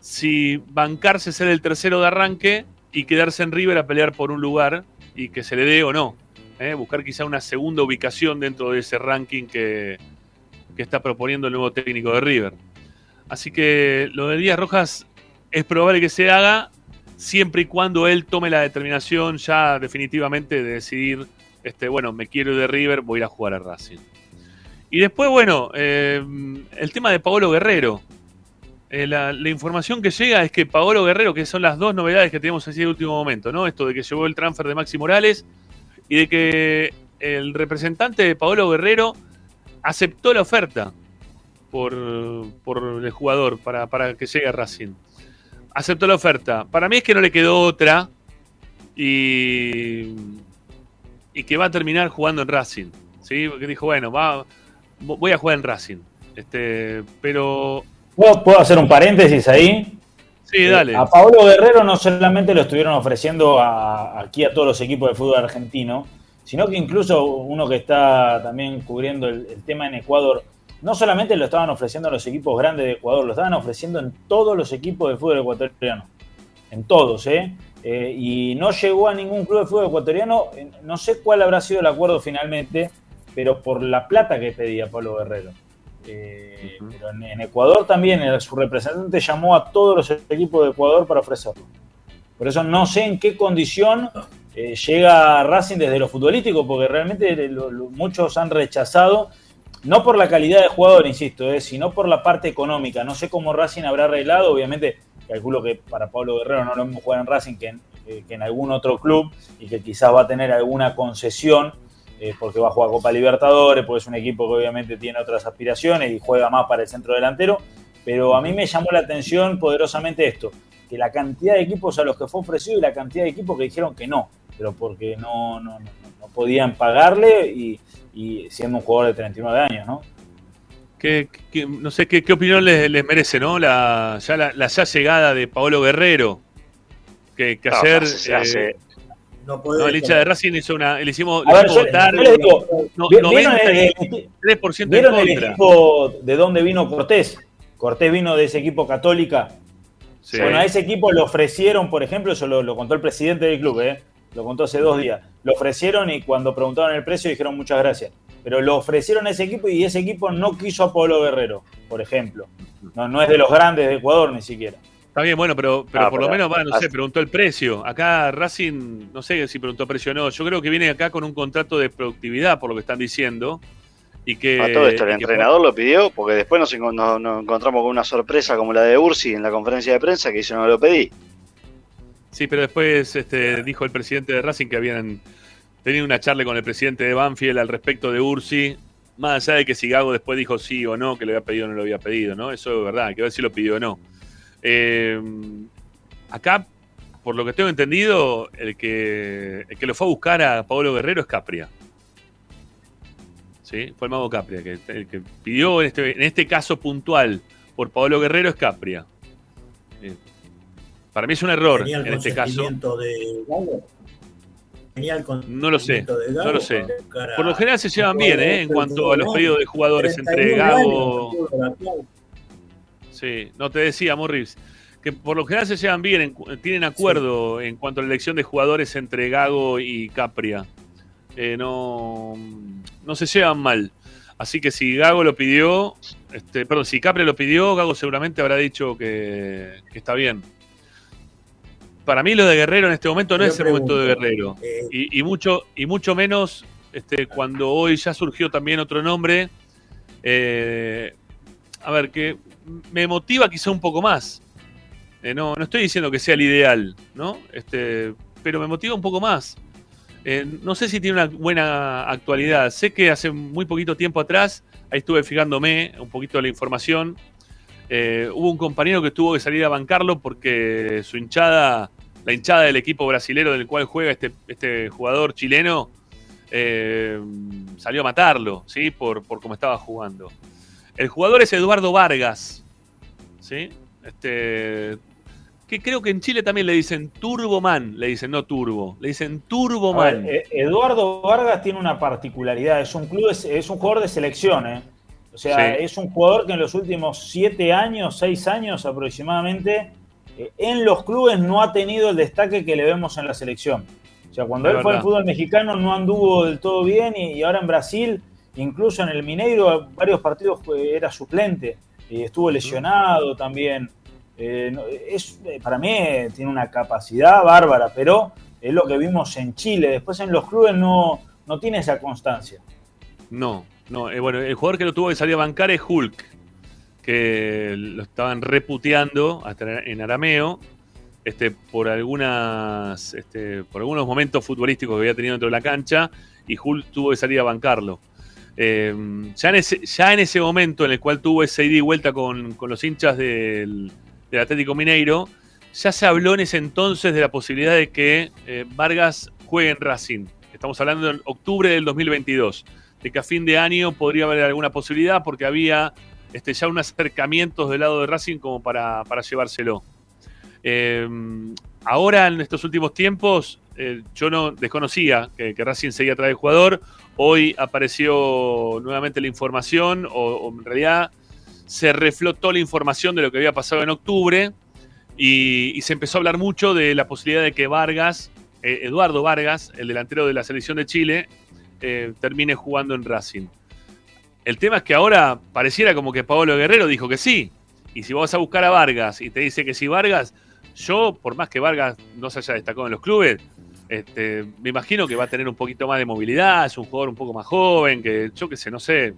si bancarse ser el tercero de arranque y quedarse en River a pelear por un lugar y que se le dé o no. ¿eh? Buscar quizá una segunda ubicación dentro de ese ranking que, que está proponiendo el nuevo técnico de River. Así que lo de Díaz Rojas es probable que se haga siempre y cuando él tome la determinación ya definitivamente de decidir, este, bueno, me quiero ir de River, voy a ir a jugar a Racing. Y después, bueno, eh, el tema de Paolo Guerrero. Eh, la, información que llega es que Paolo Guerrero, que son las dos novedades que tenemos así de último momento, ¿no? Esto de que llegó el transfer de Maxi Morales y de que el representante de Paolo Guerrero aceptó la oferta por, por el jugador para, para que llegue a Racing. Aceptó la oferta. Para mí es que no le quedó otra y, y que va a terminar jugando en Racing. ¿sí? Porque dijo, bueno, va, voy a jugar en Racing. Este, pero ¿Puedo, puedo hacer un paréntesis ahí? sí, dale. Eh, A Pablo Guerrero no solamente lo estuvieron ofreciendo a- aquí a todos los equipos de fútbol argentino, sino que incluso uno que está también cubriendo el, el tema en Ecuador, no solamente lo estaban ofreciendo a los equipos grandes de Ecuador, lo estaban ofreciendo en todos los equipos de fútbol ecuatoriano. En todos, ¿eh? Eh, y no llegó a ningún club de fútbol ecuatoriano. No sé cuál habrá sido el acuerdo finalmente, pero por la plata que pedía Pablo Guerrero. Eh, Pero en, en Ecuador también eh, su representante llamó a todos los equipos de Ecuador para ofrecerlo. Por eso no sé en qué condición eh, llega Racing desde lo futbolístico, porque realmente lo- lo- muchos han rechazado, no por la calidad de jugador, insisto, eh, sino por la parte económica. No sé cómo Racing habrá arreglado, obviamente calculo que para Pablo Guerrero no lo mismo jugar en Racing que en, eh, que en algún otro club y que quizás va a tener alguna concesión eh, porque va a jugar Copa Libertadores, porque es un equipo que obviamente tiene otras aspiraciones y juega más para el centro delantero. Pero a mí me llamó la atención poderosamente esto, que la cantidad de equipos a los que fue ofrecido y la cantidad de equipos que dijeron que no, pero porque no, no, no, no podían pagarle y, y siendo un jugador de 39 años, ¿no? ¿Qué- qué- no sé qué, qué opinión les, les merece, ¿no? La ya, la, la ya llegada de Paolo Guerrero. Que, que No, ayer hace- eh, hace- No no, puede el hincha de Racing hizo una. Le hicimos, A le ver, hicimos yo- votar yo les digo, no- ¿vi- ¿vieron el- 93% en ¿Vieron el contra. equipo de dónde vino Cortés? Cortés vino de ese equipo católica. Sí. Bueno, a ese equipo le ofrecieron, por ejemplo, eso lo, lo contó el presidente del club, ¿eh? Lo contó hace dos días. Lo ofrecieron y cuando preguntaron el precio dijeron muchas gracias. Pero lo ofrecieron a ese equipo y ese equipo no quiso a Pablo Guerrero, por ejemplo. No, no es de los grandes de Ecuador ni siquiera. Está bien, bueno, pero, pero Ah, por lo menos, va, no sé, preguntó el precio. Acá Racing, no sé si preguntó precio o no. Yo creo que viene acá con un contrato de productividad, por lo que están diciendo. Y que, A todo esto, el que- entrenador lo pidió porque después nos, nos- nos encontramos con una sorpresa como la de Ursi en la conferencia de prensa que dice no lo pedí. Sí, pero después este, dijo el presidente de Racing que habían tenido una charla con el presidente de Banfield al respecto de Ursi. Más allá de que si Gago después dijo sí o no, que lo había pedido o no lo había pedido, ¿no? Eso es verdad, que ver si lo pidió o no. Eh, acá, por lo que tengo entendido, el que, el que lo fue a buscar a Pablo Guerrero es Capria. ¿sí? Fue el mago Capria. Que, el que pidió en este, este caso puntual por Pablo Guerrero es Capria. Eh, para mí es un error ¿Tenía el en este caso. de No lo sé, de no lo sé. Por lo general se llevan bien, ¿eh? En cuanto a los pedidos de jugadores entre 39 Gago. Sí, no te decía, Morris, que por lo general se llevan bien, tienen acuerdo en cuanto a la elección de jugadores entre Gago y Capria. Eh, no, no se llevan mal. Así que si Gago lo pidió, este, perdón, si Capria lo pidió, Gago seguramente habrá dicho que, que está bien. Para mí lo de Guerrero en este momento no Yo es el momento de Guerrero. eh, Y, y mucho, y mucho menos este, cuando hoy ya surgió también otro nombre. eh, a ver, que me motiva quizá un poco más. Eh, no, no estoy diciendo que sea el ideal, ¿no? Este, pero me motiva un poco más. Eh, no sé si tiene una buena actualidad. Sé que hace muy poquito tiempo atrás, ahí estuve fijándome un poquito de la información. Eh, hubo un compañero que tuvo que salir a bancarlo porque su hinchada, la hinchada del equipo brasilero del cual juega este, este jugador chileno, eh, salió a matarlo, ¿sí? Por, por cómo estaba jugando. El jugador es Eduardo Vargas, ¿sí? Este, que creo que en Chile también le dicen Turboman, le dicen no Turbo, le dicen Turboman. eh, Eduardo Vargas tiene una particularidad, es un club, es, es un jugador de selección, ¿eh? O sea, Sí. es un jugador que en los últimos siete años, seis años aproximadamente, eh, en los clubes no ha tenido el destaque que le vemos en la selección. O sea, cuando Es él fue al verdad. fútbol mexicano no anduvo del todo bien y, y ahora en Brasil, incluso en el Mineiro, varios partidos fue- era suplente y estuvo lesionado también. Eh, es, eh, para mí eh, tiene una capacidad bárbara, pero es lo que vimos en Chile. Después en los clubes no, no tiene esa constancia. No, no. eh, bueno, el jugador que lo tuvo que salir a bancar es Hulk, que lo estaban reputeando hasta en arameo este, por, algunas, este, por algunos momentos futbolísticos que había tenido dentro de la cancha y Hulk tuvo que salir a bancarlo. Eh, ya, en ese, ya en ese momento en el cual tuvo esa ida y vuelta con, con los hinchas del, del Atlético Mineiro, ya se habló en ese entonces de la posibilidad de que eh, Vargas juegue en Racing. Estamos hablando en octubre del 2022, de que a fin de año podría haber alguna posibilidad porque había este, ya unos acercamientos del lado de Racing como para, para llevárselo. Eh, ahora, en estos últimos tiempos, eh, yo no desconocía que, Racing seguía atrás del jugador. Hoy apareció nuevamente la información, o, en realidad se reflotó la información de lo que había pasado en octubre y, y se empezó a hablar mucho de la posibilidad de que Vargas, eh, Eduardo Vargas, el delantero de la selección de Chile, eh, termine jugando en Racing. El tema es que ahora pareciera como que Pablo Guerrero dijo que sí. Y si vas a buscar a Vargas y te dice que sí Vargas, yo, por más que Vargas no se haya destacado en los clubes, este, me imagino que va a tener un poquito más de movilidad, es un jugador un poco más joven, que yo qué sé, no sé.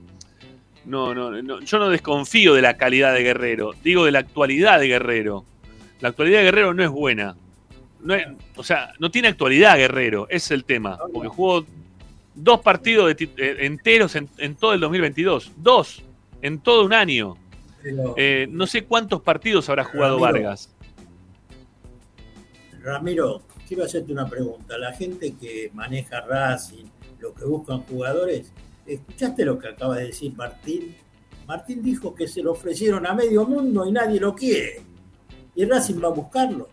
No, no, no, yo no desconfío de la calidad de Guerrero, digo de la actualidad de Guerrero. La actualidad de Guerrero no es buena. No es- o sea, no tiene actualidad Guerrero, ese es el tema. Porque jugó dos partidos de eh, enteros en, en todo el 2022. Dos, en todo un año. Pero, Eh, no sé cuántos partidos habrá jugado Ramiro. Vargas. Ramiro, quiero hacerte una pregunta. La gente que maneja Racing, los que buscan jugadores, ¿escuchaste lo que acaba de decir Martín? Martín dijo que se lo ofrecieron a medio mundo y nadie lo quiere. Y Racing va a buscarlo.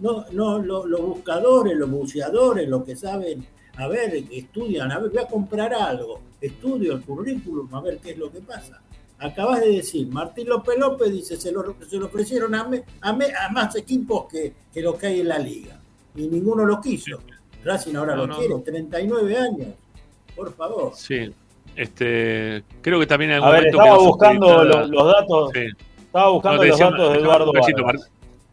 No, no lo- los buscadores, los buceadores, los que saben, a ver, que estudian, a ver, voy a comprar algo, estudio el currículum, a ver qué es lo que pasa. Acabas de decir, Martín López López dice, se lo, se lo ofrecieron a, me- a, me- a más equipos que, que los que hay en la liga. Y ninguno lo quiso. Racing ahora No, lo no, quiere, no. 39 años. Por favor. Sí. Este, creo que también en A algún ver, momento estaba buscando los, los datos. Sí. Estaba buscando los decía- datos de Eduardo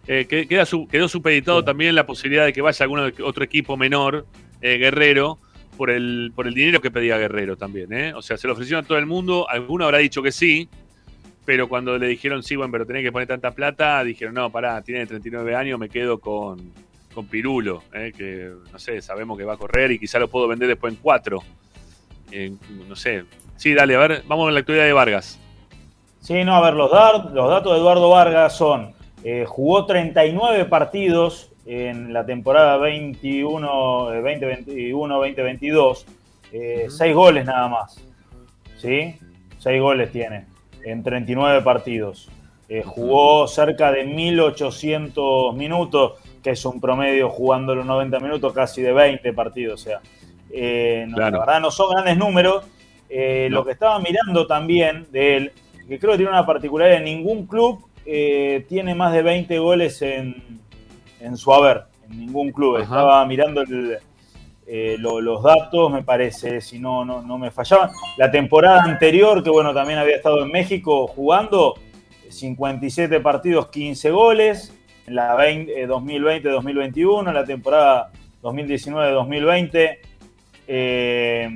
eh, que- queda su- quedó supeditado también la posibilidad de que vaya algún otro equipo menor, eh, Guerrero, por el, por el dinero que pedía Guerrero también. ¿eh? O sea, se lo ofrecieron a todo el mundo, alguno habrá dicho que sí, pero cuando le dijeron sí, bueno, pero tenés que poner tanta plata, dijeron, no, pará, tiene 39 años, me quedo con, con Pirulo, ¿eh? que no sé, sabemos que va a correr y quizá lo puedo vender después en cuatro. No sé. Sí, dale, a ver, vamos a la actualidad de Vargas. Sí, no, a ver, los, los datos de Eduardo Vargas son, eh, jugó 39 partidos en la temporada 21, eh, 2021-2022, 6 goles nada más. ¿sí? Seis goles tiene en 39 partidos. Eh, jugó cerca de 1800 minutos, que es un promedio jugando los 90 minutos, casi de 20 partidos. O sea, eh, no, la verdad no son grandes números. Eh, Lo que estaba mirando también de él, que creo que tiene una particularidad, ningún club eh, tiene más de 20 goles en, en su haber, en ningún club. Ajá. Estaba mirando el, eh, lo- los datos, me parece, si no, no, no me fallaban. La temporada anterior, que bueno, también había estado en México jugando, 57 partidos, 15 goles. En la 20 eh, 2020-2021, en la temporada 2019-2020, eh,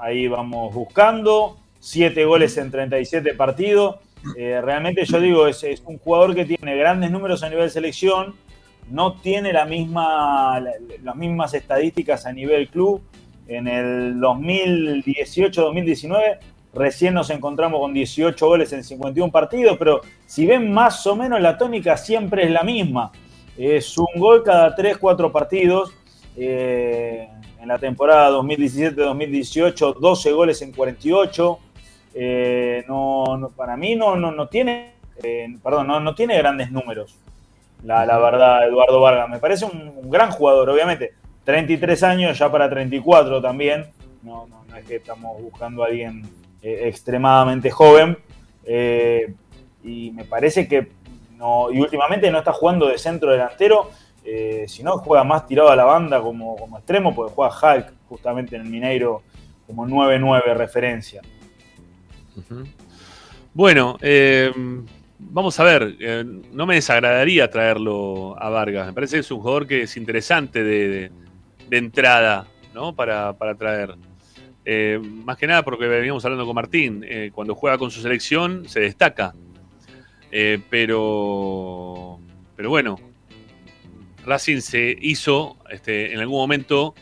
ahí vamos buscando. 7 goles en 37 partidos. Eh, realmente yo digo, es, es un jugador que tiene grandes números a nivel selección, no tiene la misma, la- las mismas estadísticas a nivel club. En el 2018-2019 recién nos encontramos con 18 goles en 51 partidos, pero si ven más o menos la tónica siempre es la misma. Es un gol cada 3-4 partidos. Eh, en la temporada 2017-2018, 12 goles en 48. Eh, no, no- para mí no, no, no tiene, eh, perdón, no, no tiene grandes números. La, la verdad, Eduardo Vargas. Me parece un, un gran jugador, obviamente. 33 años, ya para 34 también. No, no, no es que estamos buscando a alguien eh, extremadamente joven. Eh, y me parece que no, y últimamente no está jugando de centro delantero, eh, sino juega más tirado a la banda como, como extremo, porque juega Hulk justamente en el Mineiro como 9-9 referencia. Bueno, eh, vamos a ver, eh, no me desagradaría traerlo a Vargas, me parece que es un jugador que es interesante de, entrada, ¿no? Para, para traer. Eh, más que nada porque veníamos hablando con Martín, eh, cuando juega con su selección se destaca, pero, pero bueno, Racing se hizo este, en algún momento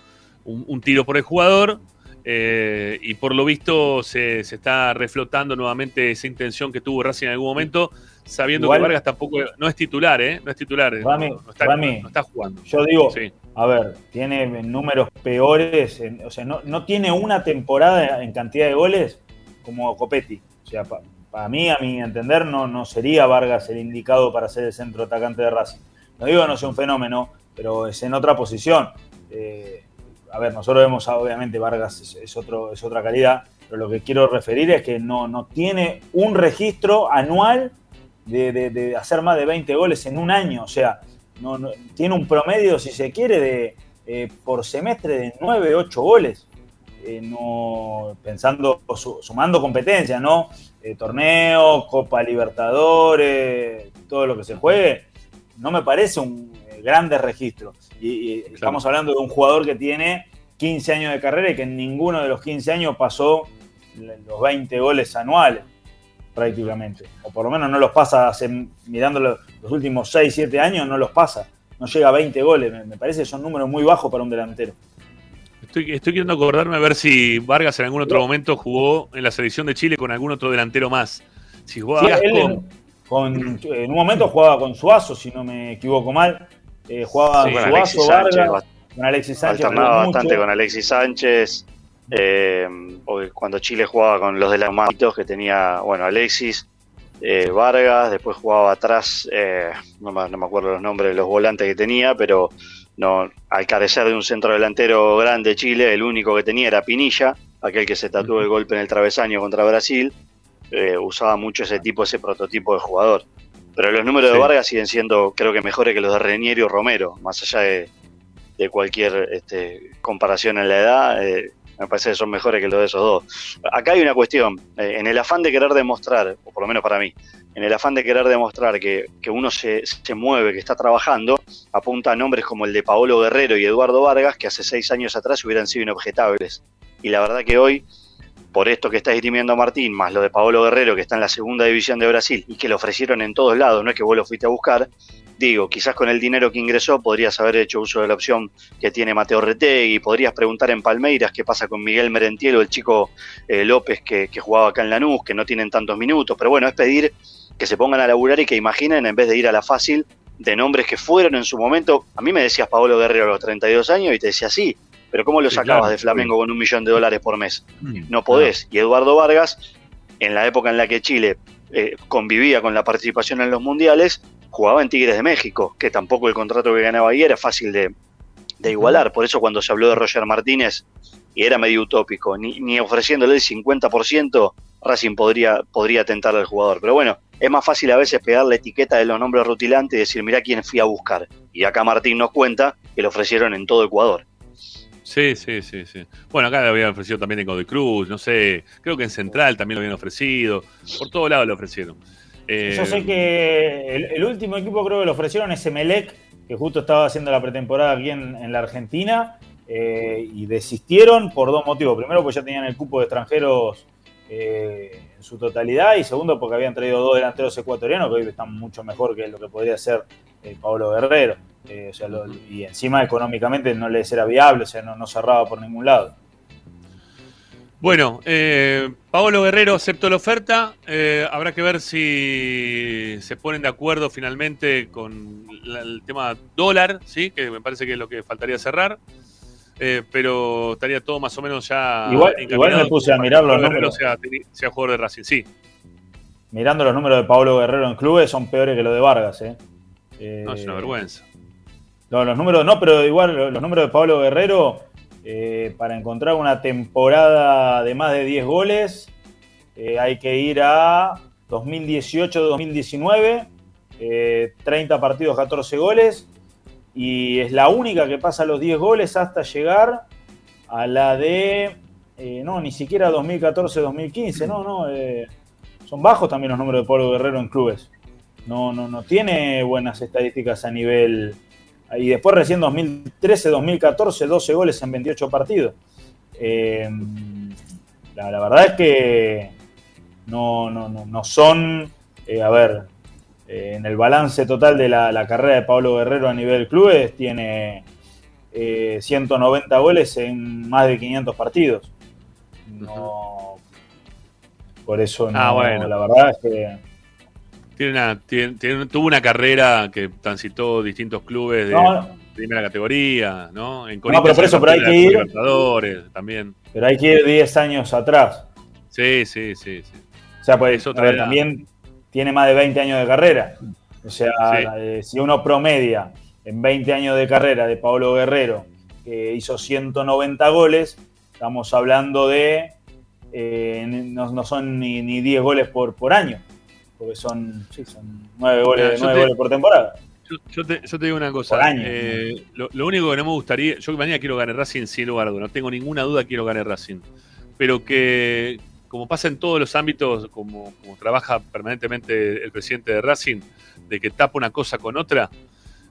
un, un tiro por el jugador eh, y por lo visto se, se está reflotando nuevamente esa intención que tuvo Racing en algún momento, sabiendo Igual- que Vargas tampoco no es titular, ¿eh? No es titular, no- Rami, no, está, Rami, no está jugando. Yo digo, Sí. a ver, tiene números peores, en- o sea, no, no tiene una temporada en cantidad de goles como Copetti. O sea, pa- para mí, a mi entender, no, no sería Vargas el indicado para ser el centro atacante de Racing. No digo que no sea un fenómeno, pero es en otra posición. Eh, a ver, nosotros vemos, obviamente, Vargas es, es otro, es otra calidad, pero lo que quiero referir es que no, no tiene un registro anual de, de- de hacer más de 20 goles en un año. O sea, no, no- tiene un promedio, si se quiere, de eh, por semestre de 9, 8 goles. Eh, no, pensando, su- sumando competencias, ¿no? Eh, torneo, Copa Libertadores, todo lo que se juegue, no me parece un eh, grande registro. Y, y estamos hablando de un jugador que tiene 15 años de carrera y que en ninguno de los 15 años pasó los 20 goles anuales prácticamente. O por lo menos no los pasa, hace, mirando los, los últimos 6, 7 años, no los pasa. No llega a 20 goles. Me, me parece que son números muy bajos para un delantero. Estoy, estoy queriendo acordarme a ver si Vargas en algún otro momento jugó en la selección de Chile con algún otro delantero más. Si jugaba Sí, él con- en, con- en un momento jugaba con Suazo, si no me equivoco mal. Eh, jugaba Sí, con Suazo, Alexis Sánchez, Vargas, con Alexis Sánchez. Alternaba mucho. con Alexis Sánchez. Eh, cuando Chile jugaba con los de las manitos que tenía, bueno, Alexis, eh, Vargas, después jugaba atrás, eh, no, me, no me acuerdo los nombres de los volantes que tenía, pero no al carecer de un centro delantero grande Chile, el único que tenía era Pinilla, aquel que se tatuó el golpe en el travesaño contra Brasil, eh, usaba mucho ese tipo, ese prototipo de jugador. Pero los números de. Vargas siguen siendo, creo que mejores que los de Renieri o Romero, más allá de, de cualquier este, comparación en la edad, me parece que son mejores que los de esos dos. Acá hay una cuestión, eh, en el afán de querer demostrar, o por lo menos para mí, en el afán de querer demostrar que, que uno se, se mueve, que está trabajando, apunta a nombres como el de Paolo Guerrero y Eduardo Vargas, que hace seis años atrás hubieran sido inobjetables. Y la verdad que hoy, por esto que está esgrimiendo Martín, más lo de Paolo Guerrero, que está en la segunda división de Brasil y que lo ofrecieron en todos lados, no es que vos lo fuiste a buscar, digo, quizás con el dinero que ingresó podrías haber hecho uso de la opción que tiene Mateo Retegui, podrías preguntar en Palmeiras qué pasa con Miguel Merentiel o el chico eh, López que, que jugaba acá en Lanús, que no tienen tantos minutos, pero bueno, es pedir que se pongan a laburar y que imaginen en vez de ir a la fácil de nombres que fueron en su momento, a mí me decías Paolo Guerrero a los 32 años y te decía sí, Pero ¿cómo lo Sí, sacabas claro, de Flamengo con un millón de dólares por mes? Mm, No podés. Y Eduardo Vargas, en la época en la que Chile eh, convivía con la participación en los mundiales, jugaba en Tigres de México, que tampoco el contrato que ganaba ahí era fácil de, de igualar. Por eso cuando se habló de Roger Martínez, y era medio utópico, ni, ni ofreciéndole el 50%, Racing podría, podría tentar al jugador. Pero bueno, es más fácil a veces pegar la etiqueta de los nombres rutilantes y decir, mirá quién fui a buscar. Y acá Martín nos cuenta que lo ofrecieron en todo Ecuador. Sí, sí, sí, sí. Bueno, acá lo habían ofrecido también en Godoy Cruz, no sé, creo que en Central también lo habían ofrecido, por todos lados lo ofrecieron. Eh, Yo sé que el, último equipo creo que lo ofrecieron es Emelec, que justo estaba haciendo la pretemporada aquí en, la Argentina, eh, y desistieron por dos motivos. Primero, porque ya tenían el cupo de extranjeros eh, en su totalidad, y segundo, porque habían traído dos delanteros ecuatorianos que hoy están mucho mejor que lo que podría ser eh, Pablo Guerrero. O sea, y encima económicamente no les era viable, o sea, no cerraba por ningún lado. Bueno, eh, Paolo Guerrero aceptó la oferta. eh, habrá que ver si se ponen de acuerdo finalmente con la- el tema dólar, sí, que me parece que es lo que faltaría cerrar. Eh, pero estaría todo más o menos ya. Igual- igual me puse a mirar los Paolo números. Sea, sea jugador de Racing, sí. Mirando los números de Pablo Guerrero en clubes son peores que los de Vargas, ¿eh? Eh, No, es una vergüenza. No, los números no, pero igual los números de Pablo Guerrero, eh, para encontrar una temporada de más de 10 goles, eh, hay que ir a 2018-2019, eh, 30 partidos, 14 goles, y es la única que pasa los 10 goles hasta llegar a la de, eh, no, ni siquiera 2014-2015, no, no, son bajos también los números de Pablo Guerrero en clubes. No, no, no tiene buenas estadísticas a nivel. Y después recién 2013-2014, 12 goles en 28 partidos. Eh, la, la verdad es que no, no, no, no son, eh, a ver, eh, en el balance total de la, la carrera de Pablo Guerrero a nivel clubes, tiene eh, 190 goles en más de 500 partidos. No, por eso no, Ah, bueno. la verdad es que... Tiene una, tiene- tiene- tuvo una carrera que transitó distintos clubes de No, primera categoría, ¿no? En No, pero por Corinthians eso, pero hay que ir- Libertadores también. Pero hay que ir 10 años atrás. Sí, sí, sí, sí. O sea, pues a ver, también tiene más de 20 años de carrera. O sea, Sí. eh, si uno promedia en 20 años de carrera de Pablo Guerrero, que hizo 190 goles, estamos hablando de. eh, no, no son ni, ni 10 goles por, por año, porque son, sí, son 9 goles, Mira, nueve te- goles por temporada. Yo, yo te, yo te digo una cosa. Año. eh, lo, lo único que no me gustaría. Yo mañana quiero ganar Racing sin lugar a dudas. No tengo ninguna duda quiero ganar Racing. Pero que, como pasa en todos los ámbitos, como, como trabaja permanentemente el presidente de Racing, de que tapa una cosa con otra,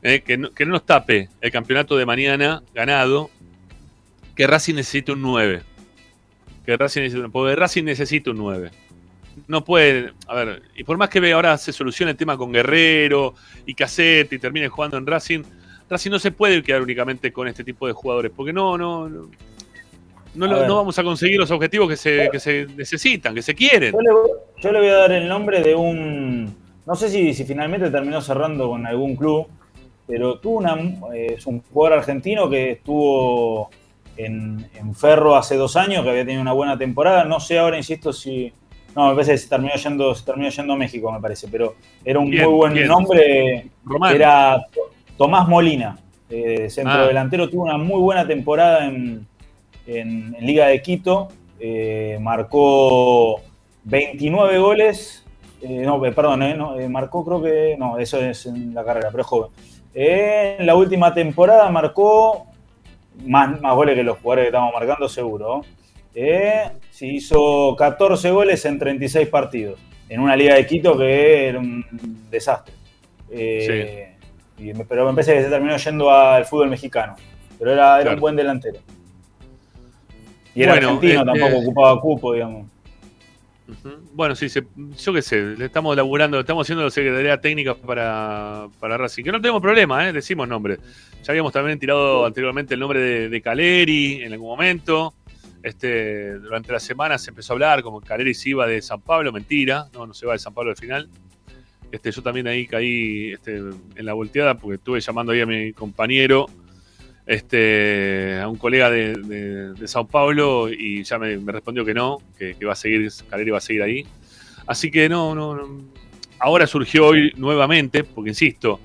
eh, que, no, que no nos tape el campeonato de mañana ganado, que Racing necesita un 9. Que Racing necesita, un- porque Racing necesita un 9 no puede. A ver, y por más que ve ahora se solucione el tema con Guerrero y Cassette y termine jugando en Racing, Racing no se puede quedar únicamente con este tipo de jugadores, porque no, no, no, no, lo- no vamos a conseguir los objetivos que se, que se necesitan, que se quieren. Yo le, voy- yo le voy a dar el nombre de un. No sé si, si finalmente terminó cerrando con algún club, pero tuvo una, eh, es un jugador argentino que estuvo en, en Ferro hace dos años, que había tenido una buena temporada. No sé ahora, insisto, si. No, me parece que se terminó yendo, se terminó yendo a México, me parece, pero era un Bien, muy buen bien. nombre. Era To- Tomás Molina, eh, centro Ah. delantero. Tuvo una muy buena temporada en, en- en Liga de Quito. eh, marcó 29 goles. eh, no, eh, perdón, no, marcó creo que. No, eso es en la carrera, pero es joven. En la última temporada marcó más, más goles que los jugadores que estamos marcando, seguro. Eh, sí, hizo 14 goles en 36 partidos. En una Liga de Quito que era un desastre. Eh, y pero me parece que se terminó yendo al fútbol mexicano. Pero era, era Claro. un buen delantero. Y era Bueno, argentino, este- tampoco ocupaba cupo, digamos. Bueno, sí, se- yo qué sé, le estamos laburando, estamos haciendo la Secretaría Técnica para, para Racing, que no tenemos problema, ¿eh? decimos nombre. Ya habíamos también tirado anteriormente el nombre de, de Caleri en algún momento. Este, durante la semana se empezó a hablar como que Caleri se iba de San Pablo, mentira, no, no se va de San Pablo al final. Este, yo también ahí caí este, en la volteada porque estuve llamando ahí a mi compañero este, a un colega de, de- de Sao Paulo y ya me, respondió que no, que, va a seguir, Caleri va a seguir ahí. Así que no, no, no. Ahora surgió hoy nuevamente, porque insisto,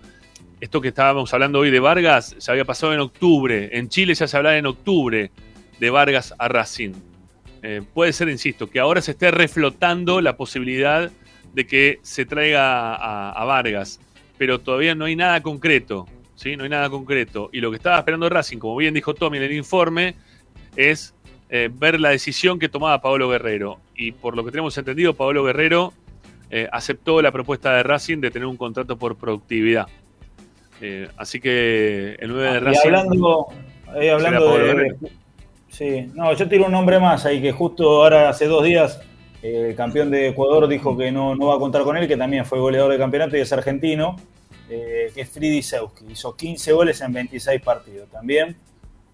esto que estábamos hablando hoy de Vargas se había pasado en octubre. En Chile ya se hablaba en octubre de Vargas a Racing. Eh, puede ser, insisto, que ahora se esté reflotando la posibilidad de que se traiga a, a Vargas, pero todavía no hay nada concreto, ¿sí? No hay nada concreto. Y lo que estaba esperando Racing, como bien dijo Tommy en el informe, es eh, ver la decisión que tomaba Pablo Guerrero. Y por lo que tenemos entendido, Pablo Guerrero eh, aceptó la propuesta de Racing de tener un contrato por productividad. Eh, así que el 9 de Y Racing. hablando, de. Sí, no, yo tiro un nombre más ahí que justo ahora hace dos días el campeón de Ecuador dijo que no, no va a contar con él, que también fue goleador del campeonato y es argentino, eh, que es Fridi Seuski. Hizo 15 goles en 26 partidos también.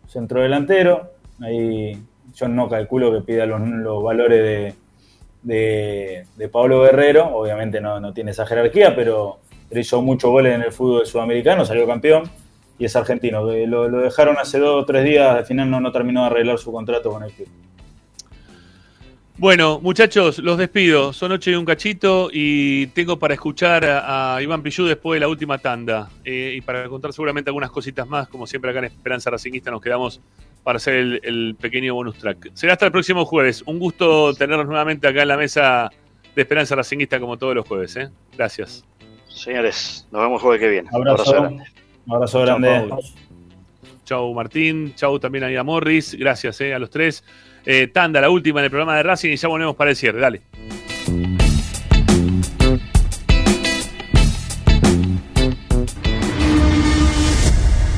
Centrodelantero. Ahí yo no calculo que pida los, los valores de, de, de Pablo Guerrero. Obviamente no, no tiene esa jerarquía, pero hizo muchos goles en el fútbol sudamericano, salió campeón y es argentino. que Lo, lo dejaron hace dos o tres días, al final no, no terminó de arreglar su contrato con el club. Bueno, muchachos, los despido. Son ocho y un cachito y tengo para escuchar a, a Iván Pillú después de la última tanda. Eh, y para contar seguramente algunas cositas más, como siempre acá en Esperanza Racingista nos quedamos para hacer el, el pequeño bonus track. Será hasta el próximo jueves. Un gusto tenernos nuevamente acá en la mesa de Esperanza Racingista como todos los jueves. ¿eh? Gracias. Señores, nos vemos el jueves que viene. Abrazo, grande. Un abrazo Chau, grande. Chau Martín, chau también a Ida Morris, gracias eh, a los tres. Eh, tanda, la última en el programa de Racing y ya volvemos para el cierre, dale.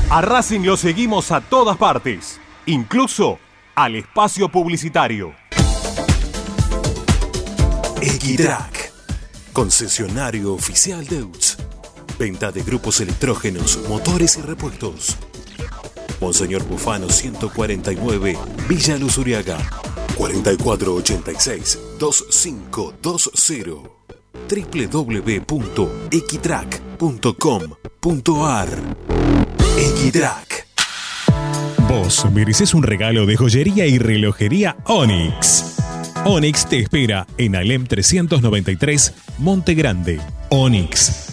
A Racing lo seguimos a todas partes, incluso al espacio publicitario. Equitrack, concesionario oficial de UTS. Venta de grupos electrógenos, motores y repuestos. Monseñor Bufano 149, Villa Luz Uriaga. 4486-2520. www.equitrack.com.ar Equitrack. Vos mereces un regalo de joyería y relojería Onyx. Onyx te espera en Alem 393, Monte Grande. Onyx,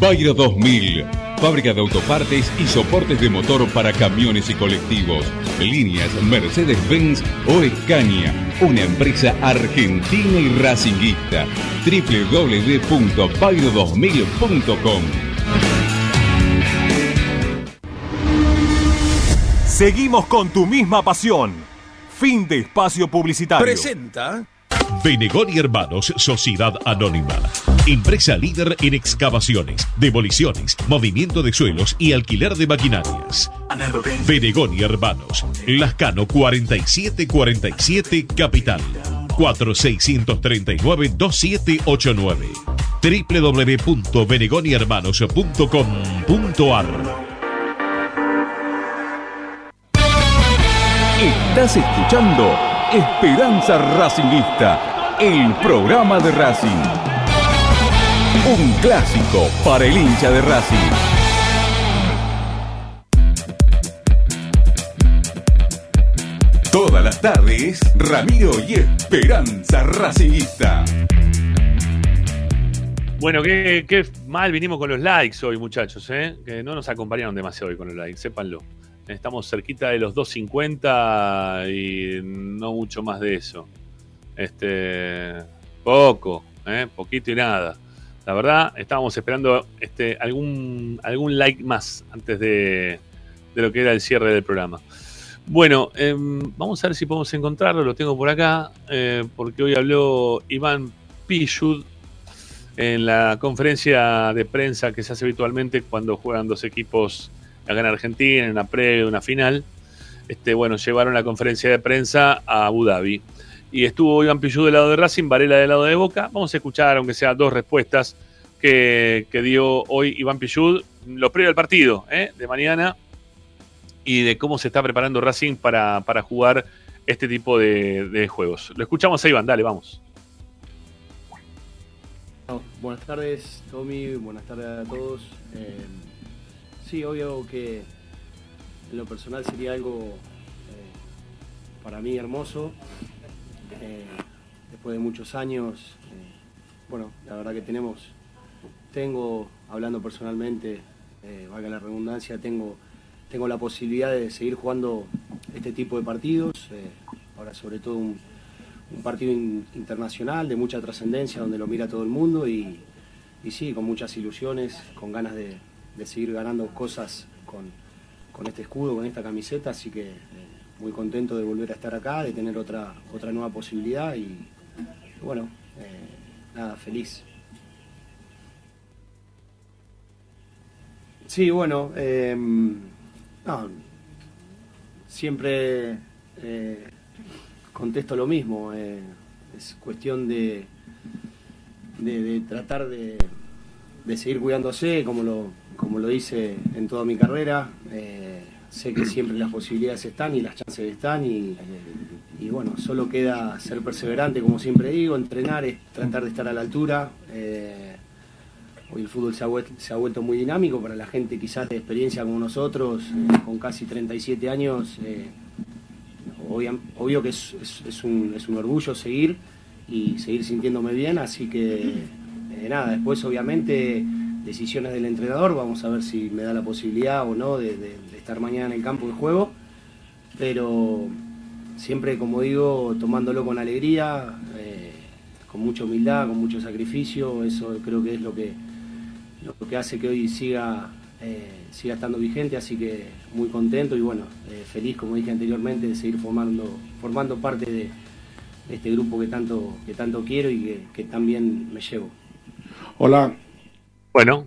Bayro 2000, fábrica de autopartes y soportes de motor para camiones y colectivos. Líneas Mercedes-Benz o Escaña, una empresa argentina y racinguista. www.bayro2000.com Seguimos con tu misma pasión. Fin de espacio publicitario. Presenta Benegón y Hermanos Sociedad Anónima. Empresa líder en excavaciones, demoliciones, movimiento de suelos y alquiler de maquinarias. Benegón y Hermanos. Lascano 4747 Capital. 4639-2789 www.benegonihermanos.com.ar Estás escuchando Esperanza Racingista, el programa de Racing. Un clásico para el hincha de Racing. Todas las tardes, Ramiro y Esperanza Racingista. Bueno, qué, mal vinimos con los likes hoy, muchachos, ¿eh? que no nos acompañaron demasiado hoy con los likes, sépanlo. Estamos cerquita de los 250 y no mucho más de eso. Este, poco, ¿eh? poquito y nada. La verdad, estábamos esperando este, algún, algún like más antes de, de lo que era el cierre del programa. Bueno, em, vamos a ver si podemos encontrarlo, lo tengo por acá, eh, porque hoy habló Iván Pichud en la conferencia de prensa que se hace habitualmente cuando juegan dos equipos acá en Argentina, en una previa, una final. Este, bueno, llevaron la conferencia de prensa a Abu Dhabi. Y estuvo Iván Pichud del lado de Racing, Varela del lado de Boca. Vamos a escuchar, aunque sea dos respuestas que, dio hoy Iván Pichud, lo previo al partido ¿eh? de mañana y de cómo se está preparando Racing para, para jugar este tipo de, juegos. Lo escuchamos a Iván, dale, vamos. Buenas tardes, Tommy. Buenas tardes a todos. Eh, sí, obvio que en lo personal sería algo eh, para mí hermoso. Eh, después de muchos años, eh, bueno, la verdad que tenemos, tengo, hablando personalmente, eh, valga la redundancia, tengo, tengo la posibilidad de seguir jugando este tipo de partidos. eh, ahora sobre todo un, partido in- internacional de mucha trascendencia donde lo mira todo el mundo y, y sí, con muchas ilusiones, con ganas de, de seguir ganando cosas con, con este escudo, con esta camiseta, así que muy contento de volver a estar acá, de tener otra, otra nueva posibilidad y, bueno, eh, nada, feliz. Sí, bueno, no, siempre eh, contesto lo mismo. eh, es cuestión de, de, de tratar de, de seguir cuidándose, como lo, como lo hice en toda mi carrera. Sé que siempre las posibilidades están y las chances están y, y bueno, solo queda ser perseverante, como siempre digo, entrenar, es tratar de estar a la altura. Eh, Hoy el fútbol se ha, vuelto muy dinámico para la gente quizás de experiencia como nosotros, eh, con casi 37 años. eh, obvia- obvio que es, es- un, es un orgullo seguir y seguir sintiéndome bien, así que nada, después obviamente decisiones del entrenador, vamos a ver si me da la posibilidad o no de estar mañana en el campo de juego, pero siempre, como digo, tomándolo con alegría, eh, con mucha humildad, con mucho sacrificio, eso creo que es lo que, lo que hace que hoy siga, eh, siga estando vigente, así que muy contento y bueno, eh, feliz, como dije anteriormente, de seguir formando, formando parte de, de este grupo que tanto, que tanto quiero y que, que tan bien me llevo. Hola. Bueno,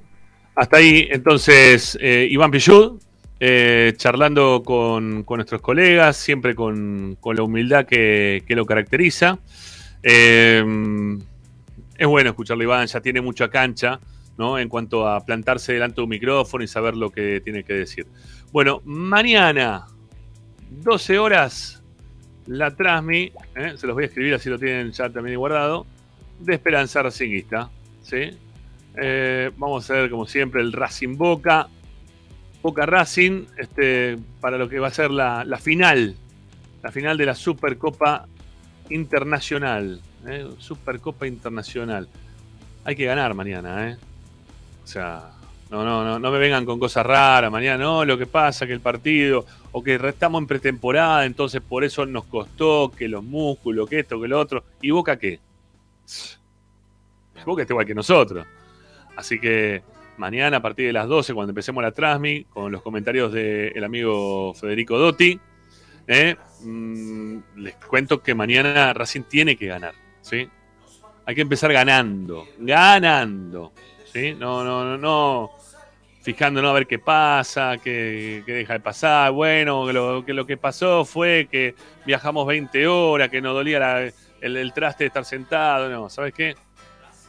hasta ahí entonces eh, Iván Pichud, eh, charlando con, nuestros colegas, siempre con, la humildad que, lo caracteriza. Eh, es bueno escucharlo, Iván, ya tiene mucha cancha, ¿no? En cuanto a plantarse delante de un micrófono y saber lo que tiene que decir. Bueno, mañana, 12 horas, la Trasmi, ¿eh? se los voy a escribir así lo tienen ya también guardado, de Esperanza Racinguista, ¿sí? Eh, vamos a ver, como siempre, el Racing Boca. Boca Racing, este, para lo que va a ser la, la final. La final de la Supercopa Internacional. ¿eh? Supercopa Internacional. Hay que ganar mañana, ¿eh? O sea, no, no, no, no me vengan con cosas raras. Mañana, no, lo que pasa que el partido, o que estamos en pretemporada, entonces por eso nos costó, que los músculos, que esto, que lo otro. ¿Y Boca qué? Boca está igual que nosotros. Así que mañana a partir de las 12, cuando empecemos la Transmi, con los comentarios del amigo Federico Dotti, ¿eh? Mm, les cuento que mañana Racing tiene que ganar, ¿sí? Hay que empezar ganando, ganando, ¿sí? No, no, no, no fijándonos a ver qué pasa, qué, qué deja de pasar. Bueno, que lo, que lo que pasó fue que viajamos 20 horas, que nos dolía el, el traste de estar sentado. No, ¿sabes qué?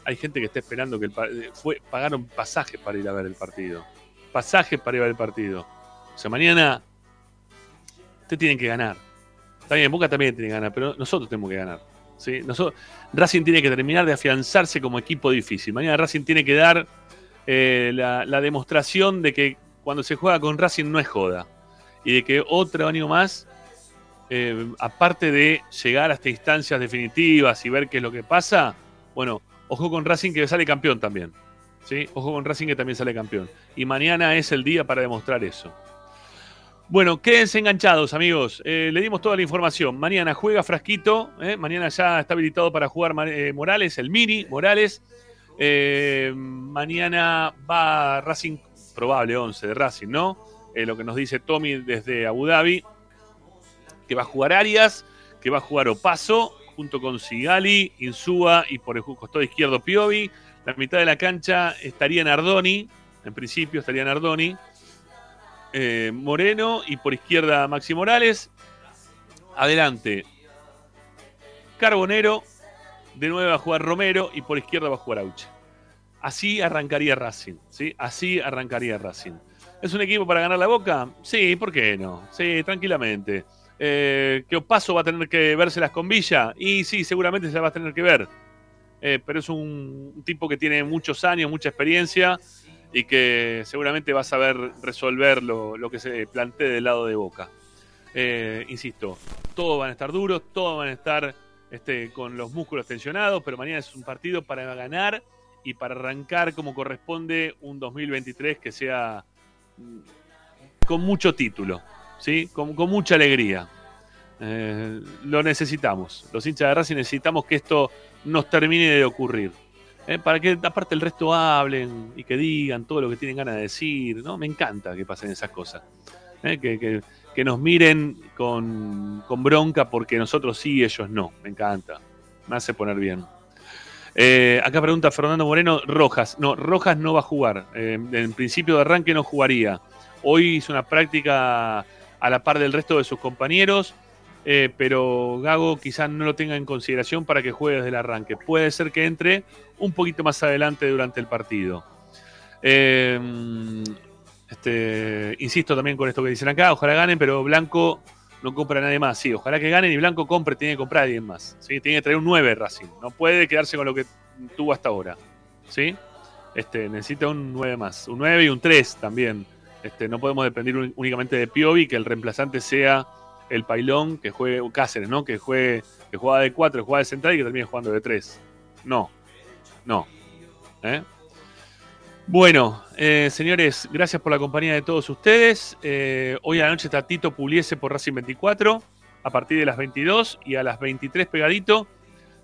Hay gente que está esperando que el pa- fue pagaron pasajes para ir a ver el partido. Pasajes para ir a ver el partido. O sea, mañana usted tienen que ganar. Está bien, Boca también tiene que ganar, pero nosotros tenemos que ganar. ¿sí? Nosotros, Racing tiene que terminar de afianzarse como equipo difícil. Mañana Racing tiene que dar eh, la, demostración de que cuando se juega con Racing no es joda. Y de que otro año más, eh, aparte de llegar hasta instancias definitivas y ver qué es lo que pasa, bueno, ojo con Racing que sale campeón también. ¿sí? Ojo con Racing que también sale campeón. Y mañana es el día para demostrar eso. Bueno, quédense enganchados, amigos. Eh, le dimos toda la información. Mañana juega Frasquito. ¿eh? Mañana ya está habilitado para jugar eh, Morales, el mini Morales. Mañana va Racing, probable 11 de Racing, ¿no? Lo que nos dice Tommy desde Abu Dhabi. Que va a jugar Arias, que va a jugar Opaso, junto con Sigali, Insúa y por el costado izquierdo Piovi. La mitad de la cancha estaría Nardoni. En principio estaría Nardoni. Eh, Moreno y por izquierda Maxi Morales. Adelante. Carbonero. De nuevo va a jugar Romero y por izquierda va a jugar Auche. Así arrancaría Racing. ¿sí? Así arrancaría Racing. ¿Es un equipo para ganar la boca? Sí, ¿por qué no? Sí, tranquilamente. Eh, ¿Que Opaso va a tener que vérselas con Villa? Y sí, seguramente se la va a tener que ver. Eh, pero es un, tipo que tiene muchos años, mucha experiencia y que seguramente va a saber resolver lo, lo que se plantee del lado de Boca. Eh, insisto, todos van a estar duros, todos van a estar este, con los músculos tensionados, pero mañana es un partido para ganar y para arrancar como corresponde un 2023 que sea mm, con mucho título, ¿sí? con, mucha alegría. Eh, lo necesitamos. Los hinchas de Racing necesitamos que esto nos termine de ocurrir. ¿eh? Para que aparte el resto hablen y que digan todo lo que tienen ganas de decir. ¿no? Me encanta que pasen esas cosas. ¿eh? Que, que- que nos miren con, con bronca porque nosotros sí, ellos no. Me encanta. Me hace poner bien. Acá pregunta Fernando Moreno, Rojas. No, Rojas no va a jugar. En principio de arranque no jugaría. Hoy hizo una práctica a la par del resto de sus compañeros, eh, pero Gago quizás no lo tenga en consideración para que juegue desde el arranque. Puede ser que entre un poquito más adelante durante el partido. Eh, este, insisto también con esto que dicen acá, ojalá ganen, pero Blanco no compra a nadie más. Sí, ojalá que ganen y Blanco compre, tiene que comprar a alguien más. ¿sí? Tiene que traer un 9 Racing. No puede quedarse con lo que tuvo hasta ahora. ¿sí? Este, necesita un 9 más. Un 9 y un 3 también. Este, no podemos depender únicamente de Piovi, que el reemplazante sea el Pailón, que juegue Cáceres, ¿no? Que juegue, que juega de 4, juega de central y que termine jugando de 3. No. No. ¿Eh? Bueno, eh, señores, gracias por la compañía de todos ustedes. Eh, hoy a la noche está Tito Puliese por Racing 24 a partir de las 22 y a las 23 pegadito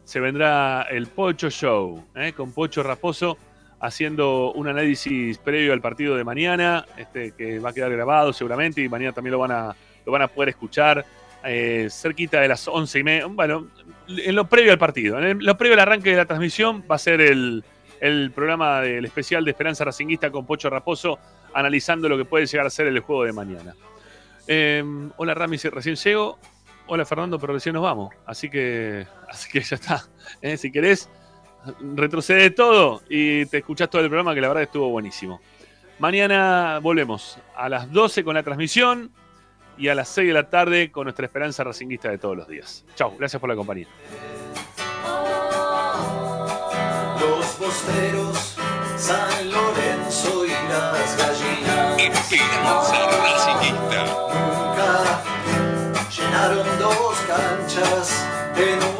se vendrá el Pocho Show con Pocho Raposo haciendo un análisis previo al partido de mañana, este, que va a quedar grabado seguramente y mañana también lo van a, lo van a poder escuchar eh, cerquita de las 11 y media. Bueno, en lo previo al partido, en lo previo al arranque de la transmisión va a ser el, el programa del especial de Esperanza Racinguista con Pocho Raposo analizando lo que puede llegar a ser el juego de mañana. Eh, hola Rami, recién llego. Hola Fernando, pero recién nos vamos. Así que, así que ya está. Eh, Si querés, retrocede todo y te escuchás todo el programa que la verdad estuvo buenísimo. Mañana volvemos a las 12 con la transmisión y a las 6 de la tarde con nuestra esperanza racinguista de todos los días. Chau, gracias por la compañía. Los posteros, San Lorenzo y las gallinas. Esperanza Racingista. Nunca llenaron dos canchas en